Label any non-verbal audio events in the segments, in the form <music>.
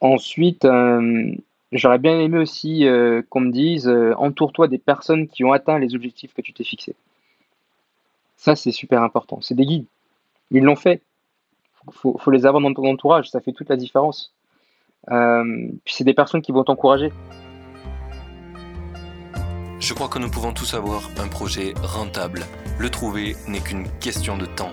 ensuite, j'aurais bien aimé aussi qu'on me dise entoure-toi des personnes qui ont atteint les objectifs que tu t'es fixés. Ça, c'est super important. C'est des guides. Ils l'ont fait. Il faut, faut, les avoir dans ton entourage. Ça fait toute la différence. puis c'est des personnes qui vont t'encourager. Je crois que nous pouvons tous avoir un projet rentable. Le trouver n'est qu'une question de temps.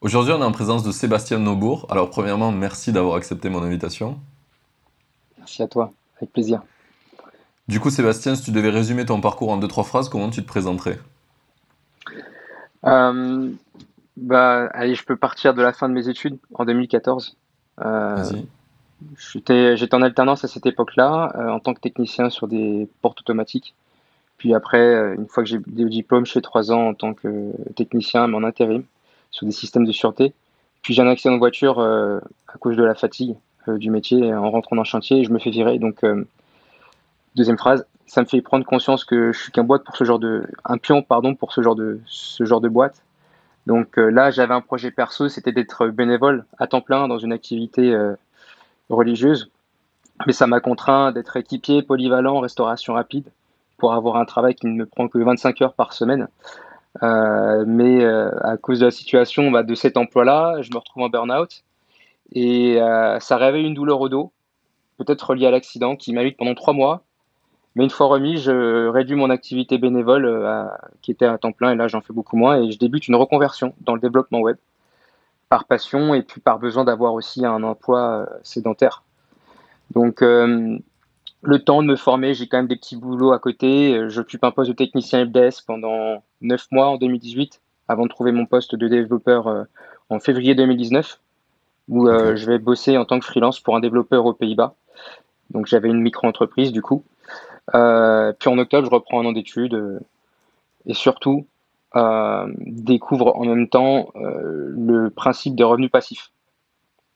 Aujourd'hui, on est en présence de Sébastien Nobourg. Alors, premièrement, merci d'avoir accepté mon invitation. Merci à toi, avec plaisir. Du coup, Sébastien, si tu devais résumer ton parcours en deux, trois phrases, comment tu te présenterais? Euh, bah, Allez, je peux partir de la fin de mes études en 2014. Euh. J'étais en alternance à cette époque-là, euh, en tant que technicien sur des portes automatiques. Puis après, euh, une fois que j'ai eu le diplôme, je fais trois ans en tant que technicien, mais en intérim, sur des systèmes de sûreté. Puis j'ai un accident de voiture euh, à cause de la fatigue du métier en rentrant dans le chantier et je me fais virer. Donc, deuxième phrase, ça me fait prendre conscience que je suis qu'un boîte pour ce genre de, un pion, pardon, pour ce genre de, ce genre de boîte. Donc là, j'avais un projet perso, c'était d'être bénévole à temps plein dans une activité religieuse, mais ça m'a contraint d'être équipier polyvalent restauration rapide pour avoir un travail qui ne me prend que 25 heures par semaine. Euh, mais euh, à cause de la situation bah, de cet emploi-là, je me retrouve en burn-out et euh, ça réveille une douleur au dos, peut-être reliée à l'accident, qui m'habite pendant trois mois. Mais une fois remis, je réduis mon activité bénévole qui était à temps plein et là j'en fais beaucoup moins et je débute une reconversion dans le développement web par passion et puis par besoin d'avoir aussi un emploi sédentaire. Donc, le temps de me former, j'ai quand même des petits boulots à côté. Euh, j'occupe un poste de technicien FDS pendant 9 mois en 2018, avant de trouver mon poste de développeur en février 2019, où je vais bosser en tant que freelance pour un développeur aux Pays-Bas. Donc j'avais une micro-entreprise du coup. puis en octobre, je reprends un an d'études. et surtout, euh, découvre en même temps euh, le principe des revenus passifs.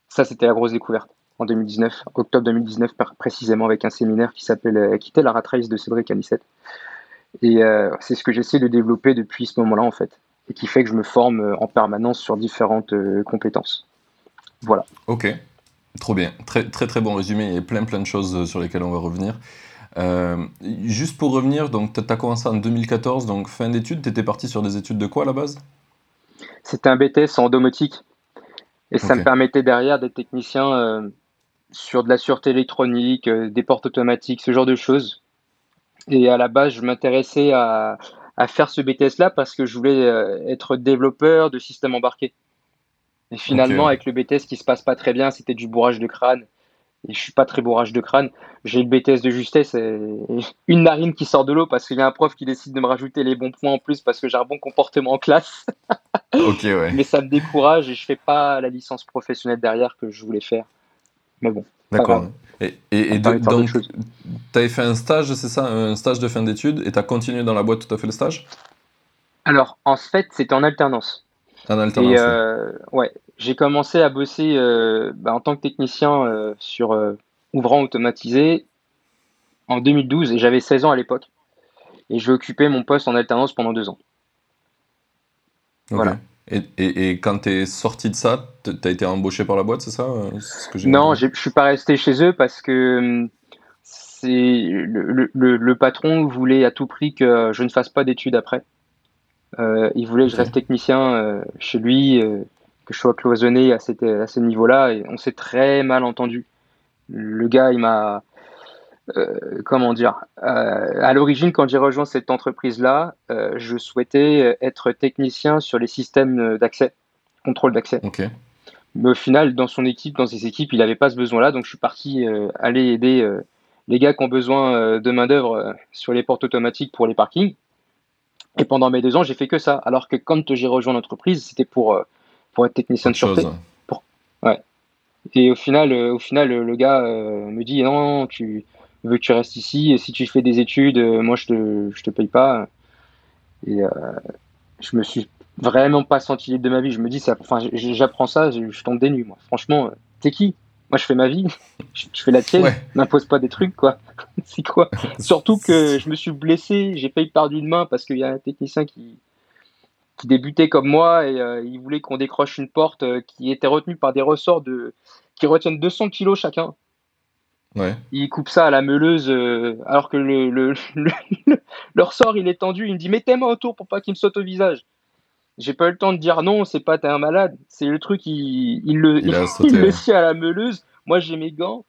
Ça, c'était la grosse découverte en 2019, octobre 2019 précisément, avec un séminaire qui s'appelle euh, Quitter la rat race de Cédric Anissette. Et c'est ce que j'essaie de développer depuis ce moment-là, en fait, et qui fait que je me forme en permanence sur différentes compétences. Voilà. Ok, trop bien. Très, très, très bon résumé. A plein, plein de choses sur lesquelles on va revenir. Euh, juste pour revenir, donc tu as commencé en 2014, donc fin d'études, tu étais parti sur des études de quoi à la base? C'était un BTS en domotique. Et ça me permettait derrière d'être technicien euh, sur de la sûreté électronique, euh, des portes automatiques, ce genre de choses. Et à la base, je m'intéressais à, à, faire ce BTS-là parce que je voulais être développeur de systèmes embarqués. Et finalement, avec le BTS qui se passe pas très bien, c'était du bourrage de crâne et je suis pas très bourrage de crâne. J'ai le BTS de justesse et une narine qui sort de l'eau parce qu'il y a un prof qui décide de me rajouter les bons points en plus parce que j'ai un bon comportement en classe. ok, ouais. <laughs> Mais ça me décourage et je fais pas la licence professionnelle derrière que je voulais faire. Mais bon. D'accord. Et, et, donc, tu avais fait un stage, c'est ça, un stage de fin d'études et tu as continué dans la boîte tout à fait le stage? Alors, en fait, c'était en alternance. En alternance. Et, euh, ouais, j'ai commencé à bosser euh, bah, en tant que technicien euh, sur euh, ouvrant automatisé en 2012 et j'avais 16 ans à l'époque. Et j'ai occupé mon poste en alternance pendant deux ans. Voilà. Et, et, quand tu es sorti de ça, tu as été embauché par la boîte, c'est ça Non, je ne suis pas resté chez eux parce que hum, c'est le, le, le, patron voulait à tout prix que je ne fasse pas d'études après. il voulait que je reste technicien chez lui que je sois cloisonné à, à ce niveau-là. Et on s'est très mal entendu. Le gars, il m'a. Euh, comment dire euh, À l'origine, quand j'ai rejoint cette entreprise-là, euh, je souhaitais être technicien sur les systèmes d'accès, contrôle d'accès. Mais au final, dans son équipe, dans ses équipes, il n'avait pas ce besoin-là. Donc, je suis parti aller aider les gars qui ont besoin de main-d'œuvre sur les portes automatiques pour les parkings. Et pendant mes deux ans, j'ai fait que ça. Alors que quand j'ai rejoint l'entreprise, c'était pour pour être technicien de sûreté. Pour... Ouais. Et au final, au final, le gars me dit non, tu veux que tu restes ici. Et si tu fais des études, moi je te, je te paye pas. Et je me suis vraiment pas senti libre de ma vie. Je me dis, ça, enfin, j'apprends ça, je, tombe des nues, moi. Franchement, t'es qui? Moi, je fais ma vie, <laughs> je, fais la tienne, n'impose pas des trucs, quoi. <laughs> c'est quoi? Surtout que je me suis blessé, j'ai failli perdre une main parce qu'il y a un technicien qui, qui débutait comme moi et euh, il voulait qu'on décroche une porte euh, qui était retenue par des ressorts de, qui retiennent 200 kilos chacun. Ouais. Il coupe ça à la meuleuse euh, alors que le, le, le, ressort il est tendu. Il me dit mettez-moi autour pour pas qu'il me saute au visage. J'ai pas eu le temps de dire non, c'est pas t'es un malade. C'est le truc, il, il le, il, le à la meuleuse. Moi j'ai mes gants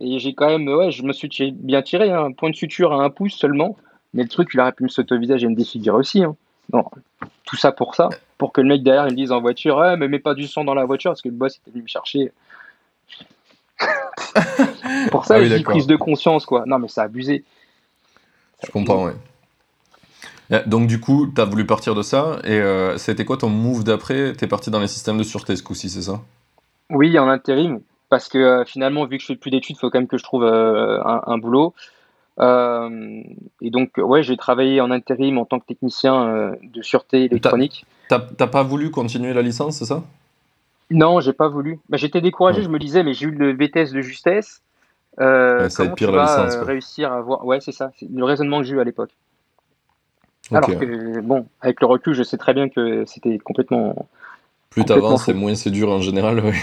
et j'ai quand même, ouais, je me suis bien tiré, hein. un point de suture à un pouce seulement. Mais le truc, il aurait pu me sauter au visage et me défigurer aussi. Hein. tout ça pour ça, pour que le mec derrière il me dise en voiture, ouais, mais mets pas du sang dans la voiture parce que le boss était venu me chercher. <laughs> pour ça, ah j'ai prise de conscience, quoi. Non, mais c'est abusé. Je comprends, ouais. Euh, donc du coup, tu as voulu partir de ça, et euh, c'était quoi ton move d'après? Tu es parti dans les systèmes de sûreté ce coup-ci, c'est ça? Oui, en intérim, parce que euh, finalement, vu que je fais plus d'études, il faut quand même que je trouve un, boulot. et donc, ouais, j'ai travaillé en intérim en tant que technicien de sûreté électronique. T'as pas voulu continuer la licence, c'est ça? Non, j'ai pas voulu. Bah, J'étais découragé, je me disais, mais j'ai eu le BTS de justesse. Ça comment pire tu la licence, réussir à voir Ouais, c'est ça, c'est le raisonnement que j'ai eu à l'époque. Alors que, bon, avec le recul, je sais très bien que c'était complètement. Plus t'avances et moins c'est dur en général, ouais.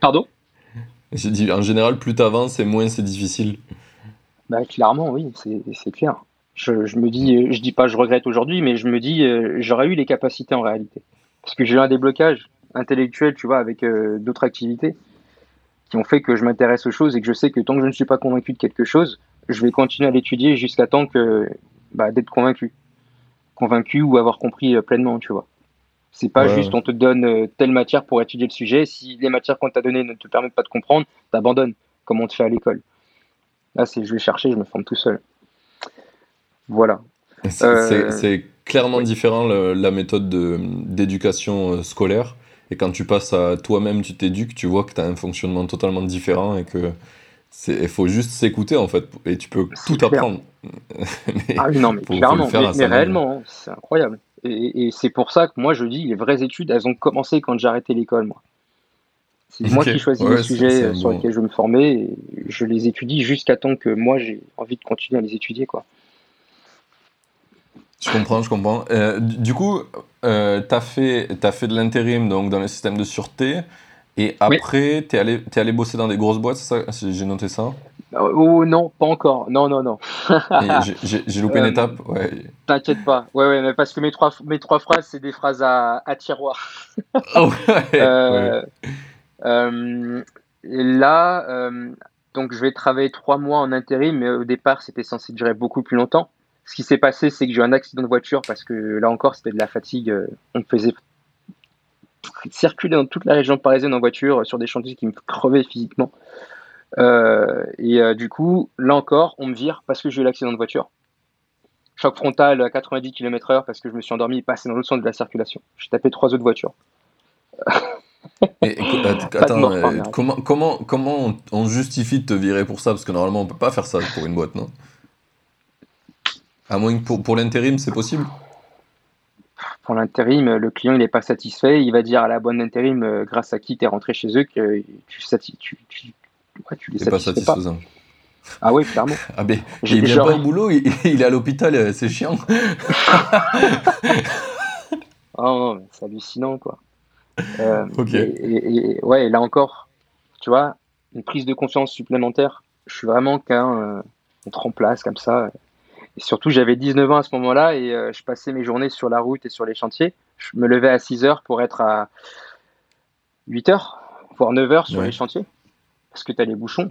Pardon? J'ai dit, en général, plus t'avances et moins c'est difficile. Bah, clairement, oui, c'est clair. Je, me dis, je dis pas je regrette aujourd'hui, mais je me dis, euh, j'aurais eu les capacités en réalité. Parce que j'ai eu un déblocage intellectuel, tu vois, avec euh, d'autres activités qui ont fait que je m'intéresse aux choses et que je sais que tant que je ne suis pas convaincu de quelque chose, je vais continuer à l'étudier jusqu'à temps que bah, d'être convaincu. Convaincu ou avoir compris euh, pleinement, tu vois. C'est pas juste on te donne euh, telle matière pour étudier le sujet. Si les matières qu'on t'a données ne te permettent pas de comprendre, t'abandonnes, comme on te fait à l'école. Là, c'est je vais chercher, je me forme tout seul. Voilà. C'est euh, clairement différent la méthode d'éducation scolaire. Et quand tu passes à toi-même, tu t'éduques, tu vois que tu as un fonctionnement totalement différent et que il faut juste s'écouter en fait, et tu peux tout apprendre. <laughs> ah non, mais clairement, mais, réellement, c'est incroyable. Et, c'est pour ça que moi je dis, les vraies études, elles ont commencé quand j'ai arrêté l'école, moi. C'est moi qui choisis les sujets sur lesquels je me formais, et je les étudie jusqu'à temps que moi j'ai envie de continuer à les étudier, quoi. Je comprends, je comprends. Euh, du coup, euh, tu as, fait, as fait de l'intérim donc dans le système de sûreté. Et après, tu es allé, es allé bosser dans des grosses boîtes, c'est ça? J'ai noté ça euh, Oh non, pas encore. Non, non, non. <laughs> J'ai loupé une euh, étape ouais. T'inquiète pas. Ouais, ouais, mais parce que mes trois, mes trois phrases, c'est des phrases à, à tiroir. <laughs> oh, ouais, euh, là, donc je vais travailler trois mois en intérim, mais au départ, c'était censé durer beaucoup plus longtemps. Ce qui s'est passé, c'est que j'ai eu un accident de voiture parce que là encore, c'était de la fatigue. On me faisait circuler dans toute la région parisienne en voiture sur des chantiers qui me crevaient physiquement. Euh, et euh, du coup, là encore, on me vire parce que j'ai eu l'accident de voiture. Choc frontal à 90 km/h parce que je me suis endormi et passé dans l'autre sens de la circulation. J'ai tapé trois autres voitures. <laughs> attends, euh, comment, comment, comment on justifie de te virer pour ça? Parce que normalement, on peut pas faire ça pour une boîte, non? À moins que pour, pour l'intérim, c'est possible? Pour l'intérim, le client il n'est pas satisfait, il va dire à la bonne d'intérim euh, grâce à qui tu es rentré chez eux que tu, tu, tu, tu les pas satisfaisant. Ah oui, clairement. <laughs> Ah ben, il vient pas au boulot, il, est à l'hôpital, euh, c'est chiant. <laughs> <laughs> oh, c'est hallucinant quoi. Euh, ok. Et, ouais, là encore, tu vois, une prise de conscience supplémentaire. Je suis vraiment qu'un, on te remplace comme ça surtout, j'avais 19 ans à ce moment-là et euh, je passais mes journées sur la route et sur les chantiers. Je me levais à 6 heures pour être à 8 heures, voire 9 heures sur les chantiers, parce que tu as les bouchons.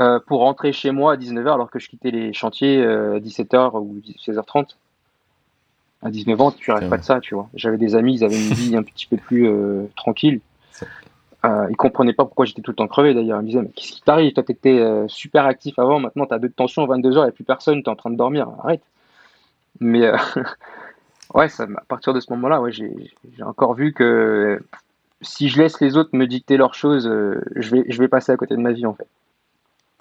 Euh, pour rentrer chez moi à 19h alors que je quittais les chantiers euh, à 17h ou 16h30. À 19 ans, tu rêves pas de ça, tu vois. J'avais des amis, ils avaient une vie un petit peu plus tranquille. Euh, il comprenait pas pourquoi j'étais tout le temps crevé d'ailleurs. Il me disait, mais qu'est-ce qui t'arrive? Toi, tu étais euh, super actif avant, maintenant tu as deux tensions, 22 heures, il n'y a plus personne, tu es en train de dormir, arrête. Mais euh, <laughs> Ouais, ça, à partir de ce moment-là, ouais, j'ai encore vu que si je laisse les autres me dicter leurs choses, euh, je, vais, je vais passer à côté de ma vie en fait.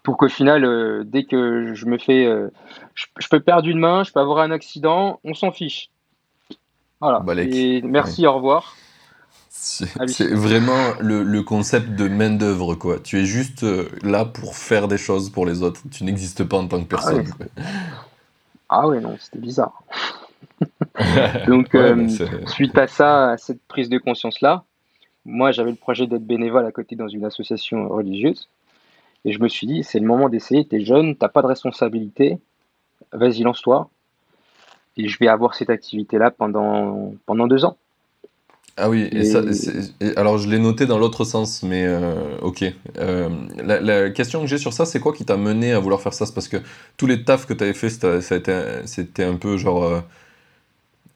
Pour qu'au final, dès que je me fais. Je, peux perdre une main, je peux avoir un accident, on s'en fiche. Voilà. Et merci, au revoir. C'est vraiment le, le, concept de main-d'œuvre, quoi. Tu es juste là pour faire des choses pour les autres. Tu n'existes pas en tant que ah personne. Ah ouais, non, c'était bizarre. <laughs> Donc, suite à ça, à cette prise de conscience-là, moi, j'avais le projet d'être bénévole à côté dans une association religieuse. Et je me suis dit, c'est le moment d'essayer. Tu es jeune, tu pas de responsabilité. Vas-y, lance-toi. Et je vais avoir cette activité-là pendant, pendant deux ans. Ah oui, et, ça, alors je l'ai noté dans l'autre sens, mais euh, ok. Euh, la, question que j'ai sur ça, c'est quoi qui t'a mené à vouloir faire ça? C'est parce que tous les tafs que tu avais fait, c'était un peu genre. Euh,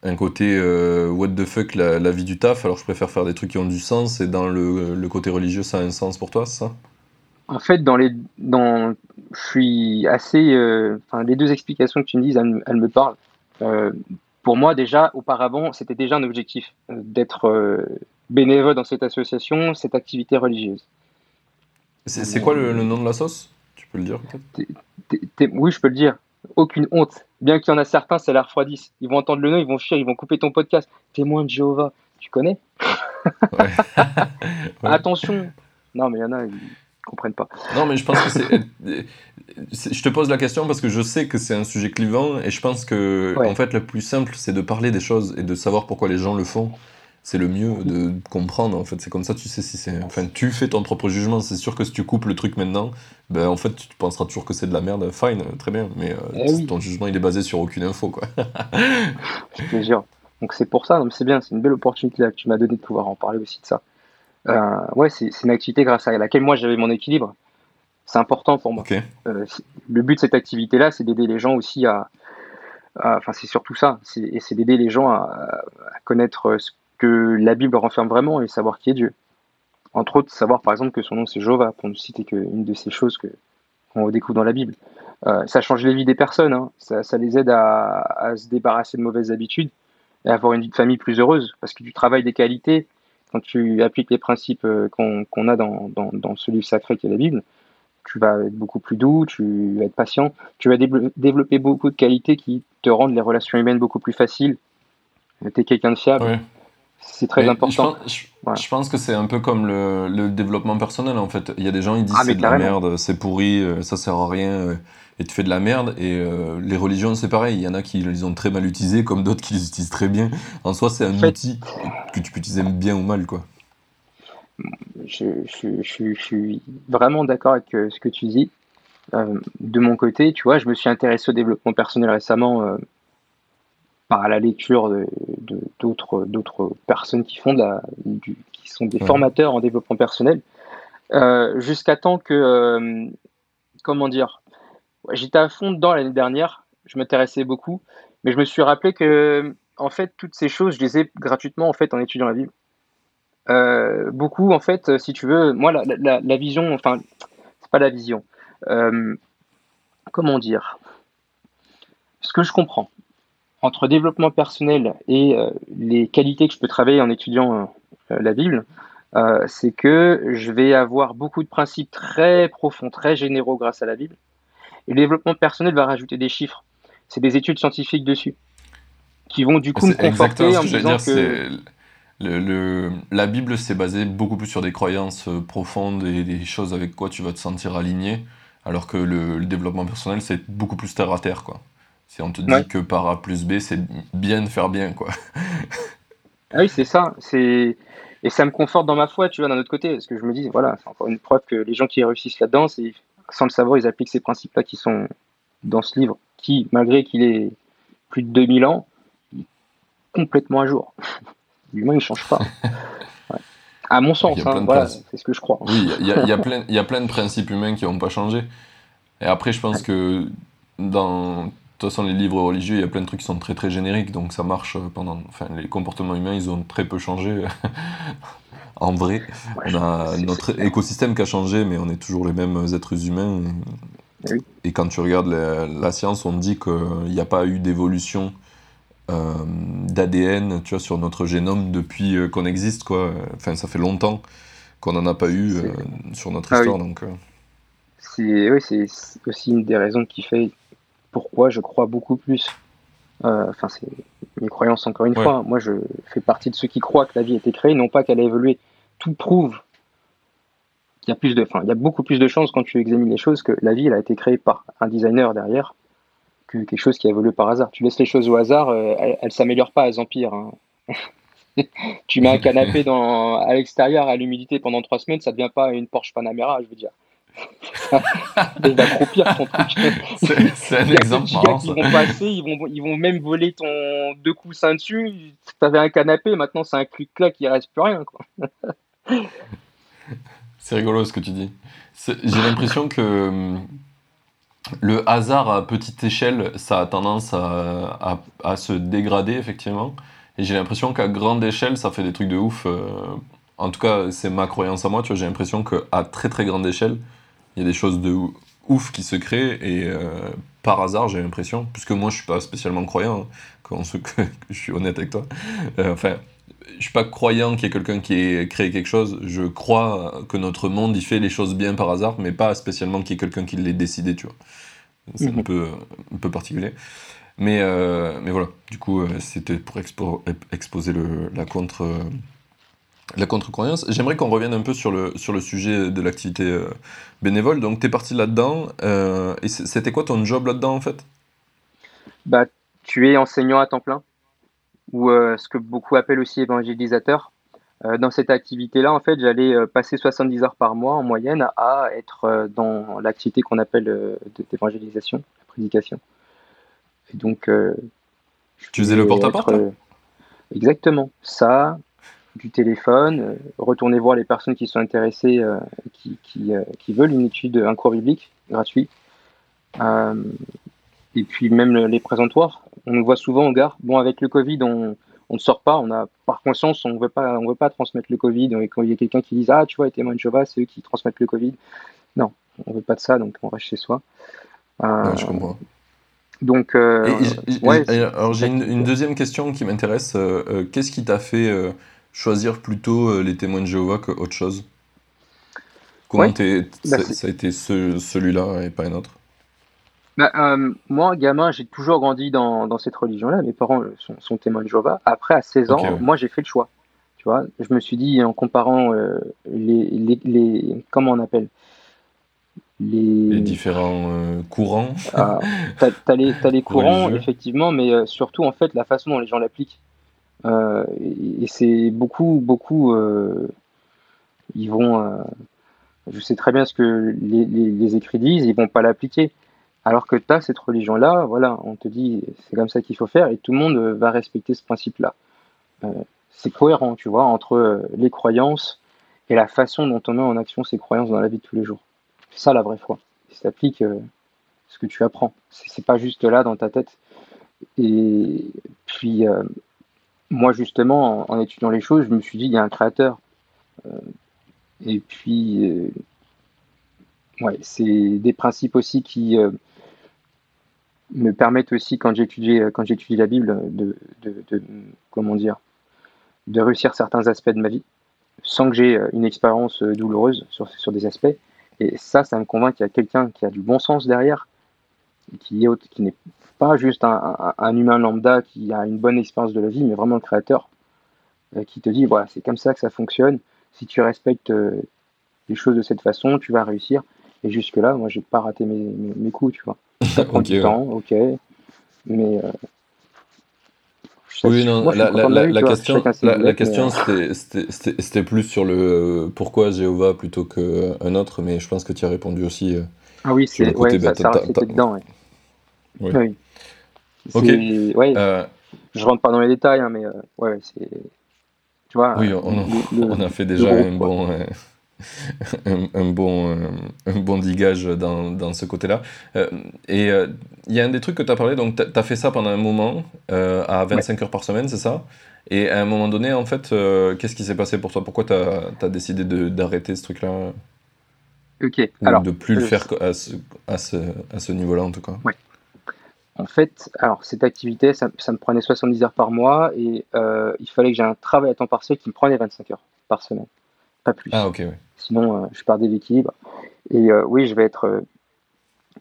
un côté what the fuck la, vie du taf, alors je préfère faire des trucs qui ont du sens, et dans le, côté religieux, ça a un sens pour toi, ça? En fait, dans les, dans, je suis assez. Enfin, les deux explications que tu me dises, elles, me parlent. Euh, pour moi, déjà, auparavant, c'était déjà un objectif d'être bénévole dans cette association, cette activité religieuse. C'est quoi le, nom de la sauce? Tu peux le dire? Oui, je peux le dire. Aucune honte. Bien qu'il y en a certains, ça la refroidisse. Ils vont entendre le nom, ils vont fuir, ils vont couper ton podcast. Témoin de Jéhovah, tu connais? <laughs> Attention. Non, mais il y en a, comprennent pas. Non, mais je pense que c'est. je te pose la question parce que je sais que c'est un sujet clivant et je pense que, en fait, le plus simple, c'est de parler des choses et de savoir pourquoi les gens le font. C'est le mieux de comprendre en fait. C'est comme ça tu sais si c'est enfin tu fais ton propre jugement. C'est sûr que si tu coupes le truc maintenant ben en fait tu penseras toujours que c'est de la merde. Fine très bien. Mais euh, eh ton jugement il est basé sur aucune info quoi. Je te jure. Donc c'est pour ça. C'est bien. C'est une belle opportunité là, que tu m'as donné de pouvoir en parler aussi de ça. euh, ouais c'est une activité grâce à laquelle moi j'avais mon équilibre c'est important pour moi euh, le but de cette activité là c'est d'aider les gens aussi à, enfin c'est surtout ça c'est d'aider les gens à, à connaître ce que la Bible renferme vraiment et savoir qui est Dieu. Entre autres, savoir par exemple que son nom c'est Jova, pour ne citer qu'une de ces choses que qu'on découvre dans la Bible. Euh, ça change les vies des personnes, hein. ça, les aide à, se débarrasser de mauvaises habitudes et à avoir une vie de famille plus heureuse, parce que tu travailles des qualités, quand tu appliques les principes euh, qu'on a dans, dans, ce livre sacré qui est la Bible, tu vas être beaucoup plus doux, tu vas être patient, tu vas développer beaucoup de qualités qui te rendent les relations humaines beaucoup plus faciles. Tu es quelqu'un de fiable. C'est très important. Je pense, que c'est un peu comme le, développement personnel en fait. Il y a des gens ils disent ah, c'est de la merde, c'est pourri, euh, ça sert à rien euh, et tu fais de la merde. Et euh, les religions c'est pareil. Il y en a qui les ont très mal utilisés comme d'autres qui les utilisent très bien. En soi c'est un outil que tu peux utiliser bien ou mal quoi. Je, je suis vraiment d'accord avec ce que tu dis. de mon côté, tu vois, je me suis intéressé au développement personnel récemment par la lecture de, d'autres, d'autres personnes qui font de la, qui sont des formateurs en développement personnel, euh, jusqu'à temps que, euh, comment dire, j'étais à fond dedans l'année dernière, je m'intéressais beaucoup, mais je me suis rappelé que, en fait, toutes ces choses, je les ai gratuitement en fait en étudiant la Bible. Euh, beaucoup, en fait, si tu veux, moi, la, vision, enfin, c'est pas la vision. comment dire Ce que je comprends, entre développement personnel et euh, les qualités que je peux travailler en étudiant euh, la Bible, euh, c'est que je vais avoir beaucoup de principes très profonds, très généraux grâce à la Bible. Et le développement personnel va rajouter des chiffres. C'est des études scientifiques dessus qui vont du coup me conforter en me disant que... Le, la Bible, c'est basé beaucoup plus sur des croyances profondes et des choses avec quoi tu vas te sentir aligné, alors que le, le développement personnel, c'est beaucoup plus terre à terre, quoi. Si on te dit que par A plus B, c'est bien de faire bien, quoi. ah oui, c'est ça. C'est et ça me conforte dans ma foi, tu vois, d'un autre côté, parce que je me dis, voilà, c'est encore une preuve que les gens qui réussissent là-dedans, sans le savoir, ils appliquent ces principes-là qui sont dans ce livre, qui, malgré qu'il ait plus de 2000 ans, est complètement à jour. <laughs> L'humain, il ne change pas. <laughs> À mon sens, hein, voilà, c'est ce que je crois. Oui, il y, y, a <laughs> plein, y a plein de principes humains qui n'ont pas changé. Et après, je pense que dans de toute façon, les livres religieux, il y a plein de trucs qui sont très très génériques, donc ça marche pendant. Enfin, les comportements humains, ils ont très peu changé. En vrai, on a notre écosystème qui a changé, mais on est toujours les mêmes êtres humains. Et, quand tu regardes la, science, on dit qu'il n'y a pas eu d'évolution d'ADN, tu vois, sur notre génome depuis qu'on existe, quoi. Enfin, ça fait longtemps qu'on n'en a pas eu sur notre ah histoire, donc... C'est oui, c'est aussi une des raisons qui fait pourquoi je crois beaucoup plus. Enfin, c'est mes croyances encore une fois. Moi, je fais partie de ceux qui croient que la vie a été créée, non pas qu'elle a évolué. Tout prouve qu'il y a plus de, enfin, il y a beaucoup plus de chances quand tu examines les choses que la vie elle a été créée par un designer derrière que quelque chose qui a évolué par hasard. Tu laisses les choses au hasard, euh, elles, ne s'améliorent pas, elles empirent. Hein. <laughs> tu mets un canapé dans, à l'extérieur à l'humidité pendant trois semaines, ça devient pas une Porsche Panamera, je veux dire. <laughs> il va trop pire ton truc. <laughs> C'est un <laughs> exemple marrant. Ils vont passer, ils vont, ils vont même voler ton deux coussins dessus. T'avais un canapé, maintenant c'est un clic-clac, il reste plus rien. c'est rigolo ce que tu dis. J'ai l'impression que hum, le hasard à petite échelle, ça a tendance à, à, à se dégrader effectivement. Et j'ai l'impression qu'à grande échelle, ça fait des trucs de ouf. Euh, en tout cas, c'est ma croyance à moi. Tu vois, j'ai l'impression qu'à très très grande échelle, il y a des choses de ouf qui se créent et euh, par hasard, j'ai l'impression, puisque moi je suis pas spécialement croyant, hein, quand <laughs> je suis honnête avec toi. Euh, enfin, je suis pas croyant qu'il y ait quelqu'un qui ait créé quelque chose. Je crois que notre monde il fait les choses bien par hasard, mais pas spécialement qu'il y ait quelqu'un qui l'ait décidé, tu vois. C'est un, mhm. peu, un peu particulier. Mais, euh, mais voilà, du coup, c'était pour exposer le, la contre la contre-croyance. J'aimerais qu'on revienne un peu sur le, sur le sujet de l'activité euh, bénévole. Donc, tu es parti là-dedans. Euh, et c'était quoi ton job là-dedans, en fait? Bah, Tu es enseignant à temps plein, ou euh, ce que beaucoup appellent aussi évangélisateur. dans cette activité-là, en fait, j'allais passer 70 heures par mois en moyenne à être dans l'activité qu'on appelle d'évangélisation, la prédication. Et donc, tu faisais le porte-à-porte Exactement. Ça, du téléphone, euh, retourner voir les personnes qui sont intéressées, euh, qui, euh, qui, veulent une étude, un cours biblique gratuit. et puis même les présentoirs. On le voit souvent en gare. Bon, avec le Covid, on, ne sort pas. On a par conscience, on ne veut pas, on veut pas transmettre le Covid. Et quand il y a quelqu'un qui dit ah tu vois, les témoins de Jéhovah, c'est eux qui transmettent le Covid. Non, on veut pas de ça, donc on reste chez soi. je comprends. Donc, alors j'ai une, une, deuxième question qui m'intéresse. Qu'est-ce qui t'a fait choisir plutôt euh, les témoins de Jéhovah que autre chose Comment bah, ça a été celui-là et pas un autre? Bah, euh, Moi, gamin, j'ai toujours grandi dans, dans cette religion-là. Mes parents sont, témoins de Jéhovah. Après, à 16 ans, moi, j'ai fait le choix. Tu vois, je me suis dit, en comparant euh, les, les, les, Comment on appelle? Les... différents courants. Ah, tu as, les, <laughs> courants, effectivement, mais surtout, en fait, la façon dont les gens l'appliquent. Euh, et, c'est beaucoup, beaucoup. Euh, ils vont. Euh, je sais très bien ce que les, écrits disent, ils vont pas l'appliquer. Alors que tu as cette religion-là, voilà, on te dit c'est comme ça qu'il faut faire et tout le monde va respecter ce principe-là. c'est cohérent, tu vois, entre les croyances et la façon dont on met en action ces croyances dans la vie de tous les jours. C'est ça la vraie foi. Ça applique ce que tu apprends. C'est pas juste là dans ta tête. Et puis, moi, justement, en, étudiant les choses, je me suis dit, il y a un créateur. Euh, et puis, euh, c'est des principes aussi qui euh, me permettent aussi, quand j'étudie, quand j'étudie la Bible, de, de, comment dire, de réussir certains aspects de ma vie, sans que j'ai une expérience douloureuse sur, sur des aspects. Et ça, ça me convainc qu'il y a quelqu'un qui a du bon sens derrière, qui est qui n'est pas juste un, humain lambda qui a une bonne expérience de la vie, mais vraiment le créateur euh, qui te dit voilà, c'est comme ça que ça fonctionne. Si tu respectes euh, les choses de cette façon, tu vas réussir. Et jusque-là, moi, j'ai pas raté mes, mes, coups, tu vois. <laughs> Ça prend du temps, ok. Mais. Euh, oui, non, la, la, la, question, la, question c'était plus sur le pourquoi Jéhovah plutôt qu'un autre, mais je pense que tu as répondu aussi. ah oui, c'est ouais, ça, ça dedans. Ouais. Oui. oui. Ok. Ouais, euh... Je rentre pas dans les détails, hein, mais euh, ouais, c'est. Tu vois. Oui, on, on a fait déjà un, bon, euh, <laughs> un, bon, euh, un bon digage dans, dans ce côté-là. et il y a un des trucs que tu as parlé, donc tu as fait ça pendant un moment, à 25 heures par semaine, c'est ça? Et à un moment donné, en fait, qu'est-ce qui s'est passé pour toi? Pourquoi tu as, as, décidé d'arrêter ce truc-là? Ok. Ou Alors, de plus le faire à ce, à ce, à ce niveau-là, en tout cas? Ouais. En fait, alors cette activité, ça, me prenait 70 heures par mois et euh, il fallait que j'ai un travail à temps partiel qui me prenait 25 heures par semaine, pas plus. Ah ok. Sinon, euh, je perdais l'équilibre. Et euh, oui, je vais être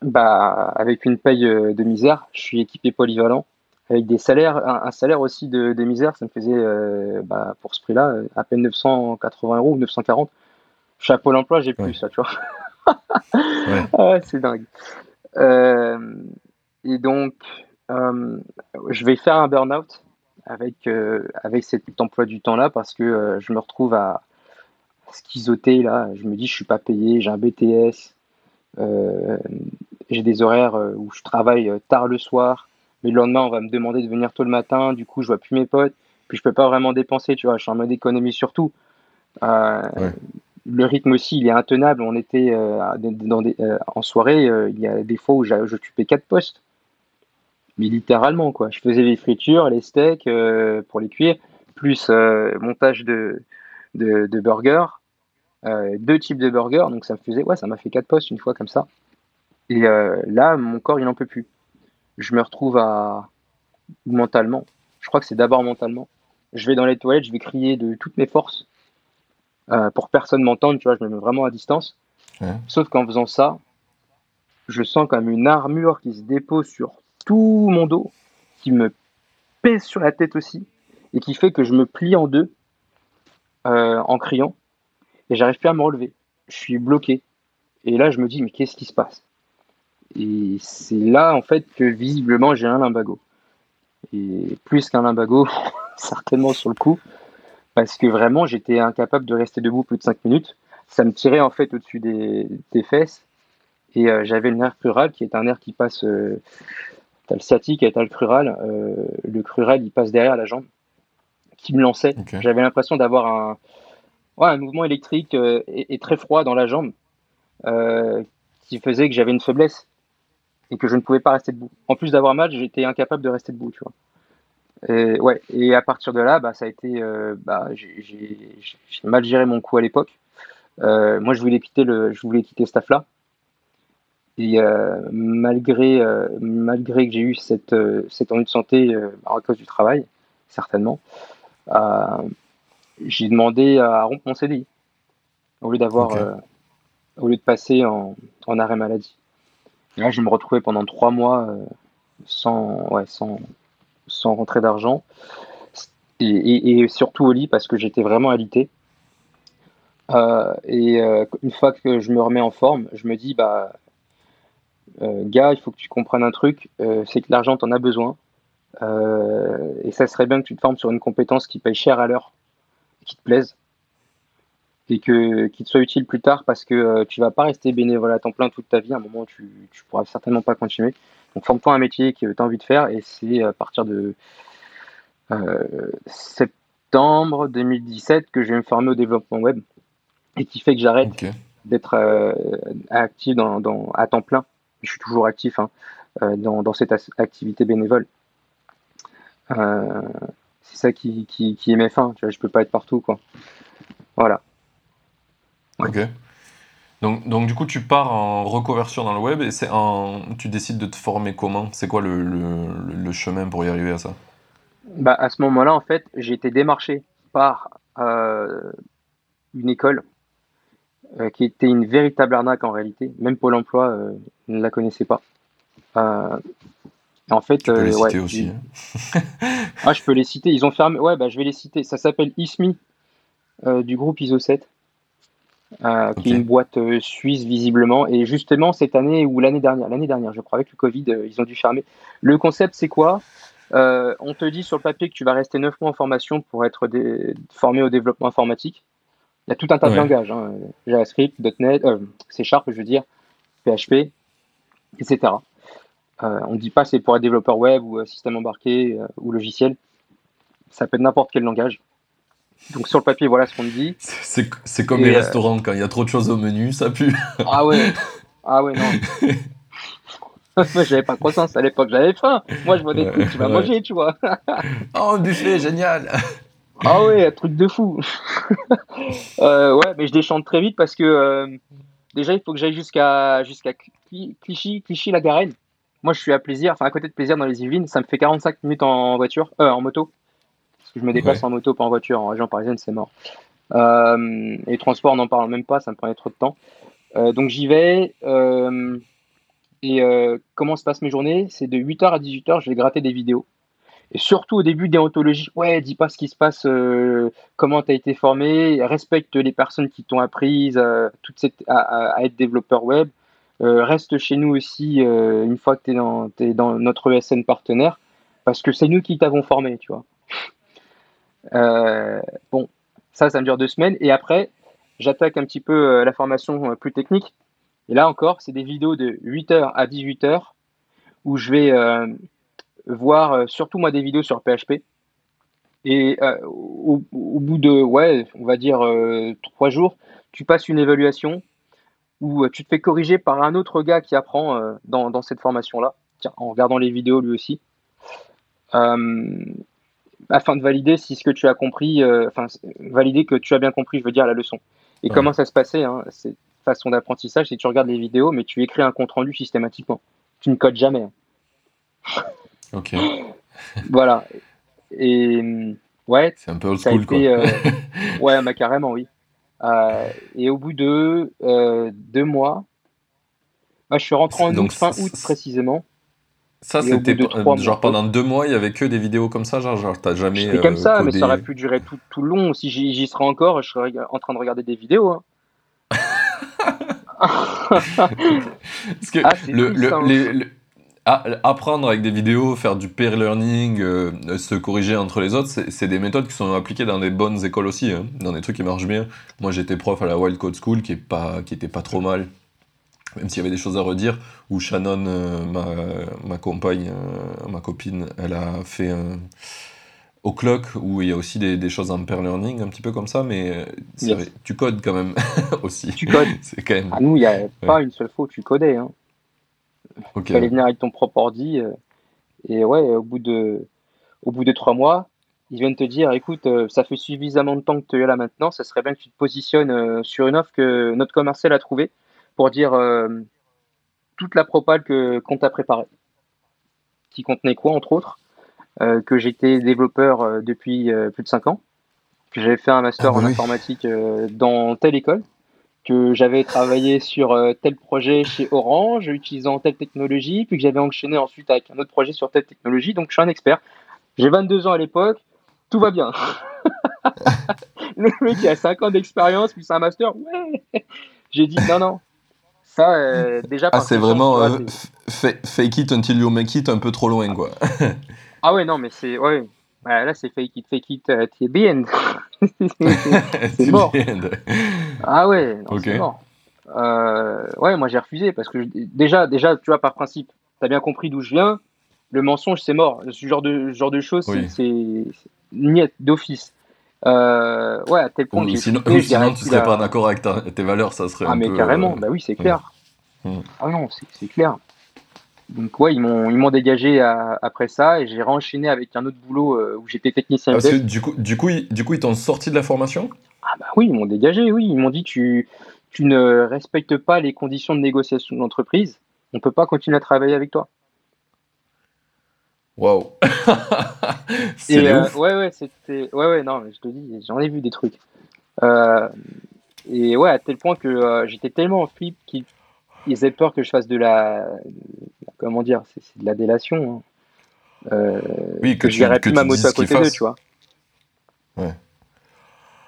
bah, avec une paye de misère. Je suis équipé polyvalent avec des salaires, un, salaire aussi de, misère. Ça me faisait bah, pour ce prix-là à peine 980 euros ou 940. Chapeau l'emploi, j'ai plus ça, tu vois. <laughs> Ah, c'est dingue. Et donc, euh, je vais faire un burn-out avec, euh, avec cet emploi du temps-là parce que euh, je me retrouve à schizoter là. Je me dis, je suis pas payé, j'ai un BTS, j'ai des horaires où je travaille tard le soir, mais le lendemain, on va me demander de venir tôt le matin. Du coup, je vois plus mes potes, puis je peux pas vraiment dépenser, tu vois. Je suis en mode économie surtout. Le rythme aussi, il est intenable. On était dans des, en soirée, il y a des fois où j'occupais quatre postes mais littéralement quoi. Je faisais les fritures, les steaks euh, pour les cuire, plus euh, montage de, de, de burgers, euh, deux types de burgers, donc ça me faisait, ouais, ça m'a fait quatre postes une fois comme ça. Et là, mon corps, il n'en peut plus. Je me retrouve à mentalement. Je crois que c'est d'abord mentalement. Je vais dans les toilettes, je vais crier de toutes mes forces pour personne m'entende, tu vois, je me mets vraiment à distance. Sauf qu'en faisant ça, je sens comme une armure qui se dépose sur tout mon dos, qui me pèse sur la tête aussi, et qui fait que je me plie en deux euh, en criant, et j'arrive plus à me relever. Je suis bloqué. Et là, je me dis, mais qu'est-ce qui se passe? Et c'est là, en fait, que visiblement, j'ai un limbago. Et plus qu'un limbago, <laughs> certainement sur le coup, parce que vraiment, j'étais incapable de rester debout plus de 5 minutes. Ça me tirait, en fait, au-dessus des, fesses. Et euh, j'avais le nerf crural, qui est un nerf qui passe euh, T'as le sciatique et t'as le crural. Euh, le crural, il passe derrière la jambe, qui me lançait. J'avais l'impression d'avoir un, un mouvement électrique euh, et, très froid dans la jambe, euh, qui faisait que j'avais une faiblesse et que je ne pouvais pas rester debout. En plus d'avoir mal, j'étais incapable de rester debout, tu vois. Et, ouais, et à partir de là, bah, ça a été, bah, j'ai mal géré mon coup à l'époque. moi, je voulais quitter le, je voulais quitter ce staff-là. Et euh, malgré, euh, malgré que j'ai eu cette, euh, cette ennui de santé à cause du travail, certainement, j'ai demandé à rompre mon CDI au lieu d'avoir, au lieu de passer en, en, arrêt maladie. Et là, je me retrouvais pendant trois mois sans, ouais, sans, sans rentrer d'argent et, et, surtout au lit parce que j'étais vraiment alité. et une fois que je me remets en forme, je me dis bah gars, il faut que tu comprennes un truc, euh, c'est que l'argent, tu en as besoin. Euh, et ça serait bien que tu te formes sur une compétence qui paye cher à l'heure, qui te plaise, et que, qui te soit utile plus tard parce que tu vas pas rester bénévole à temps plein toute ta vie. À un moment, tu, tu pourras certainement pas continuer. Donc, forme-toi un métier que tu as envie de faire et c'est à partir de septembre 2017 que je vais me former au développement web et qui fait que j'arrête d'être actif dans, à temps plein je suis toujours actif hein, euh, dans, cette activité bénévole. Euh, c'est ça qui, qui, qui, est mes fins. Tu vois, je peux pas être partout, quoi. Voilà. Ok. Donc, donc, du coup, tu pars en reconversion dans le web et c'est en... tu décides de te former comment? C'est quoi le, le, chemin pour y arriver à ça? Bah, À ce moment-là, en fait, j'ai été démarché par euh, une école euh, qui était une véritable arnaque en réalité. Même Pôle emploi euh, ne la connaissait pas. Euh, en fait, tu peux les citer aussi. Hein. <laughs> ah, je peux les citer. Ils ont fermé. Ouais, bah, je vais les citer. Ça s'appelle ISMI du groupe ISO 7. qui est une boîte suisse visiblement. Et justement, cette année ou l'année dernière, l'année dernière, je crois, avec le Covid, ils ont dû fermer. Le concept, c'est quoi? On te dit sur le papier que tu vas rester 9 mois en formation pour être formé au développement informatique. Il y a tout un tas de langages, hein. JavaScript, .NET, euh, C Sharp, je veux dire, PHP, etc. Euh, on ne dit pas c'est pour être développeur web ou euh, système embarqué ou logiciel. Ça peut être n'importe quel langage. Donc sur le papier, voilà ce qu'on dit. C'est comme les restaurants, quand il y a trop de choses au menu, ça pue. Ah ouais, ah ouais, non. <laughs> Moi, j'avais pas croissance à l'époque, j'avais faim. Moi, je vois des tu vas manger, tu vois. oh, un buffet, génial. Ah ouais, un truc de fou. <laughs> euh, ouais, mais je déchante très vite parce que euh, déjà il faut que j'aille jusqu'à jusqu'à Clichy, Clichy la Garenne. moi, je suis à plaisir, enfin à côté de plaisir dans les Yvelines, ça me fait 45 minutes en voiture, euh, en moto. Parce que je me déplace en moto, pas en voiture. En région parisienne, c'est mort. Et transport, on n'en parle même pas, ça me prenait trop de temps. Donc j'y vais. Et comment se passent mes journées? C'est de 8h à 18h, je vais gratter des vidéos. Surtout au début, déontologie. Ouais, dis pas ce qui se passe, comment tu as été formé, respecte les personnes qui t'ont appris toute cette, à, être développeur web. reste chez nous aussi une fois que tu es, dans notre ESN partenaire, parce que c'est nous qui t'avons formé, tu vois. bon, ça, ça me dure deux semaines. Et après, j'attaque un petit peu euh, la formation euh, plus technique. Et là encore, c'est des vidéos de 8h à 18h où je vais euh, voir surtout moi des vidéos sur PHP. Et au, bout de, ouais, on va dire trois jours, tu passes une évaluation où tu te fais corriger par un autre gars qui apprend dans, dans, cette formation-là, en regardant les vidéos lui aussi afin de valider si ce que tu as compris, euh, enfin, valider que tu as bien compris, je veux dire, la leçon. Et comment ça se passait, hein, cette façon d'apprentissage, c'est que tu regardes les vidéos, mais tu écris un compte rendu systématiquement. Tu ne codes jamais. Hein. Ok. <gasps> voilà. Et ouais. C'est un peu old school, quoi. Euh, ouais, bah, carrément, oui. Euh, et au bout de deux mois, moi, je suis rentré en août, fin août précisément. Ça, c'était genre pendant deux mois, il y avait que des vidéos comme ça, genre, genre t'as jamais. Je comme euh, ça, mais ça aurait pu durer tout, tout le long. Si j'y serais encore, je serais en train de regarder des vidéos. Hein. <laughs> Parce que ah, le, apprendre avec des vidéos, faire du peer learning, euh, se corriger entre les autres, c'est des méthodes qui sont appliquées dans des bonnes écoles aussi, hein, dans des trucs qui marchent bien. Moi, j'étais prof à la Wild Code School, qui, est pas, qui était pas trop mal même s'il y avait des choses à redire, où Shannon, euh, ma, ma, compagne, euh, ma copine, elle a fait un, au clock, où il y a aussi des, des, choses en pair learning, un petit peu comme ça, mais tu codes quand même <laughs> aussi. Tu codes. <laughs> C'est quand même... À nous, il n'y a pas une seule fois où tu codais. Hein. Tu allais venir avec ton propre ordi, euh, et ouais, au bout de, au bout de trois mois, ils viennent te dire, écoute, ça fait suffisamment de temps que tu es là maintenant, ça serait bien que tu te positionnes sur une offre que notre commercial a trouvée pour dire euh, toute la propale qu'on t'a préparée, qui contenait quoi entre autres euh, Que j'étais développeur euh, depuis plus de 5 ans, que j'avais fait un master ah, en informatique dans telle école, que j'avais travaillé sur tel projet chez Orange, utilisant telle technologie, puis que j'avais enchaîné ensuite avec un autre projet sur telle technologie. Donc je suis un expert. J'ai 22 ans à l'époque, tout va bien. <laughs> le mec qui a 5 ans d'expérience, puis c'est un master, ouais. J'ai dit non, non, ça, euh, déjà. Ah, c'est vraiment euh, fake it until you make it un peu trop loin, quoi. ah ouais, non, mais c'est. Ouais. Bah, là, c'est fake it, fake it, uh, end. <laughs> c'est mort. Ah ouais, c'est mort. Euh, ouais, moi j'ai refusé parce que déjà, déjà, tu vois, par principe, tu as bien compris d'où je viens. Le mensonge, c'est mort. Ce genre de, genre de choses, c'est niet d'office. Euh, ouais, à tel point que sinon, tu serais pas d'accord avec tes valeurs, ça serait. Ah, mais carrément, bah oui, c'est clair. Ah non, c'est clair. Donc, ouais, ils m'ont dégagé après ça et j'ai renchaîné avec un autre boulot euh, où j'étais technicien. Parce que du coup, du coup, ils, du coup, ils t'ont sorti de la formation? Ah, bah oui, ils m'ont dégagé, oui. Ils m'ont dit tu, tu ne respectes pas les conditions de négociation de l'entreprise, on peut pas continuer à travailler avec toi. Waouh <laughs> C'est euh, ouais, ouais, c'était. Ouais, ouais, non, je te dis, j'en ai vu des trucs. Euh, et ouais, à tel point que j'étais tellement en flip qu'ils avaient peur que je fasse de la. Comment dire C'est de la délation. Hein. oui, que, je garais plus ma moto à côté d'eux, tu vois. Ouais.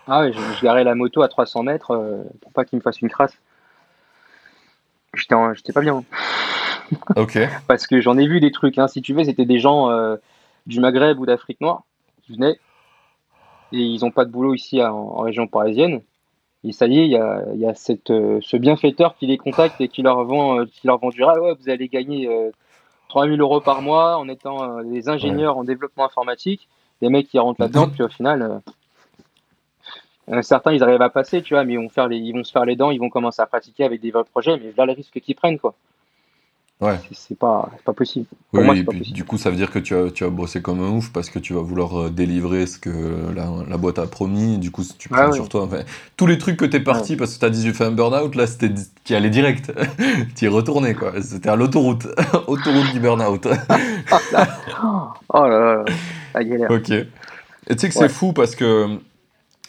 Ah ouais, je, je, garais la moto à 300 mètres pour pas qu'ils me fassent une crasse. J'étais pas bien. <laughs> Ok. Parce que j'en ai vu des trucs. Hein. Si tu veux, c'était des gens euh, du Maghreb ou d'Afrique noire qui venaient et ils n'ont pas de boulot ici en, région parisienne. Et ça y est, il y a, y a cette, euh, ce bienfaiteur qui les contacte et qui leur vend, euh, qui leur vend du ouais, vous allez gagner 3000 euros par mois en étant des ingénieurs en développement informatique. Des mecs qui rentrent là-dedans, puis au final, certains ils arrivent à passer, tu vois, mais ils vont, faire les, ils vont se faire les dents, ils vont commencer à pratiquer avec des vrais projets, mais là le risque qu'ils prennent, quoi. Ouais. C'est pas, pas possible. oui, moi, et puis, du coup, ça veut dire que tu vas, tu vas bosser comme un ouf parce que tu vas vouloir euh, délivrer ce que la, la boîte a promis. Du coup, tu prends sur toi. Enfin, tous les trucs que t'es parti parce que t'as dit j'ai fait un burn-out, là, c'était tu y allais direct. <laughs> tu y retourné, quoi. C'était à l'autoroute. <laughs> autoroute du burn-out. <laughs> oh là là, la galère. Ok. Et tu sais que c'est fou parce que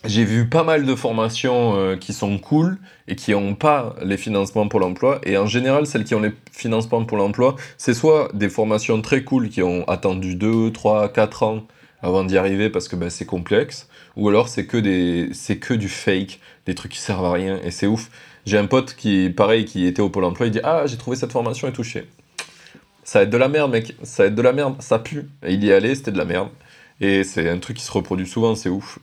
j'ai vu pas mal de formations euh, qui sont cool et qui n'ont pas les financements pour l'emploi. Et en général, celles qui ont les financements pour l'emploi, c'est soit des formations très cool qui ont attendu 2, 3, 4 ans avant d'y arriver parce que ben, c'est complexe, ou alors c'est que, que du fake, des trucs qui servent à rien, et c'est ouf. J'ai un pote qui, pareil, qui était au Pôle emploi, il dit Ah, j'ai trouvé cette formation et touché. Ça va être de la merde, mec, ça va être de la merde, ça pue. Et il y est allé, c'était de la merde. Et c'est un truc qui se reproduit souvent, c'est ouf.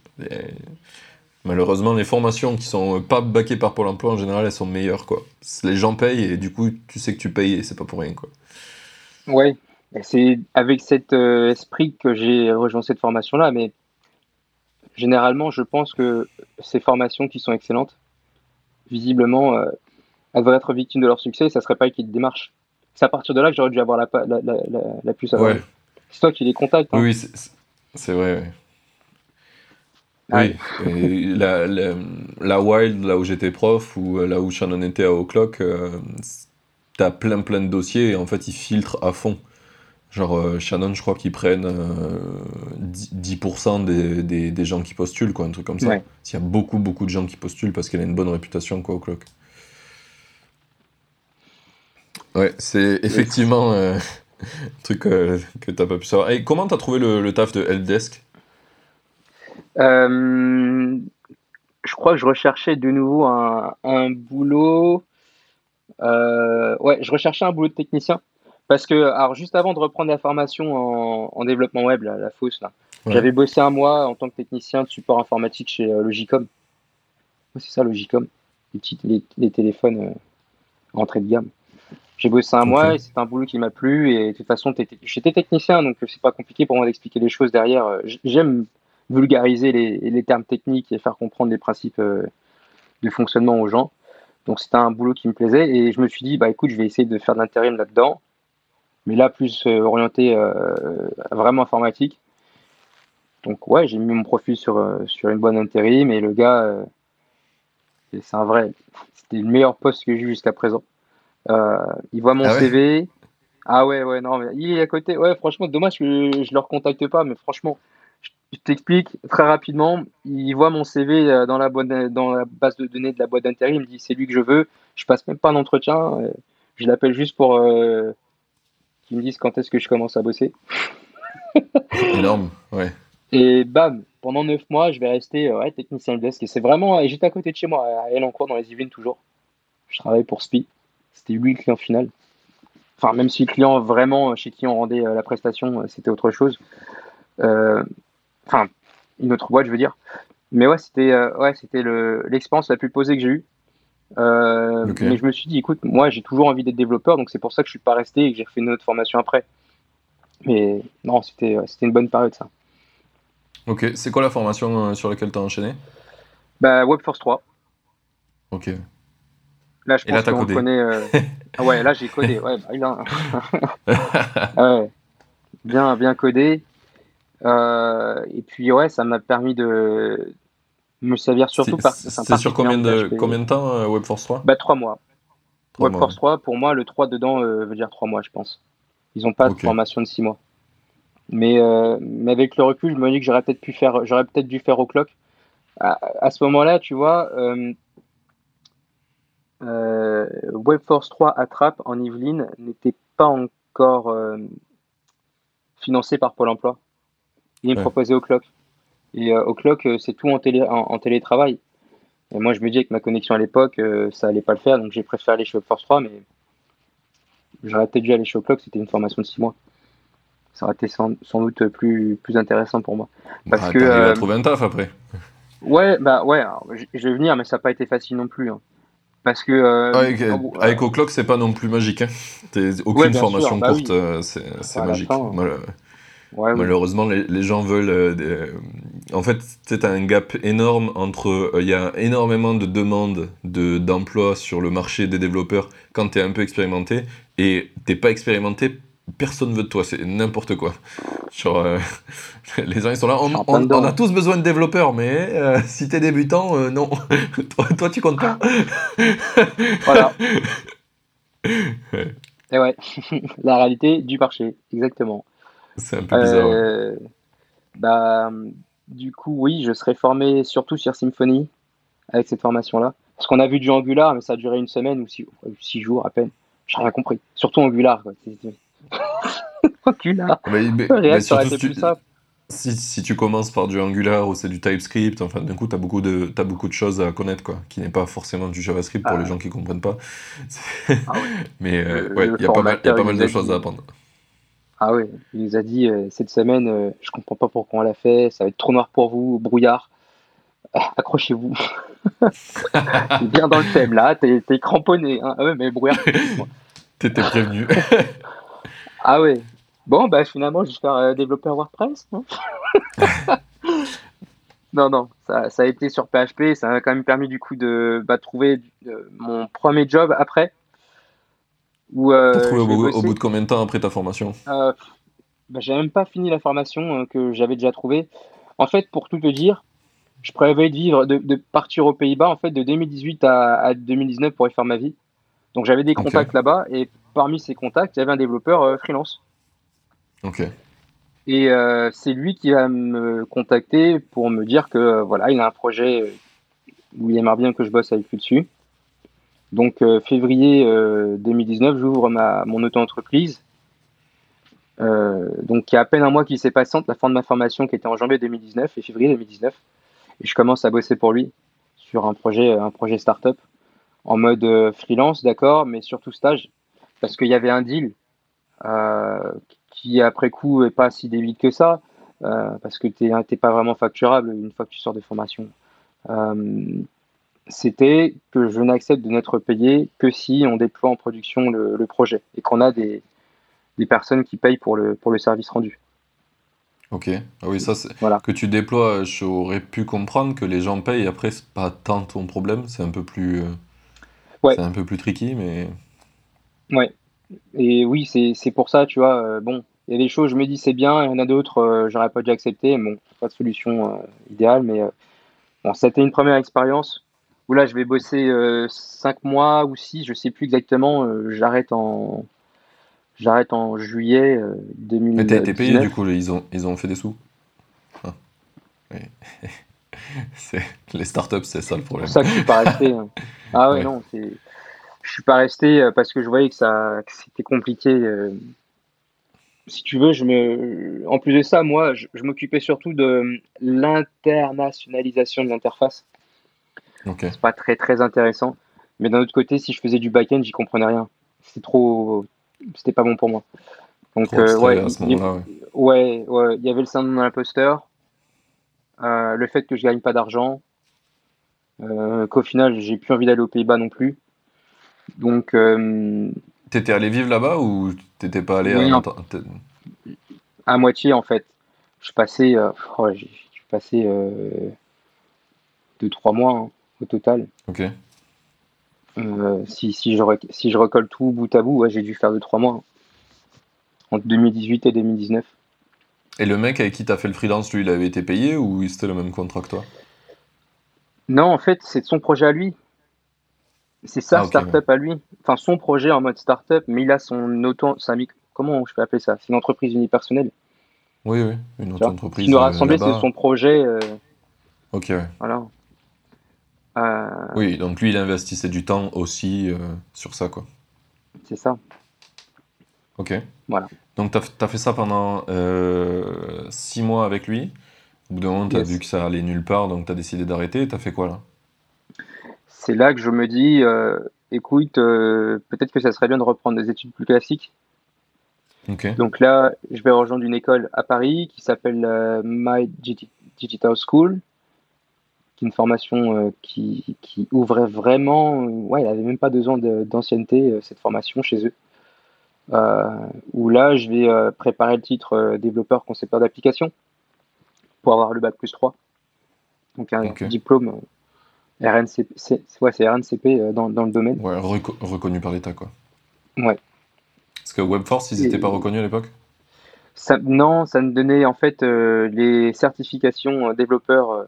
malheureusement, les formations qui sont pas backées par Pôle emploi, en général, elles sont meilleures. Quoi. Les gens payent et du coup, tu sais que tu payes et c'est pas pour rien. Quoi. Ouais, c'est avec cet euh, esprit que j'ai rejoint cette formation-là, mais généralement, je pense que ces formations qui sont excellentes, visiblement, euh, elles devraient être victimes de leur succès, ça serait pas qui te démarche. C'est à partir de là que j'aurais dû avoir la, la, la, la puce à ouais. C'est toi qui les contactes. Hein. Oui, c'est vrai. Oui, la, la, Wild, là où j'étais prof, ou euh, là où Shannon était à O'Clock, euh, t'as plein plein de dossiers et en fait ils filtrent à fond. Genre euh, Shannon, je crois qu'ils prennent 10%, des, des, des, gens qui postulent, quoi, un truc comme ça. S'il y a beaucoup beaucoup de gens qui postulent parce qu'elle a une bonne réputation, quoi, O'Clock. Ouais, c'est effectivement un <laughs> truc que t'as pas pu savoir. Et comment t'as trouvé le, le taf de helpdesk? Euh, je crois que je recherchais de nouveau un, un boulot. Euh, ouais, je recherchais un boulot de technicien. Parce que, alors, juste avant de reprendre la formation en, en développement web, la, la fausse, là, j'avais bossé un mois en tant que technicien de support informatique chez euh, Logicom. c'est ça, Logicom. Les, les, les téléphones euh, entrée de gamme. J'ai bossé un mois et c'est un boulot qui m'a plu. Et de toute façon, j'étais technicien, donc c'est pas compliqué pour moi d'expliquer les choses derrière. J'aime vulgariser les, les, termes techniques et faire comprendre les principes euh, de fonctionnement aux gens. Donc c'était un boulot qui me plaisait et je me suis dit bah écoute je vais essayer de faire de l'intérim là-dedans, mais là plus euh, orienté euh, vraiment informatique. Donc ouais j'ai mis mon profil sur sur une bonne intérim et le gars c'est un vrai c'était le meilleur poste que j'ai eu jusqu'à présent. Il voit mon ah CV. Ah ouais ouais non mais il est à côté ouais franchement dommage que je, je le recontacte pas mais franchement je t'explique très rapidement. Il voit mon CV euh, dans la, boîte, dans la base de données de la boîte d'intérim. Il me dit c'est lui que je veux. Je passe même pas un entretien. Euh, je l'appelle juste pour euh, qu'il me dise quand est-ce que je commence à bosser. <laughs> Énorme, ouais. Et bam, pendant 9 mois, je vais rester ouais, technicien desk. Et c'est vraiment, et j'étais à côté de chez moi, à Elancourt, dans les Yvelines toujours. Je travaillais pour SPI. C'était lui le client final. Enfin, même si le client vraiment chez qui on rendait la prestation, c'était autre chose. Euh, Enfin, une autre boîte, je veux dire. Mais ouais, c'était euh, ouais, c'était l'expérience la plus posée que j'ai eue. Euh, mais je me suis dit, écoute, moi j'ai toujours envie d'être développeur, donc c'est pour ça que je suis pas resté et que j'ai refait une autre formation après. Mais non, c'était une bonne période ça. Ok, c'est quoi la formation euh, sur laquelle tu as enchaîné? Bah, WebForce 3. Ok. Là, je pense qu'on connaît. <laughs> ah ouais, là j'ai codé. Ouais, bah, <laughs> ouais. Bien, bien codé. Euh, et puis ouais, ça m'a permis de me servir surtout par. C'est sur combien de, combien de temps euh, WebForce 3 Bah 3 mois. WebForce 3, pour moi, le 3 dedans euh, veut dire 3 mois, je pense. Ils n'ont pas de formation de 6 mois. Mais, mais avec le recul, je me dis que j'aurais peut-être pu faire, j'aurais peut-être dû faire au clock. À, à ce moment-là, tu vois, WebForce 3 Attrape en Yvelines n'était pas encore financé par Pôle emploi il me proposait au clock. Et euh, au clock, euh, c'est tout en, télé, en, télétravail. Et moi, je me dis avec ma connexion à l'époque, euh, ça allait pas le faire, donc j'ai préféré aller chez Force 3, mais j'aurais peut-être dû aller chez Clock, c'était une formation de 6 mois. Ça aurait été sans, doute plus, plus intéressant pour moi. Parce ah, que. à trouver un taf après. Ouais, bah ouais, je vais venir, mais ça n'a pas été facile non plus. Hein. Parce que. Ah, avec, avec O'Clock, c'est pas non plus magique. Hein. aucune formation bah courte, c'est magique. Malheureusement, les, gens veulent. Euh, en fait, c'est un gap énorme entre. Euh, il y a énormément de demandes de, d'emploi sur le marché des développeurs quand tu es un peu expérimenté, et t'es pas expérimenté, personne veut de toi, c'est n'importe quoi. Genre, euh, <laughs> les gens ils sont là, on, a tous besoin de développeurs, mais euh, si t'es débutant, euh, non. <laughs> toi, tu comptes pas. voilà. <laughs> Et ouais, la réalité du marché, exactement. C'est un peu bizarre. Bah, du coup, oui, je serai formé surtout sur Symfony avec cette formation-là. Parce qu'on a vu du Angular, mais ça a duré une semaine ou six, jours à peine. J'ai rien compris. Surtout Angular. Quoi. <laughs> Angular. si, si, tu commences par du Angular ou c'est du TypeScript, enfin d'un coup tu as beaucoup de as beaucoup de choses à connaître quoi, qui n'est pas forcément du JavaScript pour les ah. gens qui comprennent pas. <laughs> Ah Mais euh, il y a pas mal, y a pas mal de choses à apprendre. Ah oui, il nous a dit euh, cette semaine, euh, je comprends pas pourquoi on l'a fait, ça va être trop noir pour vous, brouillard. <laughs> accrochez-vous. bien dans le thème là, t'es es cramponné. Hein. Ah ouais, mais brouillard. T'étais prévenu. Ah ouais. Bon, bah finalement, je vais faire euh, développeur WordPress. <laughs> non, non, ça, ça, a été sur PHP. Ça m'a quand même permis du coup de bah, trouver mon premier job après. Où, euh, T'as trouvé au, bout de combien de temps après ta formation? Euh, bah, J'ai même pas fini la formation euh, que j'avais déjà trouvée. En fait, pour tout te dire, je prévoyais de vivre, de, partir aux Pays-Bas en fait de 2018 à, 2019 pour y faire ma vie. Donc j'avais des contacts là-bas et parmi ces contacts, il y avait un développeur euh, freelance. Ok. Et euh, c'est lui qui va me contacter pour me dire que voilà, il a un projet où il aimerait bien que je bosse avec lui dessus. Donc euh, février 2019, j'ouvre ma mon auto-entreprise. donc il y a à peine un mois qui s'est passé entre la fin de ma formation qui était en janvier 2019 et février 2019. Et je commence à bosser pour lui sur un projet, un projet startup en mode euh, freelance, d'accord, mais surtout stage, parce qu'il y avait un deal euh, qui après coup est pas si débile que ça, euh, parce que tu n'es pas vraiment facturable une fois que tu sors de formation. C'était que je n'accepte de n'être payé que si on déploie en production le, projet et qu'on a des, des, personnes qui payent pour le, pour le service rendu. Ok. Ah oui, ça, c'est... Que tu déploies, j'aurais pu comprendre que les gens payent. Après, c'est pas tant ton problème. C'est un peu plus. Euh, ouais. C'est un peu plus tricky, mais. Ouais. Et oui, c'est, pour ça, tu vois. Euh, bon, il y a des choses, je me dis c'est bien. Il y en a d'autres, euh, j'aurais pas dû accepter. Bon, pas de solution idéale, mais bon, c'était une première expérience où là, je vais bosser 5 mois ou 6, je sais plus exactement. j'arrête en J'arrête en juillet 2019. Mais t'as été payé du coup, ils ont, ils ont fait des sous? Ah. <laughs> Les startups, c'est ça le problème. C'est ça que je suis pas resté. Hein. <laughs> Ah ouais, non, je suis pas resté euh, parce que je voyais que, ça, c'était compliqué. Euh. Si tu veux, je me... en plus de ça, moi, je, m'occupais surtout de l'internationalisation de l'interface. Okay. C'est pas très très intéressant. Mais d'un autre côté, si je faisais du back-end, j'y comprenais rien. C'est trop, c'était pas bon pour moi. Donc, euh, ouais, il, ouais. ouais, il y avait le syndrome de l'imposteur, euh, le fait que je gagne pas d'argent, euh, qu'au final, j'ai plus envie d'aller aux Pays-Bas non plus. Donc. T'étais allé vivre là-bas ou t'étais pas allé à, à moitié en fait. Je passais, oh, j'ai passé deux trois mois hein, au total. Ok. Euh, si, si, je, si je recolle tout bout à bout, j'ai dû faire 2-3 mois. Hein. Entre 2018 et 2019. Et le mec avec qui tu as fait le freelance, lui, il avait été payé ou c'était le même contrat que toi? Non, en fait, c'est son projet à lui. C'est sa ah, startup à lui. Enfin, son projet en mode startup, mais il a son auto. Comment je peux appeler ça? C'est une entreprise unipersonnelle. Oui, oui, une autre entreprise. Ce qui nous rassemblait, c'est son projet. Euh, ok, ouais. Voilà. Euh, oui, donc lui, il investissait du temps aussi euh, sur ça, quoi. C'est ça. Ok. Voilà. Donc, tu as, fait ça pendant euh, six mois avec lui? Au bout d'un moment, tu as vu que ça allait nulle part, donc tu as décidé d'arrêter. Tu as fait quoi là? C'est là que je me dis écoute, peut-être que ça serait bien de reprendre des études plus classiques. Donc là, je vais rejoindre une école à Paris qui s'appelle My Digital School qui une formation euh, qui, qui, ouvrait vraiment. Euh, ouais, il avait même pas besoin d'ancienneté, euh, cette formation chez eux. où là, je vais préparer le titre développeur concepteur d'application pour avoir le bac plus 3. Donc un diplôme RNCP, c'est ouais, RNCP dans, dans, le domaine. Ouais, reconnu par l'État, quoi. Ouais. Parce que WebForce, ils n'étaient pas reconnus à l'époque? Ça, Non, ça me donnait en fait les certifications développeurs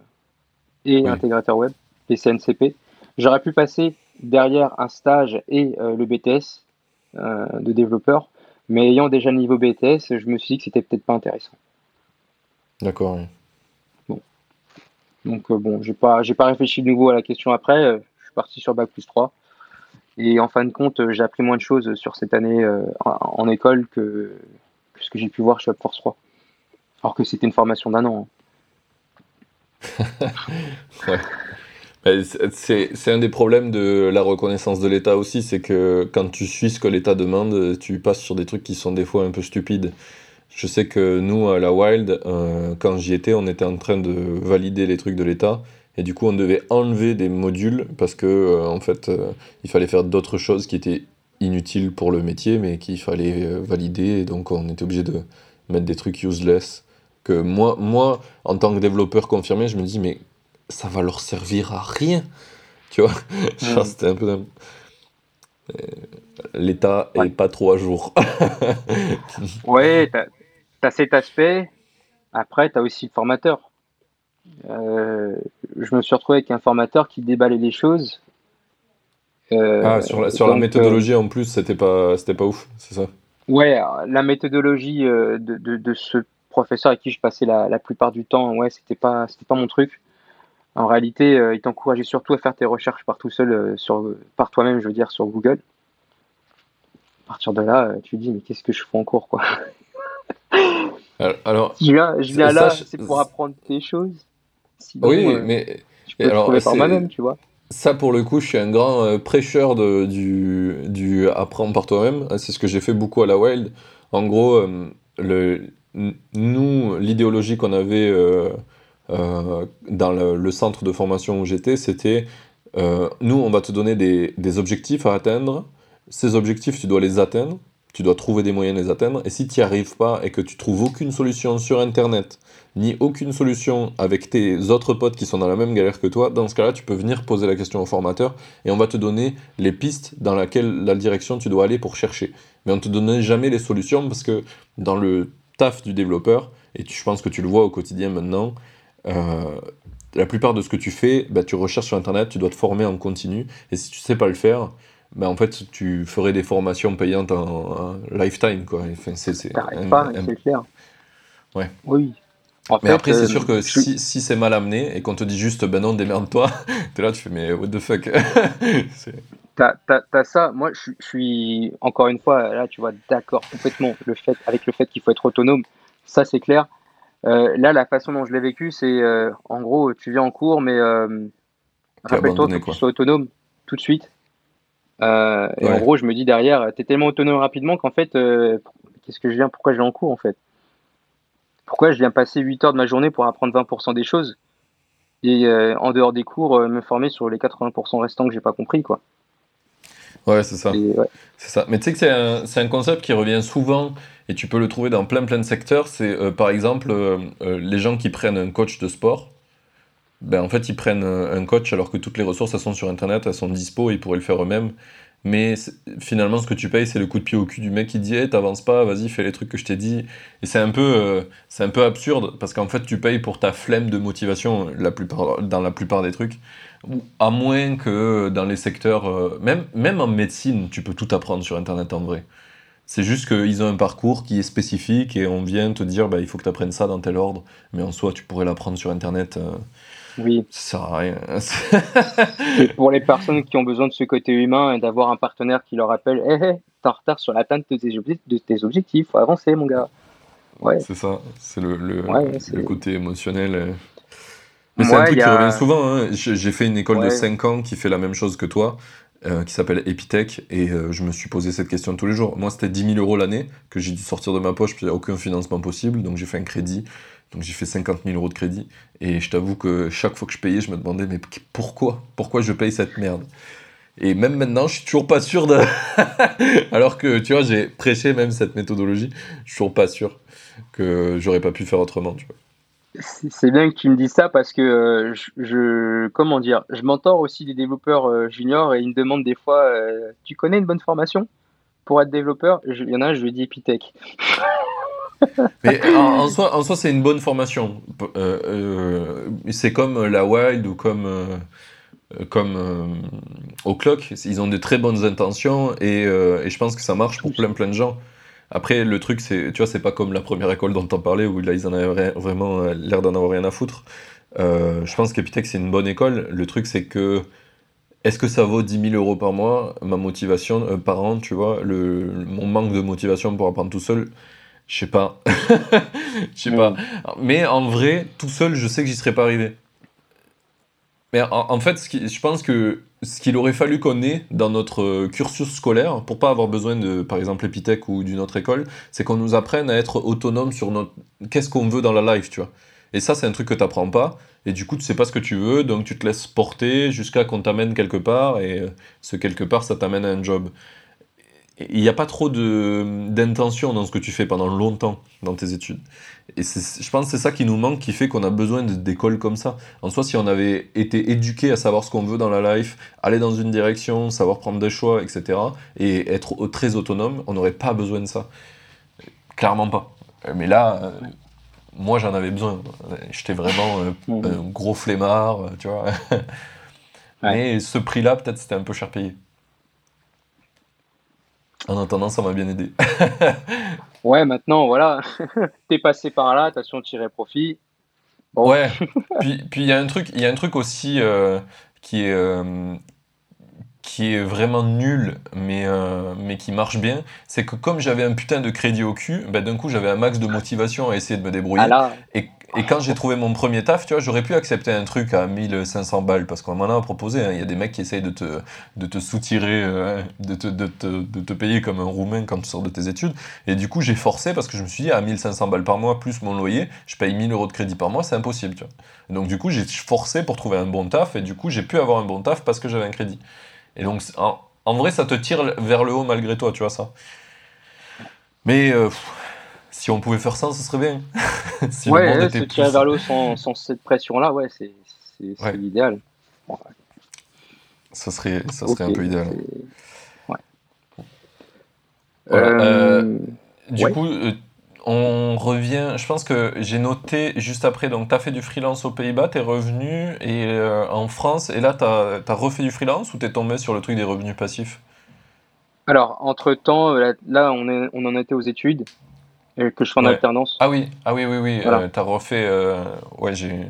et intégrateurs web, les CNCP. J'aurais pu passer derrière un stage et le BTS de développeur, mais ayant déjà le niveau BTS, je me suis dit que c'était peut-être pas intéressant. D'accord. Bon. Donc bon, j'ai pas, j'ai pas réfléchi de nouveau à la question après. je suis parti sur bac plus 3. Et en fin de compte, j'ai appris moins de choses sur cette année en, école que, ce que j'ai pu voir chez Force 3. Alors que c'était une formation d'un an. Hein. <laughs> C'est un des problèmes de la reconnaissance de l'État aussi, c'est que quand tu suis ce que l'État demande, tu passes sur des trucs qui sont des fois un peu stupides. Je sais que nous, à la Wild, euh, quand j'y étais, on était en train de valider les trucs de l'État, et du coup, on devait enlever des modules parce que, euh, en fait, euh, il fallait faire d'autres choses qui étaient inutiles pour le métier, mais qu'il fallait valider, et donc on était obligé de mettre des trucs useless. Que moi, moi, en tant que développeur confirmé, je me dis, mais ça va leur servir à rien. <laughs> Tu vois? C'était un peu. L'État est pas trop à jour. <laughs> ouais, tu as, cet aspect. Après, tu as aussi le formateur. Euh, je me suis retrouvé avec un formateur qui déballait les choses. Euh, ah, sur la, sur la méthodologie en plus, c'était pas, pas ouf, c'est ça? Ouais, la méthodologie de, de, de, ce professeur avec qui je passais la, la plupart du temps, ouais, c'était pas, pas mon truc. En réalité, euh, il t'encourageait surtout à faire tes recherches par tout seul, euh, sur, par toi-même, je veux dire, sur Google. À partir de là, euh, tu te dis, mais qu'est-ce que je fais en cours, quoi? Alors, je viens, je viens là, c'est pour apprendre tes choses. oui, mais je peux alors, trouver par moi-même, tu vois. Ça, pour le coup, je suis un grand prêcheur de, du, du apprendre par toi-même. C'est ce que j'ai fait beaucoup à la Wild. En gros, le, nous, l'idéologie qu'on avait euh, dans le, centre de formation où j'étais, c'était euh, nous, on va te donner des, des, objectifs à atteindre. Ces objectifs, tu dois les atteindre. Tu dois trouver des moyens de les atteindre. Et si tu n'y arrives pas et que tu trouves aucune solution sur Internet, ni aucune solution avec tes autres potes qui sont dans la même galère que toi, dans ce cas-là, tu peux venir poser la question au formateur et on va te donner les pistes dans laquelle la direction tu dois aller pour chercher. Mais on ne te donne jamais les solutions parce que dans le taf du développeur, et je pense que tu le vois au quotidien maintenant, euh, la plupart de ce que tu fais, bah, tu recherches sur Internet, tu dois te former en continu. Et si tu sais pas le faire, bah, en fait, tu ferais des formations payantes en, lifetime. Quoi. Enfin, c'est, pas, c'est clair. Ouais. Oui. mais après, c'est euh, sûr que si, si c'est mal amené et qu'on te dit juste, ben non, démerde-toi, <laughs> t'es là, tu fais, mais what the fuck? <laughs> T'as, as, ça, moi je, suis encore une fois là, tu vois, d'accord complètement le fait, avec le fait qu'il faut être autonome, ça c'est clair. Euh, là, la façon dont je l'ai vécu, c'est euh, en gros, tu viens en cours, mais rappelle-toi que tu sois autonome tout de suite. Et en gros, je me dis derrière, tu es tellement autonome rapidement qu'en fait, qu'est-ce que je viens, pourquoi je viens en cours en fait? Pourquoi je viens passer 8 heures de ma journée pour apprendre 20% des choses et en dehors des cours, me former sur les 80% restants que j'ai pas compris quoi? Ouais, c'est ça. Ça. Mais tu sais que c'est un, un, concept qui revient souvent et tu peux le trouver dans plein plein de secteurs. C'est euh, par exemple euh, euh, les gens qui prennent un coach de sport. Ben, en fait, ils prennent un coach alors que toutes les ressources elles sont sur internet, elles sont dispo, ils pourraient le faire eux-mêmes. Mais finalement, ce que tu payes, c'est le coup de pied au cul du mec qui dit hey, t'avances pas, vas-y, fais les trucs que je t'ai dit. Et c'est un, peu, c'est un peu absurde parce qu'en fait, tu payes pour ta flemme de motivation la plupart, dans la plupart des trucs. À moins que dans les secteurs, même, même en médecine, tu peux tout apprendre sur internet en vrai. C'est juste qu'ils ont un parcours qui est spécifique et on vient te dire bah, il faut que tu apprennes ça dans tel ordre. Mais en soi, tu pourrais l'apprendre sur Internet. Euh, oui. Ça sert à rien. pour les personnes qui ont besoin de ce côté humain et d'avoir un partenaire qui leur rappelle hé, hey, t'es en retard sur l'atteinte de tes, objectifs, de tes objectifs, faut avancer, mon gars. Ouais. C'est ça, c'est le, le, côté émotionnel. Mais c'est un truc qui revient souvent. Hein. J'ai fait une école de 5 ans qui fait la même chose que toi. Euh, qui s'appelle Epitech, et euh, je me suis posé cette question tous les jours. Moi, c'était 10 000 euros l'année que j'ai dû sortir de ma poche, puis il n'y a aucun financement possible, donc j'ai fait un crédit, donc j'ai fait 50 000 euros de crédit, et je t'avoue que chaque fois que je payais, je me demandais, mais pourquoi? Pourquoi je paye cette merde? Et même maintenant, je suis toujours pas sûr de... <laughs> Alors que, tu vois, j'ai prêché même cette méthodologie, je suis toujours pas sûr que j'aurais pas pu faire autrement, tu vois. C'est bien que tu me dises ça parce que euh, je, comment dire, je m'entends aussi des développeurs euh, juniors et ils me demandent des fois, euh, tu connais une bonne formation pour être développeur, il y en a je lui dis Epitech. <laughs> En, en soi c'est une bonne formation. Euh, euh, c'est comme la Wild ou comme, euh, comme O'Clock. Ils ont de très bonnes intentions et, je pense que ça marche pour plein plein de gens. Après, le truc, c'est, tu vois, c'est pas comme la première école dont on parlais où là, ils en avaient vraiment l'air d'en avoir rien à foutre. je pense qu'Epitech, c'est une bonne école. Le truc, c'est que est-ce que ça vaut 10 000 euros par mois, ma motivation, par an, tu vois, mon manque de motivation pour apprendre tout seul? Je sais pas. <laughs> Je sais pas. Mais en vrai, tout seul, je sais que j'y serais pas arrivé. Mais en, fait, je pense que ce qu'il aurait fallu qu'on ait dans notre cursus scolaire, pour pas avoir besoin de, par exemple, Epitech ou d'une autre école, c'est qu'on nous apprenne à être autonome sur notre... qu'est-ce qu'on veut dans la life, tu vois. Et ça, c'est un truc que tu n'apprends pas. Et du coup, tu sais pas ce que tu veux, donc tu te laisses porter jusqu'à qu'on t'amène quelque part, et ce quelque part, ça t'amène à un job il n'y a pas trop d'intention dans ce que tu fais pendant longtemps dans tes études. Et je pense que c'est ça qui nous manque, qui fait qu'on a besoin d'écoles comme ça. En soi, si on avait été éduqué à savoir ce qu'on veut dans la life, aller dans une direction, savoir prendre des choix, etc., et être très autonome, on n'aurait pas besoin de ça. Clairement pas. Mais là, euh, moi j'en avais besoin. J'étais vraiment euh, mmh. un gros flemmard, tu vois. <laughs> Mais ce prix-là, peut-être c'était un peu cher payé. En attendant, ça m'a bien aidé. <laughs> ouais, maintenant, voilà, <laughs> t'es passé par là, t'as su en tirer profit. Ouais, <laughs> puis il y a un truc, il y a un truc aussi euh, qui est euh, qui est vraiment nul, mais, euh, mais qui marche bien, c'est que comme j'avais un putain de crédit au cul, ben, d'un coup j'avais un max de motivation à essayer de me débrouiller. Ah et, et, quand j'ai trouvé mon premier taf, tu vois, j'aurais pu accepter un truc à 1500 balles, parce qu'on m'en a proposé, hein. il y a des mecs qui essayent de te, soutirer, euh, de, te, payer comme un roumain quand tu sors de tes études. Et du coup j'ai forcé, parce que je me suis dit, à 1500 balles par mois, plus mon loyer, je paye 1000 euros de crédit par mois, c'est impossible, tu vois. Donc du coup j'ai forcé pour trouver un bon taf, et du coup j'ai pu avoir un bon taf parce que j'avais un crédit. Et donc, en, vrai, ça te tire vers le haut malgré toi, tu vois ça. Mais euh, si on pouvait faire ça, ce serait bien. <laughs> si ouais, le monde se tirer vers le haut sans, cette pression-là, ouais, c'est l'idéal. Ça serait, ça serait un peu idéal. Ouais. Euh, euh, du coup, on revient, je pense que j'ai noté juste après, donc tu as fait du freelance aux Pays-Bas, tu es revenu et, euh, en France, et là tu as, refait du freelance ou tu es tombé sur le truc des revenus passifs? Alors, entre-temps, euh, là, on, est, on en était aux études, que je fais en alternance. Ah oui, ah oui, oui, oui, euh, tu as refait... ouais, j'ai...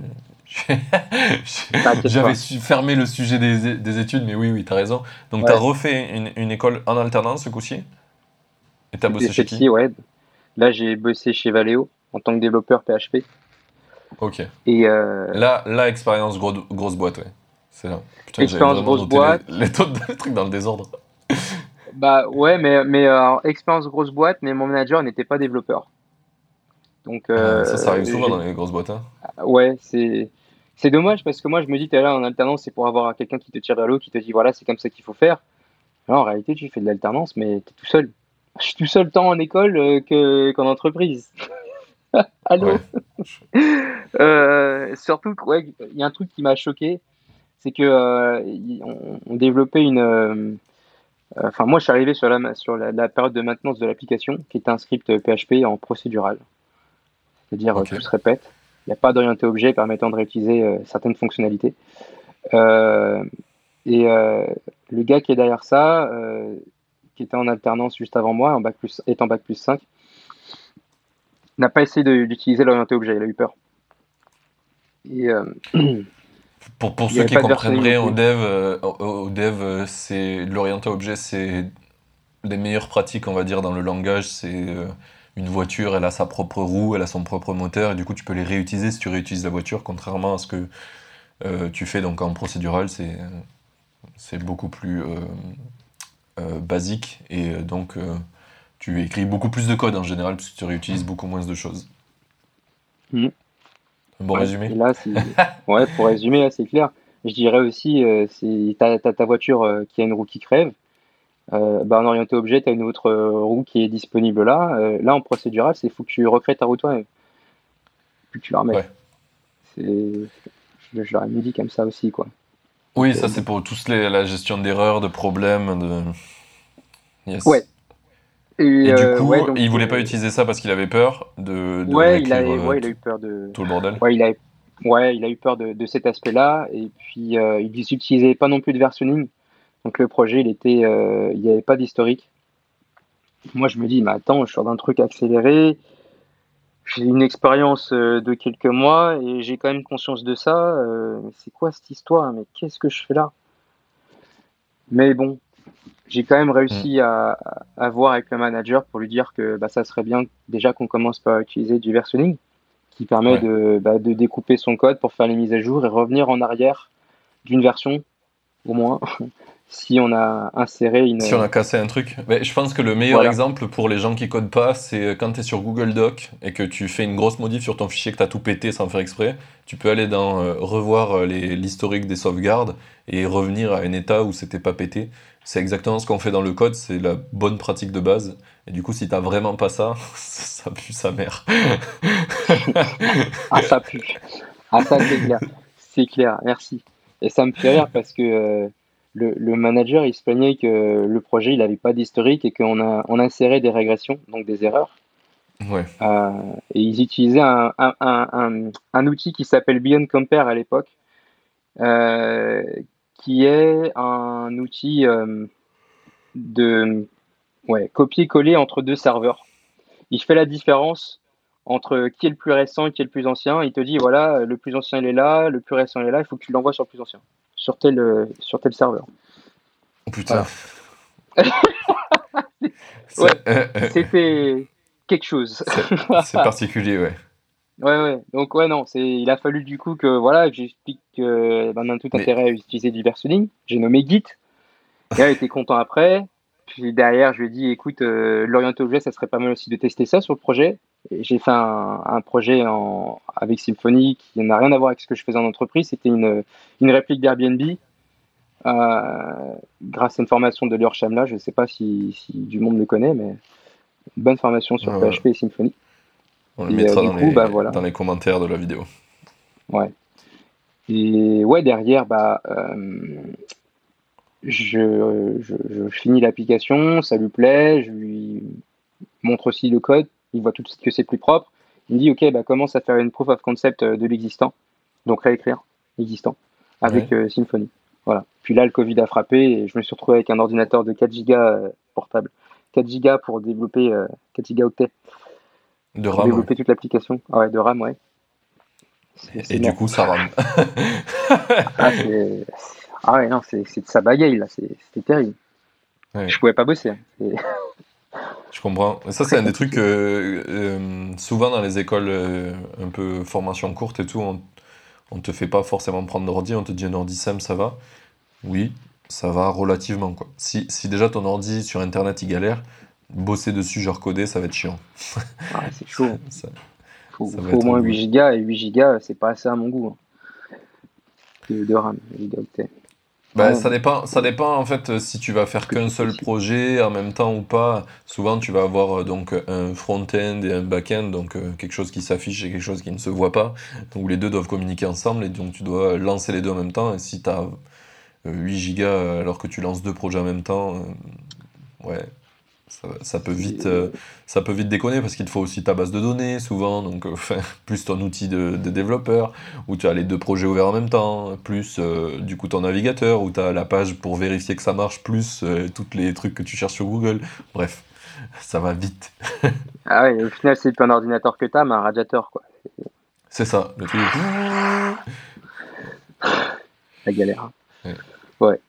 J'avais fermé le sujet des, études, mais oui, oui, tu as raison. Donc, tu as refait une, école en alternance ce coup-ci? Et tu as bossé chez qui? ouais. Là, j'ai bossé chez Valeo en tant que développeur PHP. Ok. Et euh... là, là, expérience grosse boîte, ouais. C'est là. expérience grosse boîte. <laughs> Les, trucs dans le désordre. Bah ouais, mais, mais euh, expérience grosse boîte, mais mon manager n'était pas développeur. Donc, euh, ça, ça arrive souvent dans les grosses boîtes. Hein. Ouais, c'est. C'est dommage parce que moi je me dis, tu es là en alternance, c'est pour avoir quelqu'un qui te tire vers l'eau, qui te dit voilà, c'est comme ça qu'il faut faire. Alors, en réalité, tu fais de l'alternance, mais tu es tout seul je suis tout seul temps en école euh, que, qu'en entreprise. <laughs> Allô <laughs> euh, Surtout, il y a un truc qui m'a choqué, c'est que euh, on, développait une. Enfin, moi, je suis arrivé sur la, sur la, période de maintenance de l'application, qui est un script PHP en procédural. C'est-à-dire, tout se répète. Il n'y a pas d'orienté objet permettant de réutiliser certaines fonctionnalités. et le gars qui est derrière ça, qui était en alternance juste avant moi, en bac plus, étant bac plus 5, n'a pas essayé d'utiliser l'orienté objet, il a eu peur. Et, euh, <clears throat> pour, pour ceux qui comprendraient, au dev, euh, au, dev euh, c'est l'orienté objet, c'est les meilleures pratiques, on va dire, dans le langage. C'est une voiture, elle a sa propre roue, elle a son propre moteur, et du coup, tu peux les réutiliser si tu réutilises la voiture, contrairement à ce que tu fais donc en procédural, c'est beaucoup plus euh, basique et euh, donc euh, tu écris beaucoup plus de code en général puisque tu réutilises beaucoup moins de choses. Mmh. Bon résumé là, <laughs> Ouais, pour résumer, c'est clair. Je dirais aussi, si tu as, ta voiture qui a une roue qui crève, bah, en orienté objet, tu as une autre roue qui est disponible là. là, en procédural, c'est faut que tu recrées ta roue toi-même. Puis tu la remets. Je, je l'aurais mis dit comme ça aussi, quoi. Oui, ça c'est pour tous les, la gestion d'erreurs, de problèmes. De... Ouais. Et, du coup, il voulait pas utiliser ça parce qu'il avait peur de. ouais, il a, ouais, il a eu peur de. Tout le bordel. Ouais, il a, ouais, il a eu peur de, de cet aspect-là. Et puis, il n'utilisait pas non plus de versionning. Donc le projet, il était, il n'y avait pas d'historique. Moi, je me dis, mais attends, je suis dans un truc accéléré j'ai une expérience euh, de quelques mois et j'ai quand même conscience de ça. Euh, c'est quoi cette histoire? Mais qu'est-ce que je fais là? Mais bon, j'ai quand même réussi mm. à, à, voir avec le manager pour lui dire que bah, ça serait bien déjà qu'on commence par utiliser du versioning qui permet de, bah, de découper son code pour faire les mises à jour et revenir en arrière d'une version au moins <laughs> si on a inséré une. Si on a cassé un truc. Mais je pense que le meilleur exemple pour les gens qui codent pas, c'est quand tu es sur Google Doc et que tu fais une grosse modif sur ton fichier que tu as tout pété sans faire exprès. Tu peux aller dans euh, revoir euh, l'historique des sauvegardes et revenir à un état où c'était pas pété. C'est exactement ce qu'on fait dans le code, c'est la bonne pratique de base. Et du coup, si t'as vraiment pas ça, <laughs> ça pue sa mère. ah, ça pue. Ah, ça, c'est clair. C'est clair, merci. Et ça me fait rire parce que. Euh, le, manager il se plaignait que le projet il n'avait pas d'historique et qu'on a on insérait des régressions, donc des erreurs. Ouais. Euh, et ils utilisaient un, un, un, un outil qui s'appelle Beyond Compare à l'époque, euh, qui est un outil euh, de ouais, copier-coller entre deux serveurs. Il fait la différence entre qui est le plus récent et qui est le plus ancien. Il te dit voilà, le plus ancien il est là, le plus récent il est là, il faut que tu l'envoies sur le plus ancien sur tel, euh, sur tel serveur. Oh putain. <laughs> ouais, c'était quelque chose. <laughs> C'est particulier, ouais. Ouais, ouais. Donc, ouais, non, c'est, il a fallu du coup que, voilà, j'explique que ben, on a tout intérêt à utiliser du versioning. J'ai nommé Git. Et elle était content après. Puis derrière, je lui ai dit, écoute, euh, l'orienté objet, ça serait pas mal aussi de tester ça sur le projet. J'ai fait un, un projet en, avec Symfony qui n'a rien à voir avec ce que je faisais en entreprise. C'était une, une réplique d'Airbnb euh, grâce à une formation de Lior Shamla. Je ne sais pas si, si, du monde le connaît, mais une bonne formation sur PHP et Symfony. On le mettra euh, dans, les, bah, voilà. dans les commentaires de la vidéo. Ouais. Et ouais, derrière, bah, euh, je, je, finis l'application, ça lui plaît, je lui montre aussi le code, il voit tout de suite que c'est plus propre. Il me dit, OK, bah, commence à faire une proof of concept euh, de l'existant, donc réécrire l'existant avec euh, Symfony. Voilà. Puis là, le Covid a frappé et je me suis retrouvé avec un ordinateur de 4 Go euh, portable. 4 Go pour développer 4 Go octet. De RAM. Développer toute l'application. Ah ouais, de RAM, ouais. et du coup, ça rame. ah, ah ouais, non, c'est de sa bagaille, là, c'était terrible. Je pouvais pas bosser. Hein. <laughs> Je comprends. ça, c'est un des trucs, euh, souvent dans les écoles euh, un peu formation courte et tout, on, on te fait pas forcément prendre d'ordi, on te dit un ordi simple, ça va. Oui, ça va relativement. Quoi. Si, si déjà ton ordi sur Internet, il galère, bosser dessus, genre coder, ça va être chiant. Ah, c'est <laughs> chaud. ça, faut, faut au moins 8 Go et 8 Go, c'est pas assez à mon goût. Hein. De, RAM, bah, ça, dépend, ça dépend en fait euh, si tu vas faire qu'un seul projet en même temps ou pas. Souvent tu vas avoir euh, donc un front-end et un back-end, donc euh, quelque chose qui s'affiche et quelque chose qui ne se voit pas, où les deux doivent communiquer ensemble et donc tu dois lancer les deux en même temps. Et si tu as 8 Go alors que tu lances deux projets en même temps, ouais, ça, peut vite, euh, ça peut vite déconner parce qu'il te faut aussi ta base de données souvent, donc euh, <laughs> plus ton outil de, développeur où tu as les deux projets ouverts en même temps, plus euh, du coup ton navigateur où tu as la page pour vérifier que ça marche, plus tous les trucs que tu cherches sur Google. Bref, <laughs> ça va vite. ah ouais, au final, c'est plus un ordinateur que tu as, mais un radiateur quoi. C'est ça, le truc. <laughs> La galère. ouais.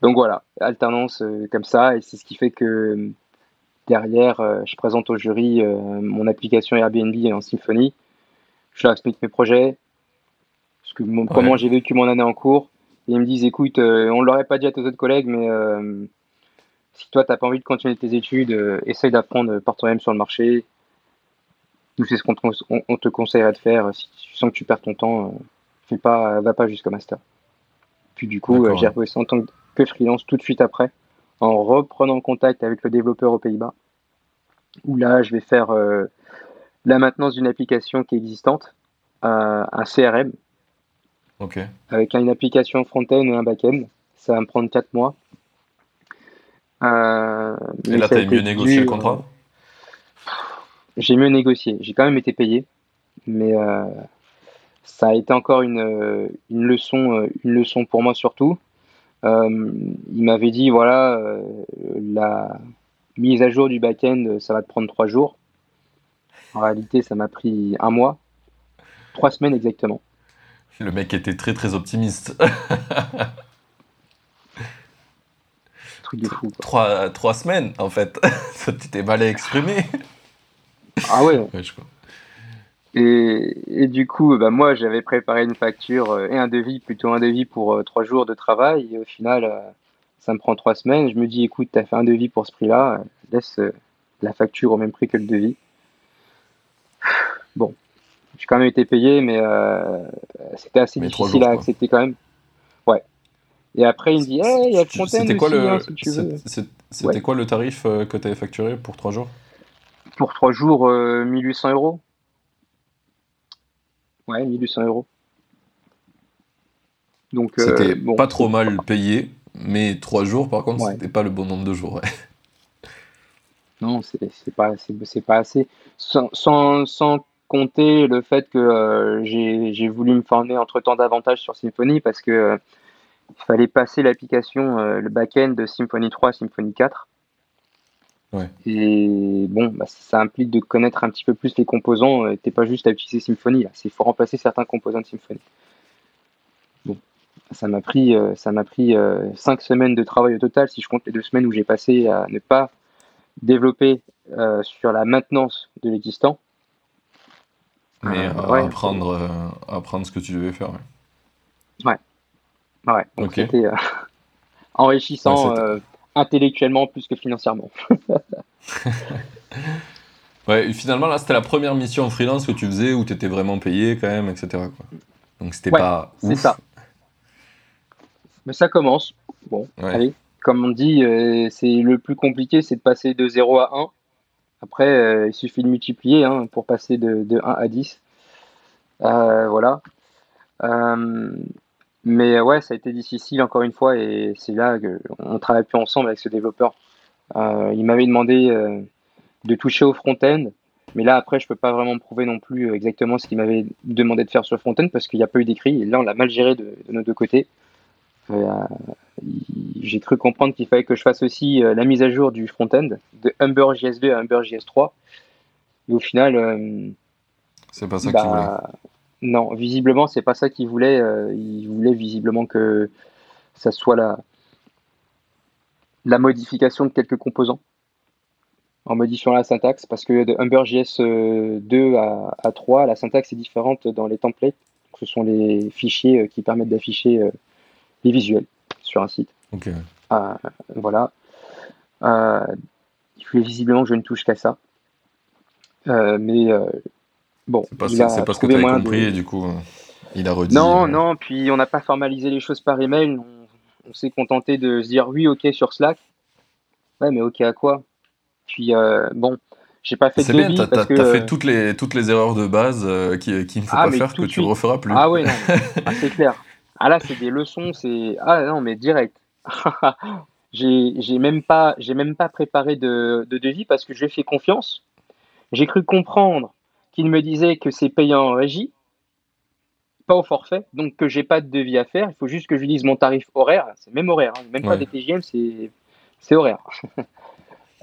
Donc voilà, alternance comme ça, et c'est ce qui fait que Derrière, euh, je présente au jury euh, mon application Airbnb en Symfony. Je leur explique mes projets, ce que, comment j'ai vécu mon année en cours. Et ils me disent, écoute, euh, on ne l'aurait pas dit à tes autres collègues, mais si toi, tu n'as pas envie de continuer tes études, essaye d'apprendre par toi-même sur le marché. Nous, c'est ce qu'on te, conseillerait de faire. Si tu sens que tu perds ton temps, fais pas, va pas jusqu'au master. Puis du coup, j'ai repris en tant que freelance tout de suite après en reprenant contact avec le développeur aux Pays-Bas, où là, je vais faire euh, la maintenance d'une application qui est existante, euh, un CRM, avec une application front-end et un back-end. Ça va me prendre 4 mois. Euh, et là, tu as mieux négocié le contrat? J'ai mieux négocié. J'ai quand même été payé, mais ça a été encore une, une, leçon, une leçon pour moi surtout. Il m'avait dit voilà, la mise à jour du back-end, ça va te prendre trois jours. En réalité, ça m'a pris un mois, trois semaines exactement. Le mec était très très optimiste. <laughs> Truc de fou. Trois, trois, semaines en fait. <laughs> Ça t'était mal exprimé. Ah ouais. je crois. Et, et, du coup, bah, moi j'avais préparé une facture euh, et un devis, plutôt un devis pour euh, trois jours de travail. Et au final, euh, ça me prend trois semaines. Je me dis, écoute, tu as fait un devis pour ce prix-là, laisse la facture au même prix que le devis. Bon, j'ai quand même été payé, mais euh, c'était assez difficile à accepter quand même. Ouais. Et après, il me dit, hey, il y a le C'était quoi, le... Hein, C'était quoi le tarif que tu avais facturé pour 3 jours? Pour 3 jours, 1800 euh, euros. Ouais, 1800 euros. Donc, c'était pas trop mal payé, mais 3 jours, par contre, c'était pas le bon nombre de jours. Ouais. <laughs> Non, c'est pas, pas assez. Sans, sans, sans compter le fait que euh, j'ai voulu me former entre temps davantage sur Symfony parce que euh, il fallait passer l'application, euh, le back-end de Symfony 3 à Symfony 4. Et bon, bah, ça implique de connaître un petit peu plus les composants. T'es pas juste à utiliser Symfony, il faut remplacer certains composants de Symfony. Bon, ça m'a pris, ça m'a pris cinq semaines de travail au total, si je compte les deux semaines où j'ai passé à ne pas développer sur la maintenance de l'existant mais euh, euh, apprendre, apprendre ce que tu devais faire. Ouais. Ouais. Donc c'était euh, <laughs> enrichissant intellectuellement plus que financièrement. <laughs> ouais, finalement, là, c'était la première mission en freelance que tu faisais où tu étais vraiment payé quand même, etc. Quoi. Donc c'était pas C'est ça. Mais ça commence. Bon, allez. Comme on dit, c'est le plus compliqué, c'est de passer de 0 à 1. Après, euh, il suffit de multiplier hein, pour passer de, de, 1 à 10. Euh, voilà. Euh, mais ouais, ça a été difficile encore une fois et c'est là qu'on travaille plus ensemble avec ce développeur. il m'avait demandé de toucher au front-end, mais là après je peux pas vraiment prouver non plus exactement ce qu'il m'avait demandé de faire sur le front-end parce qu'il n'y a pas eu d'écrit et là on l'a mal géré de, de, nos deux côtés. j'ai cru comprendre qu'il fallait que je fasse aussi la mise à jour du front-end de Humber JS2 à Humber JS3. Et au final, c'est pas ça qu'il voulait. Non, visiblement, c'est pas ça qu'il voulait. Euh, il voulait visiblement que ça soit la, la modification de quelques composants en modifiant la syntaxe parce que de HumberJS 2 euh, à, à 3, la syntaxe est différente dans les templates. Ce sont les fichiers euh, qui permettent d'afficher les visuels sur un site. Ok. voilà. il voulait visiblement que je ne touche qu'à ça. mais Bon, c'est pas, ce que tu as compris et du coup, euh, il a redit. Non, euh, non, puis on n'a pas formalisé les choses par email. On, on s'est contenté de se dire oui, ok sur Slack. Ouais, mais ok à quoi? Puis euh, bon, j'ai pas fait de bien, t'as, parce que, as fait toutes les, toutes les erreurs de base qu'il qui ne faut ah, pas faire, que tu referas plus. Ah ouais, <laughs> ah, c'est clair. Ah là, c'est des leçons, c'est. Ah non, mais direct. <laughs> j'ai, j'ai même pas, j'ai même pas préparé de, de devis parce que j'ai fait confiance. J'ai cru comprendre qu'il me disait que c'est payant en régie, pas au forfait, donc que j'ai pas de devis à faire. Il faut juste que je lui dise mon tarif horaire. C'est même horaire, hein. même pas des TGM, c'est horaire. <laughs>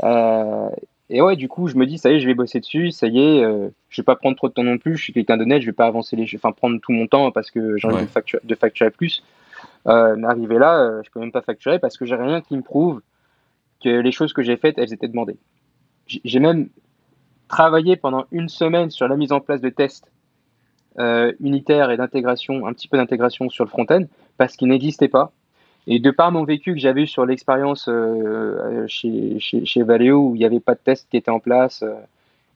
Euh, et ouais, du coup, je me dis, ça y est, je vais bosser dessus, ça y est, euh, je vais pas prendre trop de temps non plus, je suis quelqu'un d'honnête, je vais pas avancer les, enfin prendre tout mon temps parce que j'ai envie de, facturer, de facturer plus. Euh, mais arrivé là, euh, je peux même pas facturer parce que j'ai rien qui me prouve que les choses que j'ai faites, elles étaient demandées. J'ai même travailler pendant une semaine sur la mise en place de tests euh, unitaires et d'intégration, un petit peu d'intégration sur le front-end, parce qu'il n'existait pas. Et de par mon vécu que j'avais eu sur l'expérience euh, chez, chez, chez, Valeo, où il n'y avait pas de tests qui étaient en place, euh,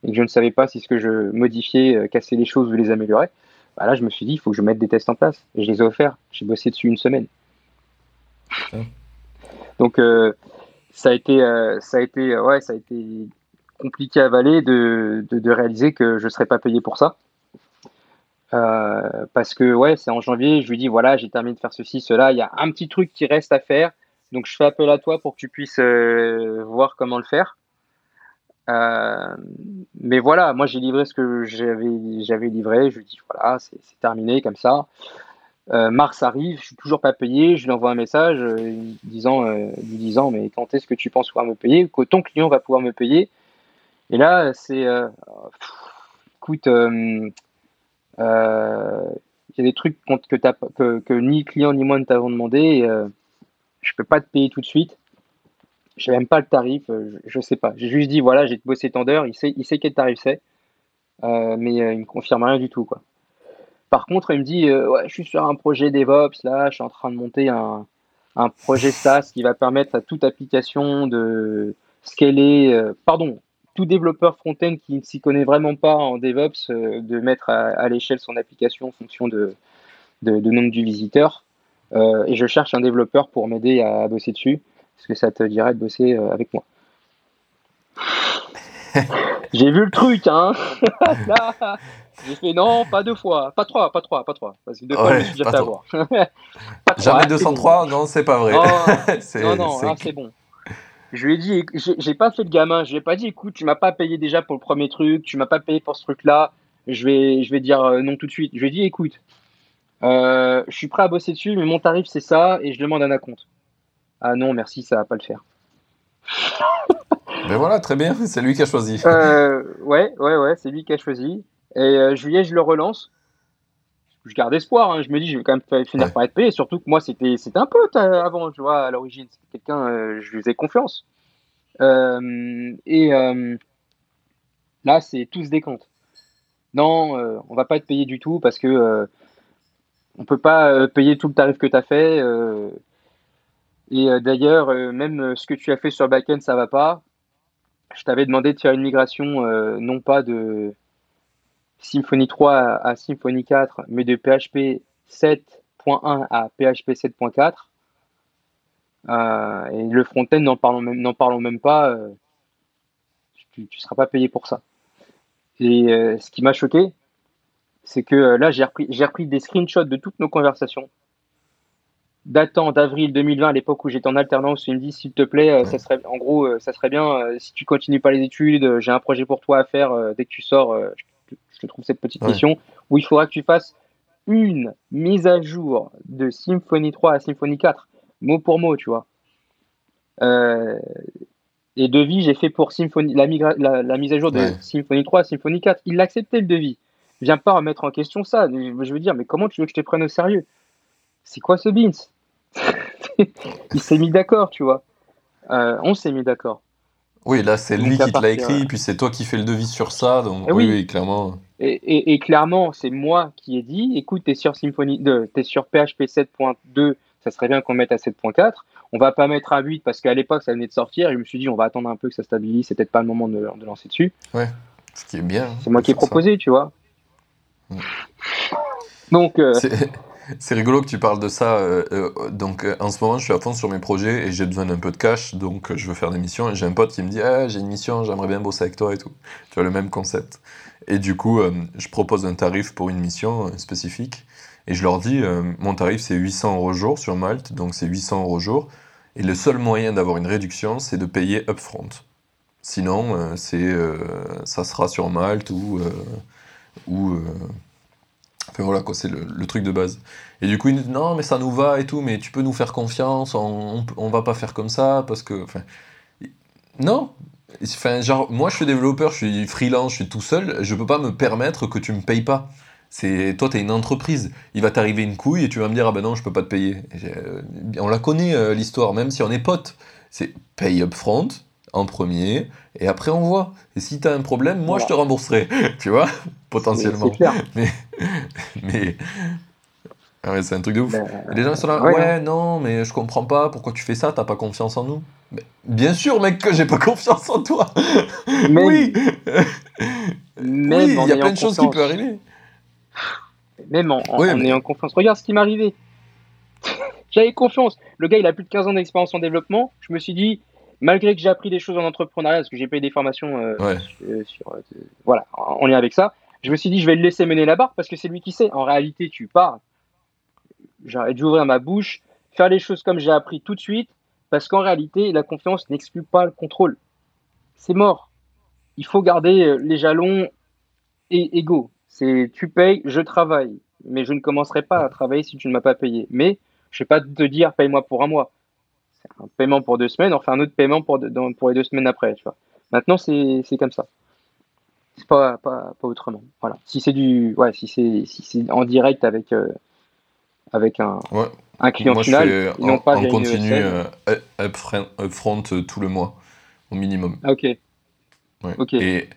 et que je ne savais pas si ce que je modifiais cassait les choses ou les améliorait, bah là je me suis dit, il faut que je mette des tests en place. Et je les ai offerts. J'ai bossé dessus une semaine. Donc ça a été, ça a été, ouais, ça a été compliqué à avaler de, de, réaliser que je ne serais pas payé pour ça. Euh, parce que ouais, c'est en janvier, je lui dis voilà, j'ai terminé de faire ceci, cela, il y a un petit truc qui reste à faire, donc je fais appel à toi pour que tu puisses euh, voir comment le faire. mais voilà, moi j'ai livré ce que j'avais, j'avais livré. Je lui dis voilà, c'est, terminé comme ça. mars arrive, je suis toujours pas payé. Je lui envoie un message disant, lui disant mais quand est-ce que tu penses pouvoir me payer Que ton client va pouvoir me payer? Et là, c'est écoute, il y a des trucs que, que, que, ni client ni moi ne t'avons demandé. Je peux pas te payer tout de suite. Je sais même pas le tarif, euh, je, ne sais pas. J'ai juste dit voilà, j'ai bossé tant d'heures, il sait, il sait quel tarif c'est, euh, mais euh, il me confirme rien du tout. Par contre, il me dit ouais, je suis sur un projet DevOps là, je suis en train de monter un, un projet SaaS qui va permettre à toute application de scaler, pardon, tout développeur front-end qui ne s'y connaît vraiment pas en DevOps de mettre à, l'échelle son application en fonction de, de, de nombre du visiteur. et je cherche un développeur pour m'aider à bosser dessus. Est-ce que ça te dirait de bosser euh, avec moi <laughs> J'ai vu le truc, hein <laughs> J'ai fait non, pas deux fois, pas trois, pas trois, pas trois. Parce que deux fois, je me suis déjà fait avoir. <laughs> Jamais 203, non, c'est pas vrai. Non, non, c'est bon. Je lui ai dit, j'ai pas fait de gamin, je lui ai pas dit, écoute, tu m'as pas payé déjà pour le premier truc, tu m'as pas payé pour ce truc-là, je vais, je vais dire euh, non tout de suite. Je lui ai dit, écoute, euh, je suis prêt à bosser dessus, mais mon tarif c'est ça, et je demande un acompte. Ah non, merci, ça va pas le faire. Mais voilà, très bien, c'est lui qui a choisi. Euh, ouais, ouais, ouais, c'est lui qui a choisi. Et euh, juillet, je le relance. Je garde espoir, hein. je me dis, je vais quand même finir par être payé. Surtout que moi, c'était un pote euh, avant, tu vois, à l'origine. C'était quelqu'un, je lui faisais confiance. et là, c'est tout se décompte. Non, on va pas être payé du tout parce que on peut pas payer tout le tarif que tu as fait. Et euh, d'ailleurs, euh, même euh, ce que tu as fait sur backend, ça va pas. Je t'avais demandé de faire une migration non pas de Symfony 3 à, Symfony 4, mais de PHP 7.1 à PHP 7.4. et le front-end, n'en parlons même, parlons même pas. tu ne seras pas payé pour ça. Et ce qui m'a choqué, c'est que là, j'ai repris, repris des screenshots de toutes nos conversations datant d'avril 2020, à l'époque où j'étais en alternance, il me dit s'il te plaît, euh, ça serait, en gros, euh, ça serait bien euh, si tu continues pas les études, j'ai un projet pour toi à faire dès que tu sors. je, te trouve cette petite mission où il faudra que tu fasses une mise à jour de Symfony 3 à Symfony 4, mot pour mot, tu vois. et devis, j'ai fait pour Symfony, la, la, mise à jour de Symfony 3 à Symfony 4. Il accepté le devis. Viens pas remettre en question ça. Je veux dire, mais comment tu veux que je te prenne au sérieux? C'est quoi ce beans <laughs> il s'est mis d'accord, tu vois. Euh, on s'est mis d'accord. Oui, là, c'est lui qui te l'a écrit, puis c'est toi qui fais le devis sur ça, donc eh oui, clairement. Et, clairement, c'est moi qui ai dit, écoute, t'es sur Symfony, t'es sur PHP 7.2, ça serait bien qu'on mette à 7.4. On va pas mettre à 8 parce qu'à l'époque, ça venait de sortir. Et je me suis dit, on va attendre un peu que ça stabilise. C'est peut-être pas le moment de, lancer dessus. Ouais, ce qui est bien. C'est moi qui ai proposé, tu vois. Donc, euh, c'est rigolo que tu parles de ça. Euh, euh, donc, euh, en ce moment, je suis à fond sur mes projets et j'ai besoin d'un peu de cash, donc je veux faire des missions. Et j'ai un pote qui me dit ah, J'ai une mission, j'aimerais bien bosser avec toi et tout. Tu vois, le même concept. Et du coup, je propose un tarif pour une mission spécifique. Et je leur dis Mon tarif, c'est 800 euros jour sur Malte, donc c'est 800 euros jour. Et le seul moyen d'avoir une réduction, c'est de payer upfront. Sinon, c'est, ça sera sur Malte ou. ou Enfin voilà quoi, c'est le, truc de base. Et du coup, il nous dit non, mais ça nous va et tout, mais tu peux nous faire confiance, on, on, va pas faire comme ça parce que. Enfin, non! Enfin, genre, moi je suis développeur, je suis freelance, je suis tout seul, je peux pas me permettre que tu me payes pas. C'est toi, tu es une entreprise. Il va t'arriver une couille et tu vas me dire ah ben non, je peux pas te payer. Euh, on la connaît euh, l'histoire, même si on est potes. C'est paye up front, en premier, et après on voit. Et si tu as un problème, moi je te rembourserai, <laughs> tu vois, potentiellement. <laughs> Mais, mais... Ah c'est un truc de ouf. Ben, les gens sont là, ouais, non, mais je comprends pas, pourquoi tu fais ça, t'as pas confiance en nous Bien sûr, mec, que j'ai pas <laughs> confiance en toi Oui Même il y a plein de choses qui peuvent arriver. Même en, ayant confiance. Regarde ce qui m'est arrivé. J'avais confiance. Le gars, il a plus de 15 ans d'expérience en développement. Je me suis dit, malgré que j'ai appris des choses en entrepreneuriat, parce que j'ai payé des formations euh, euh, sur, euh, voilà, en lien avec ça, je me suis dit, je vais le laisser mener la barque parce que c'est lui qui sait. En réalité, tu pars. J'arrête d'ouvrir ma bouche, faire les choses comme j'ai appris tout de suite, parce qu'en réalité, la confiance n'exclut pas le contrôle. C'est mort. il faut garder les jalons égaux. C'est tu payes, je travaille, mais je ne commencerai pas à travailler si tu ne m'as pas payé. Mais je ne vais pas te dire paye-moi pour un mois. C'est un paiement pour deux semaines, enfin un autre paiement pour, pour les deux semaines après. Tu vois. Maintenant, c'est comme ça. C'est pas, pas, pas, autrement. Voilà. Si c'est du, ouais, si c'est si en direct avec euh, avec un, un client Moi, final, je fais non pas en continu euh, upfront, upfront euh, tout le mois au minimum. Ah, ok. Ouais. Et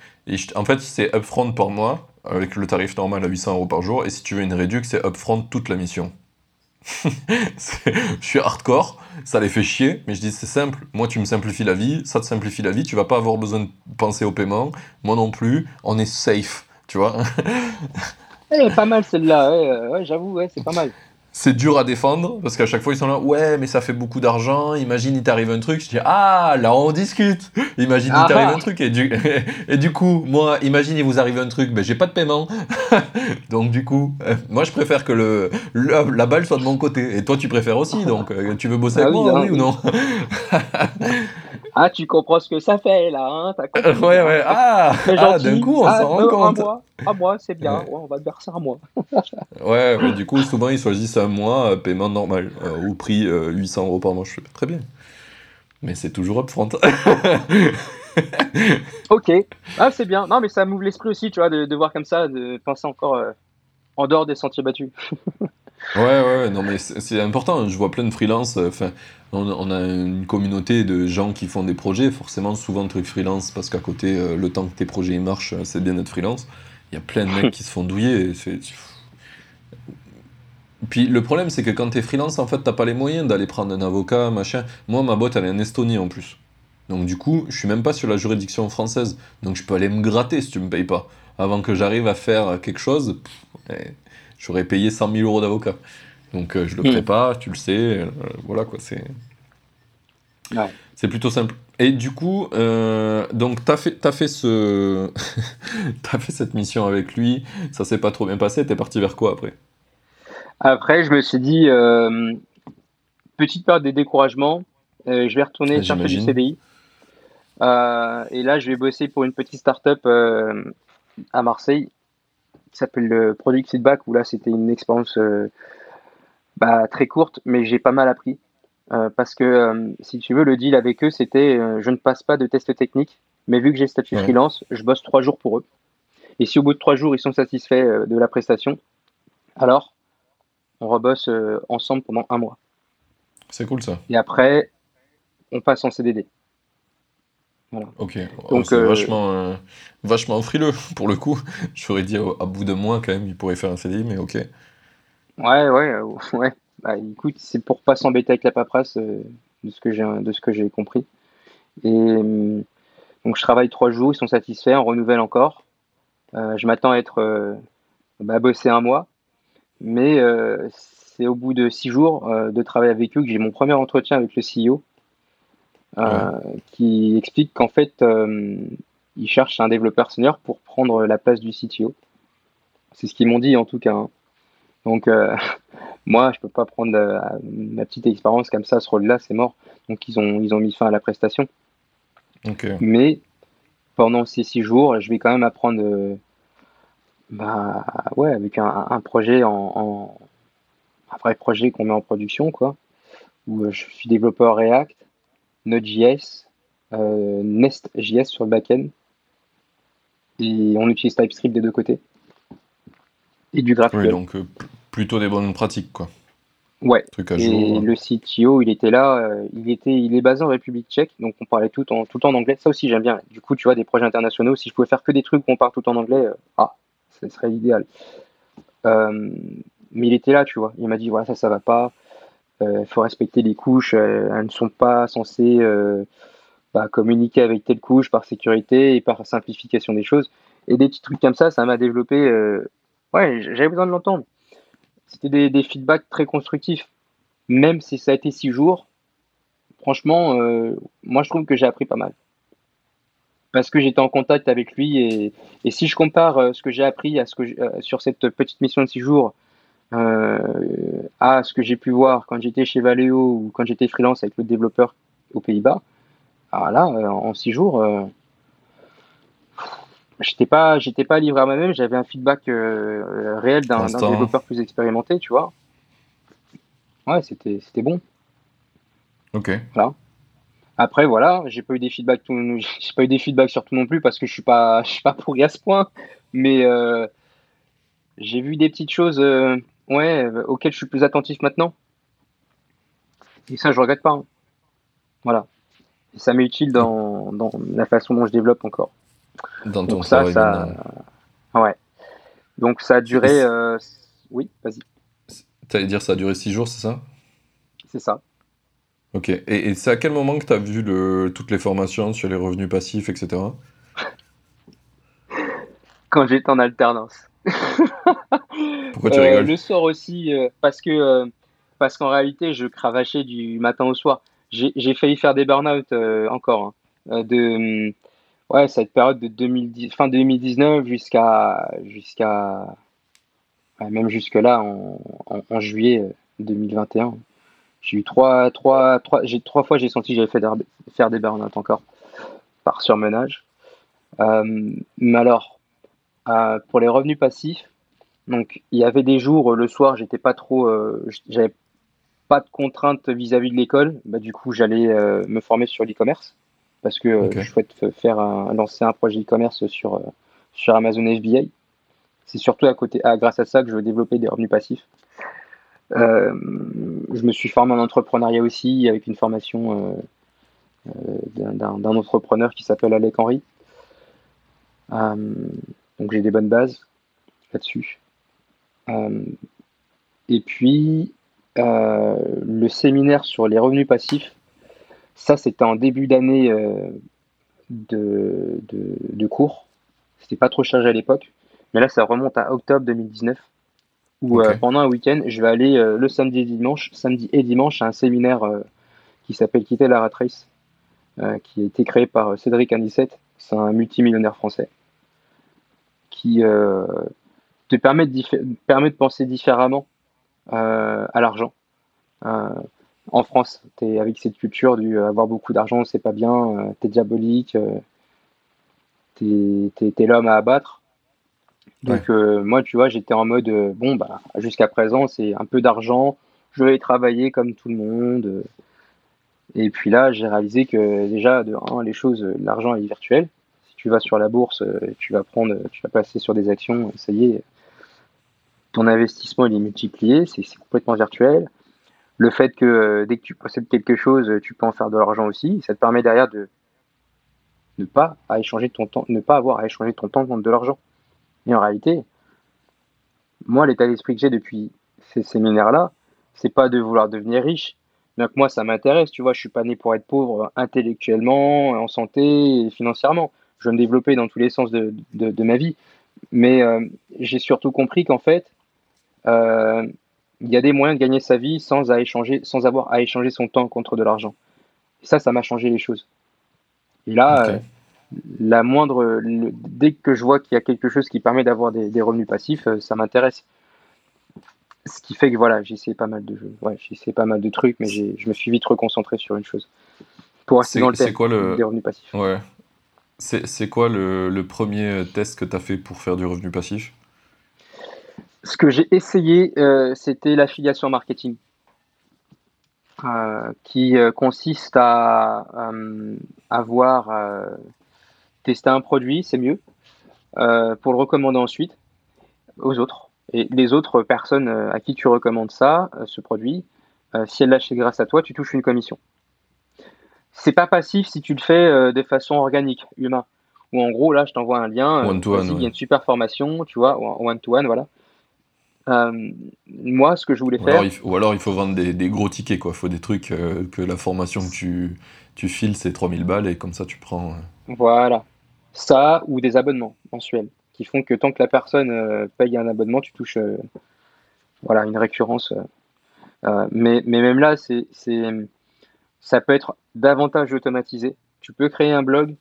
en fait, c'est upfront par mois avec le tarif normal à 800 euros par jour. Et si tu veux une réduction, c'est upfront toute la mission. <laughs> je suis hardcore, ça les fait chier, mais je dis c'est simple. Moi, tu me simplifies la vie, ça te simplifie la vie, tu vas pas avoir besoin de penser au paiement, moi non plus, on est safe, tu vois. <laughs> Elle est pas mal celle-là, ouais, j'avoue, c'est pas mal c'est dur à défendre parce qu'à chaque fois ils sont là ouais mais ça fait beaucoup d'argent imagine il t'arrive un truc je dis ah là on discute imagine il t'arrive ah. un truc et du, <laughs> et du coup moi imagine il vous arrive un truc ben j'ai pas de paiement <laughs> donc du coup euh, moi je préfère que le, la balle soit de mon côté et toi tu préfères aussi donc euh, tu veux bosser ah avec moi hein. oui ou non? <laughs> Ah, tu comprends ce que ça fait là, hein T'as compris <laughs> Ouais, ouais. Ah, ah d'un coup, on ah, s'en rend compte. Un mois, un mois c'est bien. Ouais. on va te verser un mois. <laughs> ouais, mais du coup, souvent, ils choisissent un mois, euh, paiement normal, euh, ou prix 800 euh, euros par mois. Je fais très bien. Mais c'est toujours upfront. <laughs> ok. Ah, c'est bien. Non, mais ça m'ouvre l'esprit aussi, tu vois, de, de, voir comme ça, de penser encore en dehors des sentiers battus. Ouais, ouais, non, mais c'est important. Je vois plein de freelance. Enfin, on, a une communauté de gens qui font des projets, forcément souvent trucs freelance, parce qu'à côté, euh, le temps que tes projets marchent, euh, c'est bien d'être freelance. Il y a plein de <laughs> mecs qui se font douiller. Puis le problème, c'est que quand tu es freelance, en fait, t'as pas les moyens d'aller prendre un avocat, machin. Moi, ma boîte, elle est en Estonie en plus. Donc du coup, je suis même pas sur la juridiction française. Donc je peux aller me gratter si tu me payes pas. Avant que j'arrive à faire quelque chose, j'aurais payé 100 000 euros d'avocat. Donc euh, je le ferai pas, tu le sais. Euh, voilà quoi, c'est. C'est plutôt simple. Et du coup, euh, donc t'as fait, as fait ce, <laughs> as fait cette mission avec lui. Ça s'est pas trop bien passé. T'es parti vers quoi après? Après, je me suis dit petite période de découragement. je vais retourner chercher du CDI. et là, je vais bosser pour une petite start-up à Marseille qui s'appelle le Product Feedback, où là, c'était une expérience bah, très courte, mais j'ai pas mal appris. Euh, parce que euh, si tu veux, le deal avec eux, c'était euh, je ne passe pas de test technique, mais vu que j'ai statut freelance, je bosse trois jours pour eux. Et si au bout de trois jours, ils sont satisfaits de la prestation, alors on rebosse ensemble pendant un mois. C'est cool ça. Et après, on passe en CDD. Voilà. Ok, donc c'est vachement, vachement frileux <laughs> pour le coup. Je ferais dire à bout de mois quand même, il pourrait faire un CDI, mais ok. Ouais, ouais, euh, ouais. Bah, écoute, c'est pour pas s'embêter avec la paperasse euh, de ce que j'ai de ce que j'ai compris. Et euh, donc je travaille trois jours, ils sont satisfaits, on renouvelle encore. je m'attends à être bah, bosser un mois, mais c'est au bout de six jours de travail avec eux que j'ai mon premier entretien avec le CEO, qui explique qu'en fait ils cherchent un développeur senior pour prendre la place du CTO. C'est ce qu'ils m'ont dit en tout cas. Hein. Donc, euh, <laughs> moi, je peux pas prendre euh, ma petite expérience comme ça, ce rôle-là, c'est mort. Donc, ils ont, ils ont mis fin à la prestation. Mais pendant ces six jours, je vais quand même apprendre, euh, bah, ouais, avec un, projet en, un vrai projet qu'on met en production, quoi, où je suis développeur React, Node.js, Nest.js sur le backend, et on utilise TypeScript des deux côtés et du GraphQL. Oui, donc euh, plutôt des bonnes pratiques, quoi. Ouais. et le CTO, il était là, euh, il était, il est basé en République Tchèque, donc on parlait tout en tout en anglais. Ça aussi, j'aime bien. Du coup, tu vois, des projets internationaux, si je pouvais faire que des trucs où on parle tout en anglais, euh, ah, ce serait l'idéal. mais il était là, tu vois. Il m'a dit voilà, ça, ça va pas. Il faut respecter les couches. elles ne sont pas censées bah, communiquer avec telle couche par sécurité et par simplification des choses. Et des petits trucs comme ça, ça m'a développé ouais, j'avais besoin de l'entendre. C'était des, feedbacks très constructifs. Même si ça a été six jours, franchement, euh, moi je trouve que j'ai appris pas mal. Parce que j'étais en contact avec lui et, si je compare euh, ce que j'ai appris à ce que euh, sur cette petite mission de six jours à ce que j'ai pu voir quand j'étais chez Valeo ou quand j'étais freelance avec le développeur aux Pays-Bas, alors là, en six jours, j'étais pas, j'étais pas livré à moi-même, j'avais un feedback réel d'un développeur plus expérimenté, tu vois. Ouais, c'était, c'était bon. Ok. Voilà. Après, voilà, j'ai pas eu des feedbacks, <laughs> j'ai pas eu des feedbacks sur tout non plus parce que je suis pas, <laughs> je suis pas pourri à ce point. Mais euh, j'ai vu des petites choses, euh, ouais, auxquelles je suis plus attentif maintenant. Et ça, je regrette pas. Hein. Voilà. Et ça m'est utile dans, dans, la façon dont je développe encore. Dans ton Donc ça, ça, ouais. Donc ça a duré, euh, oui, vas-y. T'allais dire ça a duré six jours, c'est ça? C'est ça. Ok. Et, c'est à quel moment que tu as vu le, toutes les formations sur les revenus passifs, etc. <laughs> Quand j'étais en alternance. <laughs> Pourquoi tu rigoles euh, Le soir aussi, euh, parce que euh, parce qu'en réalité, je cravachais du matin au soir. J'ai failli faire des burn-out encore. Hein. de, ouais, cette période de 2010, fin 2019 jusqu'à jusqu'à même jusque là en, en juillet 2021. J'ai eu trois, trois, trois, j'ai, trois fois j'ai senti que j'avais fait faire des burn-out encore par surmenage. Euh, mais alors, euh, pour les revenus passifs, donc il y avait des jours le soir, j'étais pas trop, euh, j'avais pas de contraintes vis-à-vis de l'école. Bah, du coup, j'allais me former sur l'e-commerce parce que je souhaite faire un, lancer un projet e-commerce sur sur Amazon FBA. C'est surtout à côté, à, grâce à ça que je veux développer des revenus passifs. Euh, je me suis formé en entrepreneuriat aussi avec une formation euh, euh, d'un entrepreneur qui s'appelle Alec Henry. donc j'ai des bonnes bases là-dessus. Et puis le séminaire sur les revenus passifs, ça c'était en début d'année de, de, de, cours. C'était pas trop chargé à l'époque, mais là ça remonte à octobre 2019 où euh, pendant un week-end, je vais aller euh, le samedi et dimanche, samedi et dimanche à un séminaire euh, qui s'appelle Quitter la rat race, qui a été créé par Cédric Anicette, c'est un multimillionnaire français, qui te permet de, permet de penser différemment à l'argent. en France, es avec cette culture du avoir beaucoup d'argent, c'est pas bien, tu es diabolique, tu es l'homme à abattre. Donc euh, moi, tu vois, j'étais en mode, euh, bon, bah, jusqu'à présent, c'est un peu d'argent, je vais travailler comme tout le monde. Euh. Et puis là, j'ai réalisé que déjà, de les choses, l'argent est virtuel. Si tu vas sur la bourse, tu vas prendre, tu vas passer sur des actions, ça y est, ton investissement il est multiplié, c'est complètement virtuel. Le fait que dès que tu possèdes quelque chose, tu peux en faire de l'argent aussi, ça te permet derrière de ne pas à échanger ton temps, ne pas avoir à échanger ton temps contre de l'argent. Et en réalité, moi, l'état d'esprit que j'ai depuis ces séminaires-là, c'est pas de vouloir devenir riche. Donc moi, ça m'intéresse, tu vois, je suis pas né pour être pauvre intellectuellement, en santé et financièrement. Je veux me développer dans tous les sens de, ma vie. Mais euh, j'ai surtout compris qu'en fait, euh, il y a des moyens de gagner sa vie sans, à échanger, sans avoir à échanger son temps contre de l'argent. Et ça, ça m'a changé les choses. Et là, euh, la moindre, dès que je vois qu'il y a quelque chose qui permet d'avoir des, revenus passifs, euh, ça m'intéresse. Ce qui fait que voilà, j'ai essayé pas mal de jeux, ouais, j'ai essayé pas mal de trucs, mais je me suis vite reconcentré sur une chose. Pour rester dans le thème quoi le... des revenus passifs. Ouais. C'est quoi le, premier test que tu as fait pour faire du revenu passif? Ce que j'ai essayé, euh, c'était l'affiliation marketing. Euh, qui consiste à avoir tester un produit, c'est mieux, euh, pour le recommander ensuite aux autres. Et les autres personnes euh, à qui tu recommandes ça, euh, ce produit, si elles l'achètent grâce à toi, tu touches une commission. C'est pas passif si tu le fais de façon organique, humain. Ou en gros, là, je t'envoie un lien. One to one, Il y a une super formation, tu vois, one to one, voilà. Moi, ce que je voulais faire. ou alors, il faut vendre des, gros tickets, quoi. Il faut des trucs que la formation que tu, tu files, c'est 3000 balles et comme ça, tu prends. Voilà ça ou des abonnements mensuels qui font que tant que la personne euh, paye un abonnement, tu touches euh, voilà, une récurrence. Euh, mais, mais même là, c'est, ça peut être davantage automatisé. Tu peux créer un blog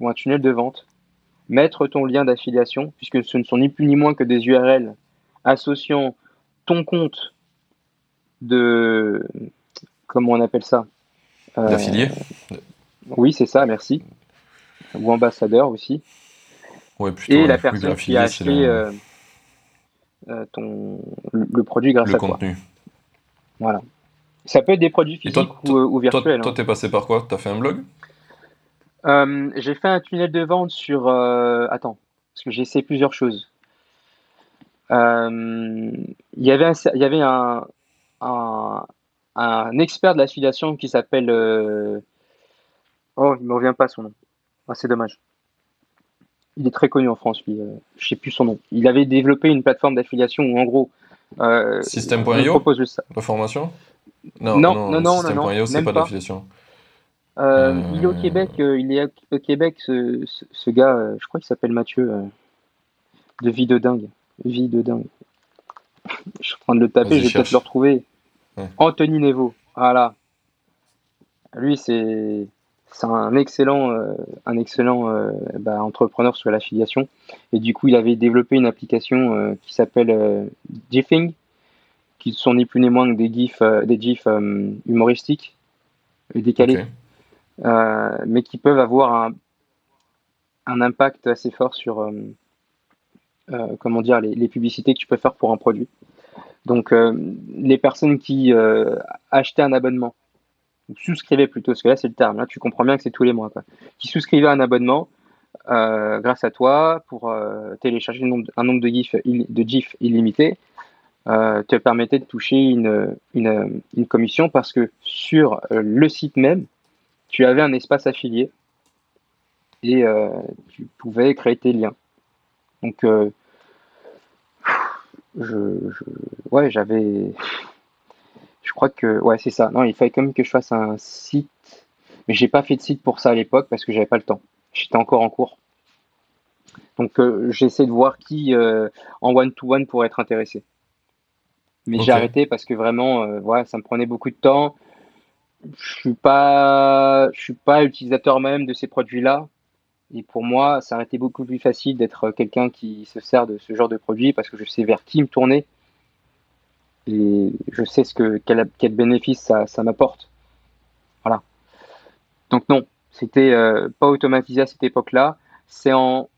ou un tunnel de vente, mettre ton lien d'affiliation, puisque ce ne sont ni plus ni moins que des URL associant ton compte de... Comment on appelle ça D'affilié Oui, c'est ça, merci ou ambassadeur aussi. et la personne qui a acheté ton, le produit grâce le à contenu. Voilà. Ça peut être des produits physiques ou, virtuels. Toi, hein. t'es passé par quoi? T'as fait un blog? J'ai fait un tunnel de vente sur. attends, parce que j'ai essayé plusieurs choses. Il y avait un, y avait un, un, expert de l'affiliation qui s'appelle. Oh, il me revient pas son nom. Ah, c'est dommage. Il est très connu en France, lui. Euh, je sais plus son nom. Il avait développé une plateforme d'affiliation où, en gros, euh, System.io propose ça. La formation Non, non, non, non. System.io, c'est pas, d'affiliation. Euh, il est au Québec. il est au Québec, ce, ce, gars. je crois qu'il s'appelle Mathieu. de vie de dingue. Vie de dingue. je suis en train de le taper. Je vais peut-être le retrouver. Anthony Nevo. Voilà. Lui, c'est un excellent, euh, un excellent euh, bah, entrepreneur sur l'affiliation. Et du coup, il avait développé une application euh, qui s'appelle GIFing, qui sont ni plus ni moins que des GIFs, des GIFs humoristiques et décalés, mais qui peuvent avoir un, un impact assez fort sur comment dire, les, publicités que tu peux faire pour un produit. Donc, les personnes qui achetaient un abonnement souscrivait plutôt, parce que là c'est le terme, là tu comprends bien que c'est tous les mois, qui souscrivait un abonnement euh, grâce à toi pour euh, télécharger un nombre, de GIFs GIF illimité, euh, te permettait de toucher une, une, une, commission parce que sur le site même, tu avais un espace affilié et tu pouvais créer tes liens. Donc, je, je, ouais, j'avais je crois que ouais, c'est ça. Non, il fallait quand même que je fasse un site, mais j'ai pas fait de site pour ça à l'époque parce que j'avais pas le temps. J'étais encore en cours. Donc euh, j'essaie de voir qui euh, en one to one pourrait être intéressé. Mais j'ai arrêté parce que vraiment, euh, ça me prenait beaucoup de temps. Je suis pas, je suis pas utilisateur même de ces produits-là. Et pour moi, ça aurait été beaucoup plus facile d'être quelqu'un qui se sert de ce genre de produit parce que je sais vers qui me tourner et je sais ce que quel, quel bénéfice ça, ça m'apporte. Voilà. Donc non, c'était euh, pas automatisé à cette époque-là. C'est en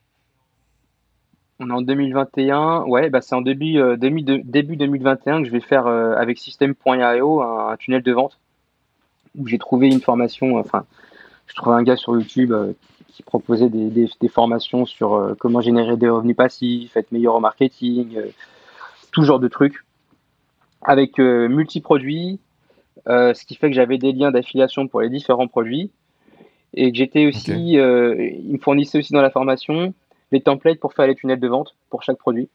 on est en 2021, ouais, bah c'est en début, euh, début, début 2021 que je vais faire euh, avec System.io un, un, tunnel de vente où j'ai trouvé une formation, enfin, je trouvais un gars sur YouTube qui proposait des, des, des formations sur comment générer des revenus passifs, être meilleur au marketing, tout genre de trucs avec euh, multi-produits, euh, ce qui fait que j'avais des liens d'affiliation pour les différents produits et que j'étais aussi, euh, il me fournissait aussi dans la formation les templates pour faire les tunnels de vente pour chaque produit.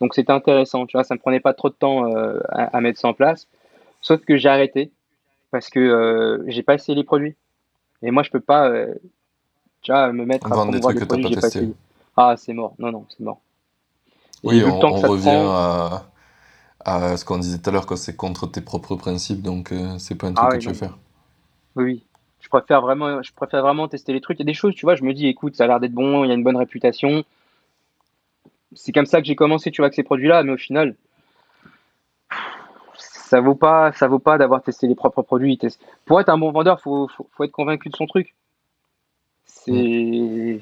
Donc c'était intéressant, tu vois, ça me prenait pas trop de temps à, mettre ça en place, sauf que j'ai arrêté parce que j'ai pas essayé les produits. Et moi je peux pas, tu vois, me mettre à vendre des trucs que produits, pas, pas essayé. Ah c'est mort, non non c'est mort. oui, on, on revient à à ce qu'on disait tout à l'heure, que c'est contre tes propres principes, donc euh, c'est pas un truc ah que tu veux faire. Oui, je préfère vraiment, je préfère vraiment tester les trucs. Il y a des choses, tu vois, je me dis, écoute, ça a l'air d'être bon, il y a une bonne réputation. C'est comme ça que j'ai commencé, tu vois, avec ces produits-là, mais au final, ça vaut pas, ça vaut pas d'avoir testé les propres produits. Pour être un bon vendeur, faut, faut, être convaincu de son truc. C'est,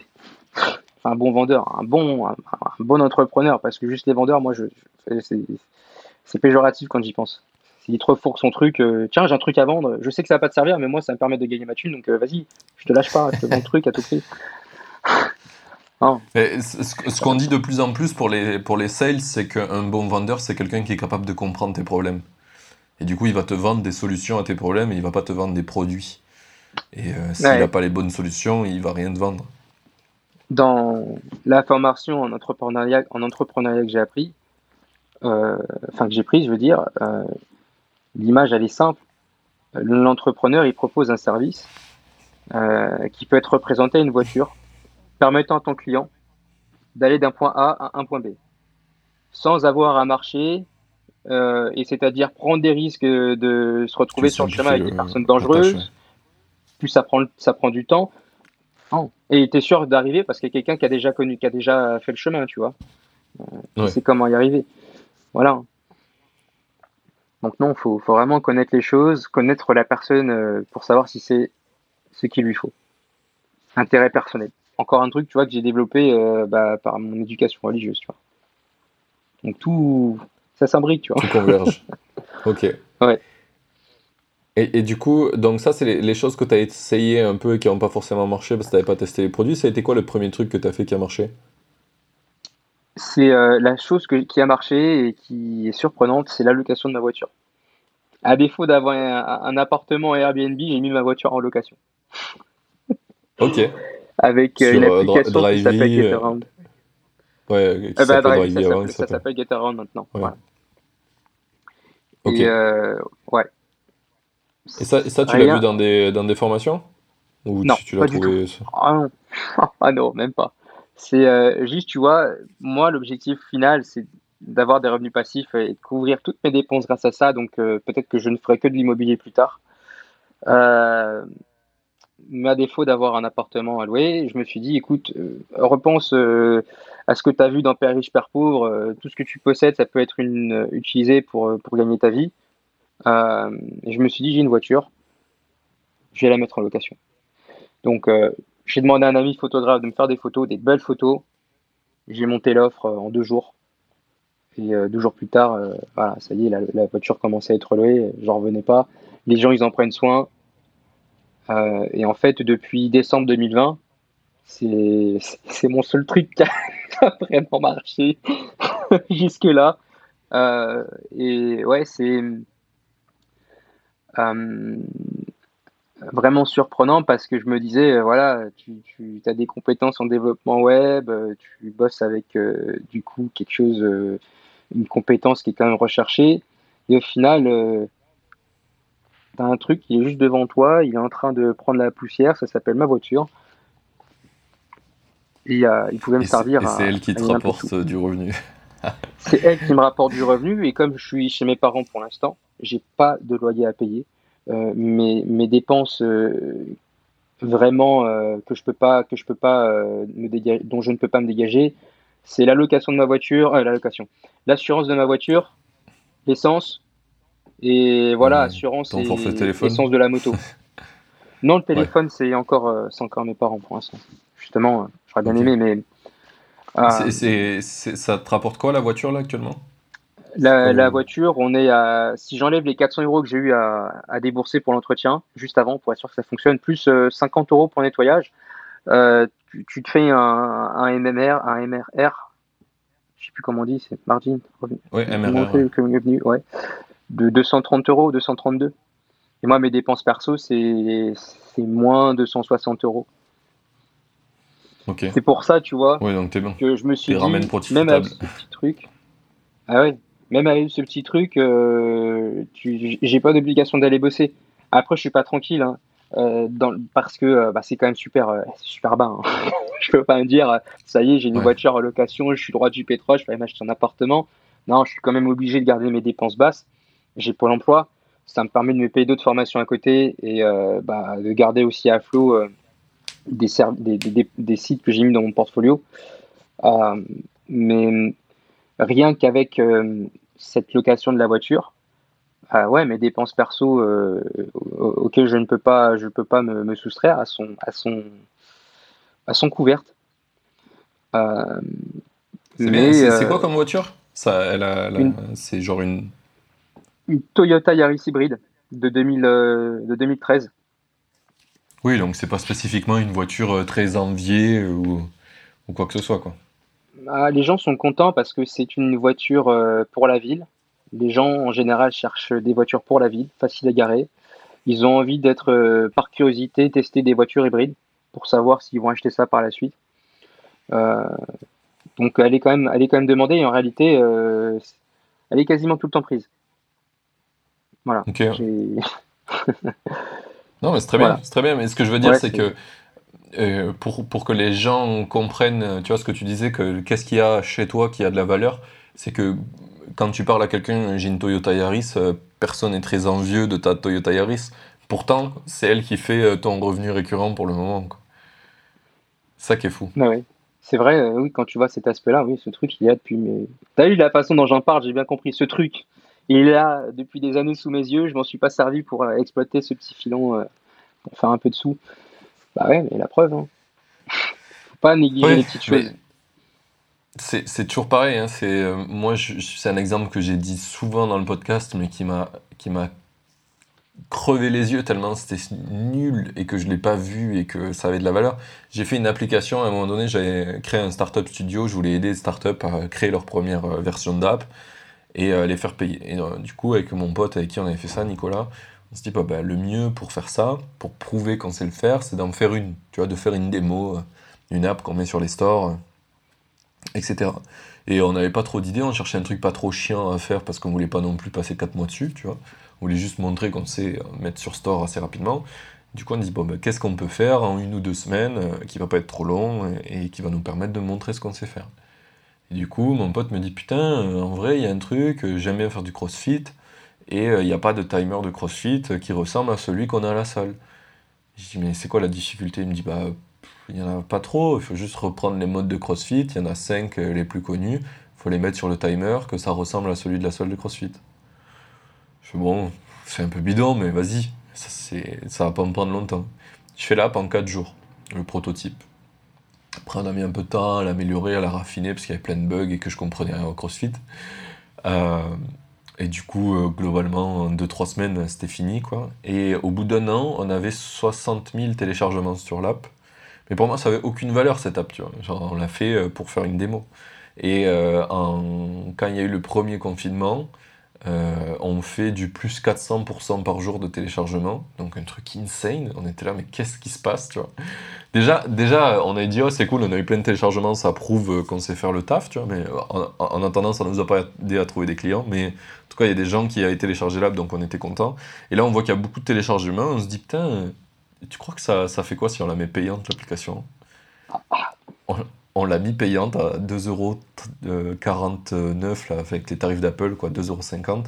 enfin, un bon vendeur, un bon, un, bon entrepreneur, parce que juste les vendeurs, moi, je, je c'est péjoratif quand j'y pense. S'il trop fourre son truc, euh, tiens, j'ai un truc à vendre, je sais que ça va pas te servir, mais moi, ça me permet de gagner ma thune, donc euh, vas-y, je te lâche pas, je te vends le truc à tout prix. <laughs> ce qu'on dit de plus en plus pour les, pour les sales, c'est qu'un bon vendeur, c'est quelqu'un qui est capable de comprendre tes problèmes. Et du coup, il va te vendre des solutions à tes problèmes et il va pas te vendre des produits. Et euh, s'il n'a pas les bonnes solutions, il va rien te vendre. Dans la formation en entrepreneuriat, en entrepreneuriat que j'ai appris, euh, enfin que j'ai prise, je veux dire, euh, l'image elle est simple. L'entrepreneur il propose un service qui peut être représenté à une voiture, permettant à ton client d'aller d'un point A à un point B, sans avoir à marcher, et c'est-à-dire prendre des risques de se retrouver sur le chemin avec des personnes dangereuses. Plus ça prend, ça prend du temps. Et tu es sûr d'arriver parce qu'il y a quelqu'un qui a déjà connu, qui a déjà fait le chemin, tu vois. C'est comment y arriver. Voilà. Donc non, il faut, vraiment connaître les choses, connaître la personne euh, pour savoir si c'est ce qu'il lui faut. Intérêt personnel. encore un truc, tu vois, que j'ai développé bah, par mon éducation religieuse, tu vois. Donc tout, ça s'imbrique, tu vois. Tout converge. <laughs> ok. Ouais. Et, du coup, donc ça, c'est les, choses que tu as essayé un peu et qui n'ont pas forcément marché parce que tu n'avais pas testé les produits. Ça a été quoi le premier truc que tu as fait qui a marché? C'est euh, la chose qui a marché et qui est surprenante, c'est l'allocation de ma voiture. À défaut d'avoir un, appartement Airbnb, j'ai mis ma voiture en location. Ok. <laughs> Avec euh, une euh, application qui s'appelle GetAround. Ouais, qui bah, Drive, ça s'appelle GetAround maintenant. Ouais. Ok. ouais. Et ça, ça tu l'as vu dans des, dans des formations? Ou non, tu, l'as trouvé ah non. <laughs> ah non, même pas. C'est euh, juste, tu vois, moi, l'objectif final, c'est d'avoir des revenus passifs et de couvrir toutes mes dépenses grâce à ça. Donc, euh, peut-être que je ne ferai que de l'immobilier plus tard. Euh, mais à défaut d'avoir un appartement à louer, je me suis dit, écoute, repense à ce que tu as vu dans Père riche, Père pauvre. tout ce que tu possèdes, ça peut être utilisé pour, pour gagner ta vie. Euh, je me suis dit, j'ai une voiture, je vais la mettre en location. Donc, euh, j'ai demandé à un ami photographe de me faire des photos, des belles photos. J'ai monté l'offre euh, en deux jours. Et deux jours plus tard, voilà, ça y est, la, voiture commençait à être louée, j'en revenais pas. Les gens, ils en prennent soin. Et en fait, depuis décembre 2020, c'est mon seul truc qui a, <laughs> vraiment marché <laughs> jusque-là. et ouais, c'est euh, vraiment surprenant parce que je me disais, euh, voilà, tu, tu as des compétences en développement web, euh, tu bosses avec du coup quelque chose, une compétence qui est quand même recherchée, et au final, tu as un truc qui est juste devant toi, il est en train de prendre la poussière, ça s'appelle ma voiture. Et il pouvait me servir. Et c'est elle qui te rapporte du revenu. <laughs> c'est elle qui me rapporte du revenu, et comme je suis chez mes parents pour l'instant, j'ai pas de loyer à payer. Euh, mes, mes, dépenses euh, vraiment euh, que je peux pas que je peux pas me dégager, dont je ne peux pas me dégager, c'est l'allocation de ma voiture, l'allocation, l'assurance de ma voiture, l'essence et voilà assurance et de la moto. <laughs> non, le téléphone c'est encore c'est encore mes parents pour l'instant. Justement, j'aurais bien aimé, mais c'est, ça te rapporte quoi la voiture là actuellement? La, voiture, on est à. Si j'enlève les 400 euros que j'ai eu à, débourser pour l'entretien, juste avant, pour être sûr que ça fonctionne, plus 50 euh, euros pour nettoyage, euh, tu, te fais un, un, MMR, un MRR, je sais plus comment on dit, c'est margin. Oui, MRR. Ouais. De 230 euros, 232. Et moi, mes dépenses perso, c'est moins 260 euros. C'est pour ça, tu vois, donc es bon. que je me suis dit, même avec ce petit truc, ah ouais, même avec ce petit truc, euh, j'ai pas d'obligation d'aller bosser. Après, je suis pas tranquille, hein, euh, dans, parce que euh, bah, c'est quand même super, super bas. Hein. <laughs> je peux pas me dire, ça y est, j'ai une voiture en location, je suis droit du pétrole, je vais m'acheter un appartement. Non, je suis quand même obligé de garder mes dépenses basses. J'ai Pôle emploi, ça me permet de me payer d'autres formations à côté et bah, de garder aussi à flot des, des, des, des, sites que j'ai mis dans mon portfolio. mais rien qu'avec euh, cette location de la voiture, ouais, mes dépenses perso euh, auxquelles je ne peux pas, je peux pas me, soustraire, à son, à son, à son couverte. Euh, c'est quoi comme voiture? Ça, c'est genre une. Une Toyota Yaris hybride de, 2000, de 2013. Oui, donc c'est pas spécifiquement une voiture très enviée ou, ou quoi que ce soit, quoi. Ah, les gens sont contents parce que c'est une voiture euh, pour la ville. Les gens en général cherchent des voitures pour la ville, faciles à garer. Ils ont envie d'être, euh, par curiosité, tester des voitures hybrides pour savoir s'ils vont acheter ça par la suite. Euh, donc elle est, quand même, elle est quand même demandée et en réalité, elle est quasiment tout le temps prise. Voilà. <laughs> non, mais c'est très bien. C'est très bien. Mais ce que je veux dire, c'est que euh, pour, pour, que les gens comprennent, tu vois, ce que tu disais, que qu'est-ce qu'il y a chez toi qui a de la valeur, c'est que quand tu parles à quelqu'un, j'ai une Toyota Yaris, euh, personne n'est très envieux de ta Toyota Yaris. Pourtant, c'est elle qui fait euh, ton revenu récurrent pour le moment. Ça qui est fou. Bah oui. C'est vrai, oui, quand tu vois cet aspect-là, oui, ce truc, il y a depuis. Mais... T'as vu la façon dont j'en parle, j'ai bien compris. Ce truc, il est là depuis des années sous mes yeux. Je m'en suis pas servi pour exploiter ce petit filon, pour faire un peu de sous. Bah ouais, mais la preuve. Hein. <laughs> Faut pas négliger les petites choses. C'est toujours pareil. Hein, c'est euh, moi, c'est un exemple que j'ai dit souvent dans le podcast, mais qui m'a qui m'a crevé les yeux tellement c'était nul et que je l'ai pas vu et que ça avait de la valeur. J'ai fait une application à un moment donné. J'avais créé un startup studio. Je voulais aider les startups à créer leur première euh, version d'app et euh, les faire payer. Et du coup, avec mon pote avec qui on avait fait ça, Nicolas, on se dit bah, bah le mieux pour faire ça, pour prouver qu'on sait le faire, c'est d'en faire une. Tu vois, de faire une démo, une app qu'on met sur les stores etc. Et on n'avait pas trop d'idées, on cherchait un truc pas trop chiant à faire parce qu'on voulait pas non plus passer 4 mois dessus, tu vois. On voulait juste montrer qu'on sait euh, mettre sur store assez rapidement. Du coup, on dit, ben, qu'est-ce qu'on peut faire en une ou deux semaines euh, qui va pas être trop long et, qui va nous permettre de montrer ce qu'on sait faire. Et du coup, mon pote me dit, putain, euh, en vrai, il y a un truc, j'aime bien faire du crossfit et il n'y a pas de timer de crossfit qui ressemble à celui qu'on a à la salle. Je dis, mais c'est quoi la difficulté? Il me dit, bah, il n'y en a pas trop, il faut juste reprendre les modes de CrossFit, il y en a 5 euh, les plus connus, il faut les mettre sur le timer, que ça ressemble à celui de la salle de CrossFit. Je fais bon, c'est un peu bidon, mais vas-y, ça, ça va pas me prendre longtemps. Je fais l'app en 4 jours, le prototype. Après, on mis un peu de temps à l'améliorer, à la raffiner, parce qu'il y avait plein de bugs et que je comprenais rien au CrossFit. Euh, et du coup, euh, globalement, en 2-3 semaines, c'était fini. quoi. Et au bout d'un an, on avait 60 000 téléchargements sur l'app. Mais pour moi, ça avait aucune valeur cette app, tu vois. On l'a fait euh, pour faire une démo. Et quand il y a eu le premier confinement, on fait du plus 400% par jour de téléchargement. Donc un truc insane. On était là, mais qu'est-ce qui se passe, tu vois? Déjà, déjà, on a dit, oh, c'est cool, on a eu plein de téléchargements, ça prouve qu'on sait faire le taf, tu vois. Mais en, attendant, ça ne nous a pas aidé à trouver des clients. Mais en tout cas, il y a des gens qui avaient téléchargé l'app, donc on était content. Et là, on voit qu'il y a beaucoup de téléchargements. On se dit, putain tu crois que ça, ça, fait quoi si on la met payante, l'application? On, l'a mis payante à 2,49€ là, avec les tarifs d'Apple, quoi, 2,50€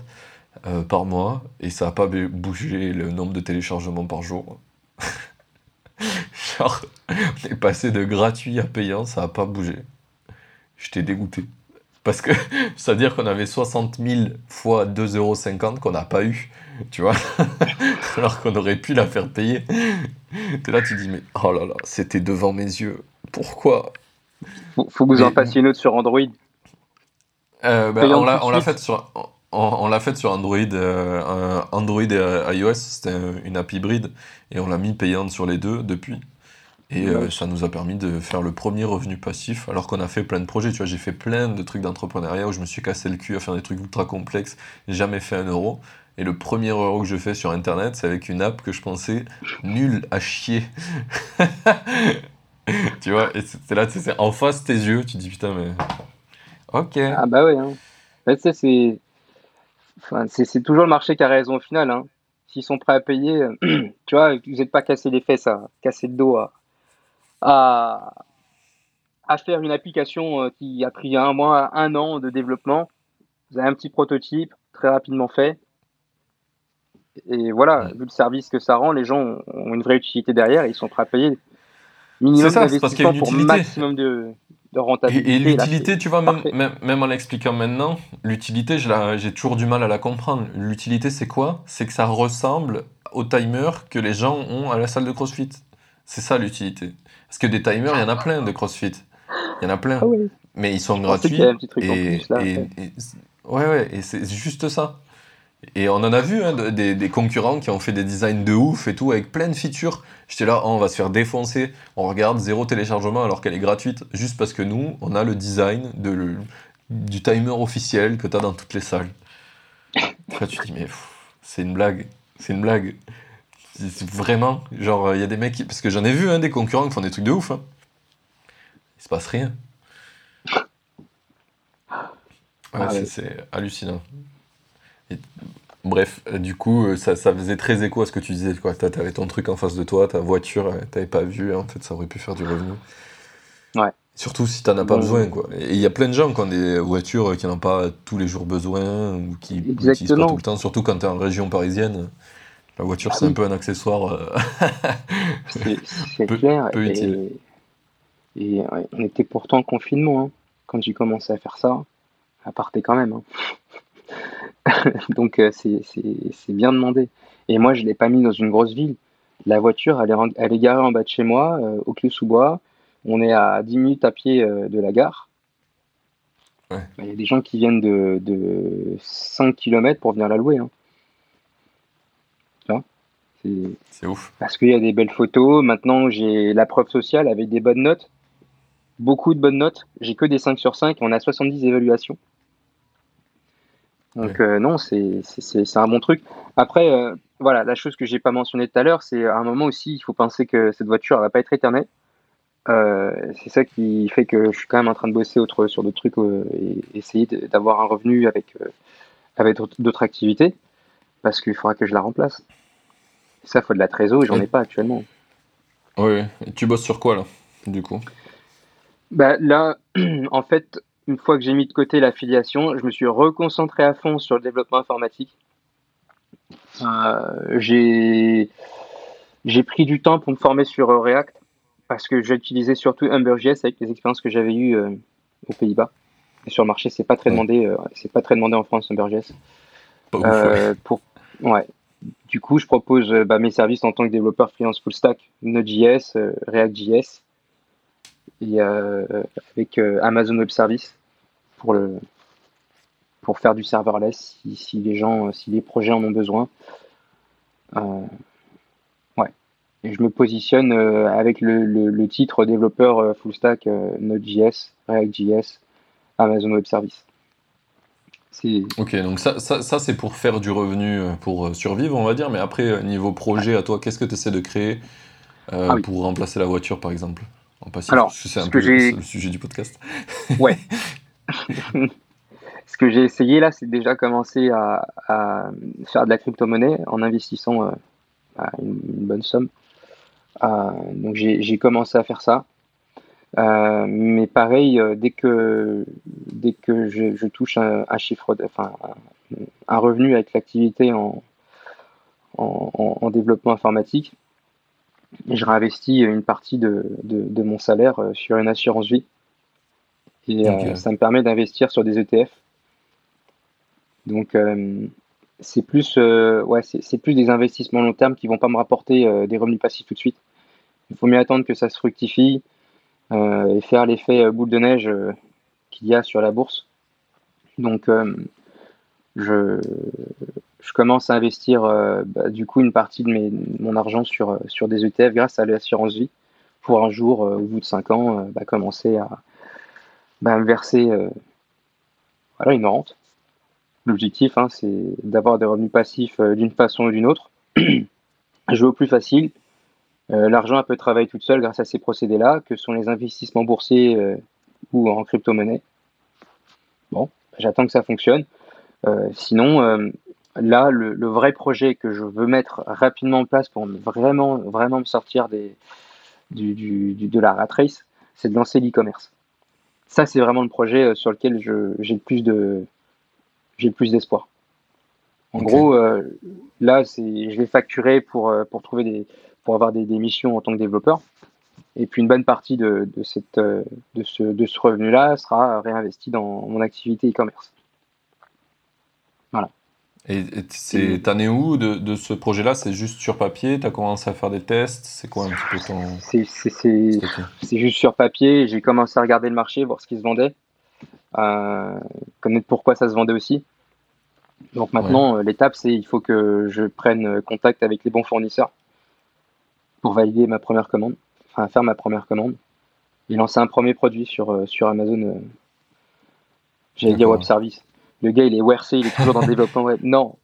euh, par mois, et ça n'a pas bougé le nombre de téléchargements par jour. Genre, on est passé de gratuit à payant, ça n'a pas bougé. J'étais dégoûté. Parce que <laughs> ça veut dire qu'on avait 60 000 fois 2,50€ qu'on n'a pas eu, tu vois <laughs> Alors qu'on aurait pu la faire payer. Et là, tu dis, mais oh là là, c'était devant mes yeux. Pourquoi? Faut, faut que vous en fassiez une autre sur Android. Euh, ben, on l'a fait sur. On, l'a fait sur Android, euh, Android et iOS, c'était une app hybride, et on l'a mis payante sur les deux depuis. Et euh, ça nous a permis de faire le premier revenu passif, alors qu'on a fait plein de projets. Tu vois, j'ai fait plein de trucs d'entrepreneuriat où je me suis cassé le cul à faire des trucs ultra complexes, jamais fait un euro. Et le premier euro que je fais sur Internet, c'est avec une app que je pensais nulle à chier. <laughs> tu vois, et c'est là, c'est en face tes yeux, tu dis putain, mais. Ok. Ah bah ouais. Hein. c'est. Enfin, c'est toujours le marché qui a raison au final. Hein. S'ils sont prêts à payer, <clears throat> tu vois, vous n'êtes pas cassé les fesses à casser le dos à, à, faire une application euh, qui a pris un mois, un an de développement. Vous avez un petit prototype très rapidement fait. Et voilà, vu le service que ça rend, les gens ont une vraie utilité derrière et ils sont prêts à payer minimum d'investissement pour maximum de, de rentabilité. Et, l'utilité, tu vois, même, même, en l'expliquant maintenant, l'utilité, j'ai toujours du mal à la comprendre. L'utilité, c'est quoi? C'est que ça ressemble au timer que les gens ont à la salle de CrossFit. C'est ça l'utilité. Parce que des timers, il y en a plein de CrossFit. Il y en a plein. Ah mais ils sont gratuits. et, ouais, ouais, et c'est juste ça. Et on en a vu hein, des, concurrents qui ont fait des designs de ouf et tout, avec plein de features. J'étais là, oh, on va se faire défoncer. On regarde zéro téléchargement alors qu'elle est gratuite, juste parce que nous, on a le design de du timer officiel que tu as dans toutes les salles. Là, tu te dis, mais c'est une blague. C'est une blague. Vraiment, genre, il y a des mecs qui... Parce que j'en ai vu hein, des concurrents qui font des trucs de ouf. Hein. Il se passe rien. Ah c'est hallucinant. bref, euh, du coup, euh, ça, ça, faisait très écho à ce que tu disais. Tu avais ton truc en face de toi, ta voiture, euh, t'avais pas vu. En fait, ça aurait pu faire du revenu. Ouais. Surtout si t'en as pas besoin, quoi. Et il y a plein de gens qui ont des voitures qui n'en ont pas tous les jours besoin ou qui n'utilisent pas tout le temps, surtout quand tu es en région parisienne. La voiture, c'est un peu un accessoire. Euh, <laughs> c'est clair. Peu utile. Et, on était pourtant en confinement hein, quand j'ai commencé à faire ça. À partait quand même. Hein. <laughs> Donc euh, c'est bien demandé. Et moi, je ne l'ai pas mis dans une grosse ville. La voiture, elle est, elle est garée en bas de chez moi, euh, au Clé-sous-Bois. On est à 10 minutes à pied de la gare. Bah, il y a des gens qui viennent de, de 5 km pour venir la louer. Hein. C'est ouf. Parce qu'il y a des belles photos. Maintenant, j'ai la preuve sociale avec des bonnes notes. Beaucoup de bonnes notes. J'ai que des 5 sur 5 on a 70 évaluations. Donc, euh, non, c'est un bon truc. Après, euh, voilà, la chose que j'ai pas mentionnée tout à l'heure, c'est à un moment aussi, il faut penser que cette voiture, elle va pas être éternelle. Euh, c'est ça qui fait que je suis quand même en train de bosser autre, sur d'autres trucs et essayer d'avoir un revenu avec, avec d'autres activités parce qu'il faudra que je la remplace. Ça, il faut de la trésor, j'en ai pas actuellement. Oui, et tu bosses sur quoi là, du coup? Bah, Là, <clears throat> en fait, une fois que j'ai mis de côté l'affiliation, je me suis reconcentré à fond sur le développement informatique. Euh, j'ai pris du temps pour me former sur React parce que j'utilisais surtout Humber.js avec les expériences que j'avais eues euh, aux Pays-Bas. Et sur le marché, c'est pas très demandé, euh, c'est pas très demandé en France Humber.js. Euh, pour, ouais, du coup, je propose euh, bah, mes services en tant que développeur freelance full stack, Node.js, euh, React.js, et euh, avec Amazon Web Service pour faire du serverless si, les gens, si les projets en ont besoin. ouais. Et je me positionne avec le, titre développeur full stack Node.js, React.js, Amazon Web Service. Ok, donc ça, ça, c'est pour faire du revenu, euh, pour euh, survivre, on va dire. Mais après, euh, niveau projet, à toi, qu'est-ce que tu essaies de créer ah pour remplacer la voiture, par exemple? En Alors, c'est un peu le, sujet du podcast. <laughs> Ouais. <laughs> ce que j'ai essayé là, c'est déjà commencer à, faire de la crypto-monnaie en investissant une, bonne somme. donc j'ai commencé à faire ça. Euh, mais pareil, euh, dès que, dès que je, touche un, chiffre, enfin, un revenu avec l'activité en, en, développement informatique, je réinvestis une partie de, de, mon salaire euh, sur une assurance vie. Et ça me permet d'investir sur des ETF. Donc, c'est plus, ouais, c'est plus des investissements long terme qui vont pas me rapporter des revenus passifs tout de suite. Il faut mieux attendre que ça se fructifie, et faire l'effet euh, boule de neige euh, qu'il y a sur la bourse. Donc, je, je commence à investir bah, du coup une partie de mes, mon argent sur, sur des ETF grâce à l'assurance vie pour un jour, au bout de 5 ans, bah, commencer à bah, me verser une rente. L'objectif, hein, c'est d'avoir des revenus passifs d'une façon ou d'une autre. <clears throat> je vais au plus facile, euh, l'argent peut travailler toute seule grâce à ces procédés-là, que sont les investissements boursiers euh, ou en crypto-monnaie. Bon, j'attends que ça fonctionne. Euh, sinon, là, le, vrai projet que je veux mettre rapidement en place pour vraiment, vraiment me sortir des, du, de la rat race, c'est de lancer l'e-commerce. Ça, c'est vraiment le projet sur lequel j'ai le plus de j'ai plus d'espoir. En gros, là, je vais facturer pour, pour trouver des, pour avoir des, missions en tant que développeur. Et puis une bonne partie de, cette, euh, de ce, de ce revenu-là sera réinvesti dans mon activité e-commerce. Voilà. Et t'en es où de, de ce projet-là? C'est juste sur papier? Tu as commencé à faire des tests? C'est quoi un petit peu ton. C'est juste sur papier. J'ai commencé à regarder le marché, voir ce qui se vendait, euh, connaître pourquoi ça se vendait aussi. Donc maintenant, euh, l'étape, c'est il faut que je prenne contact avec les bons fournisseurs pour valider ma première commande, enfin faire ma première commande, et lancer un premier produit sur, euh, sur Amazon. Euh, j'allais dire web service. Le gars, il est WRC, il est toujours dans le <laughs> développement web. Non,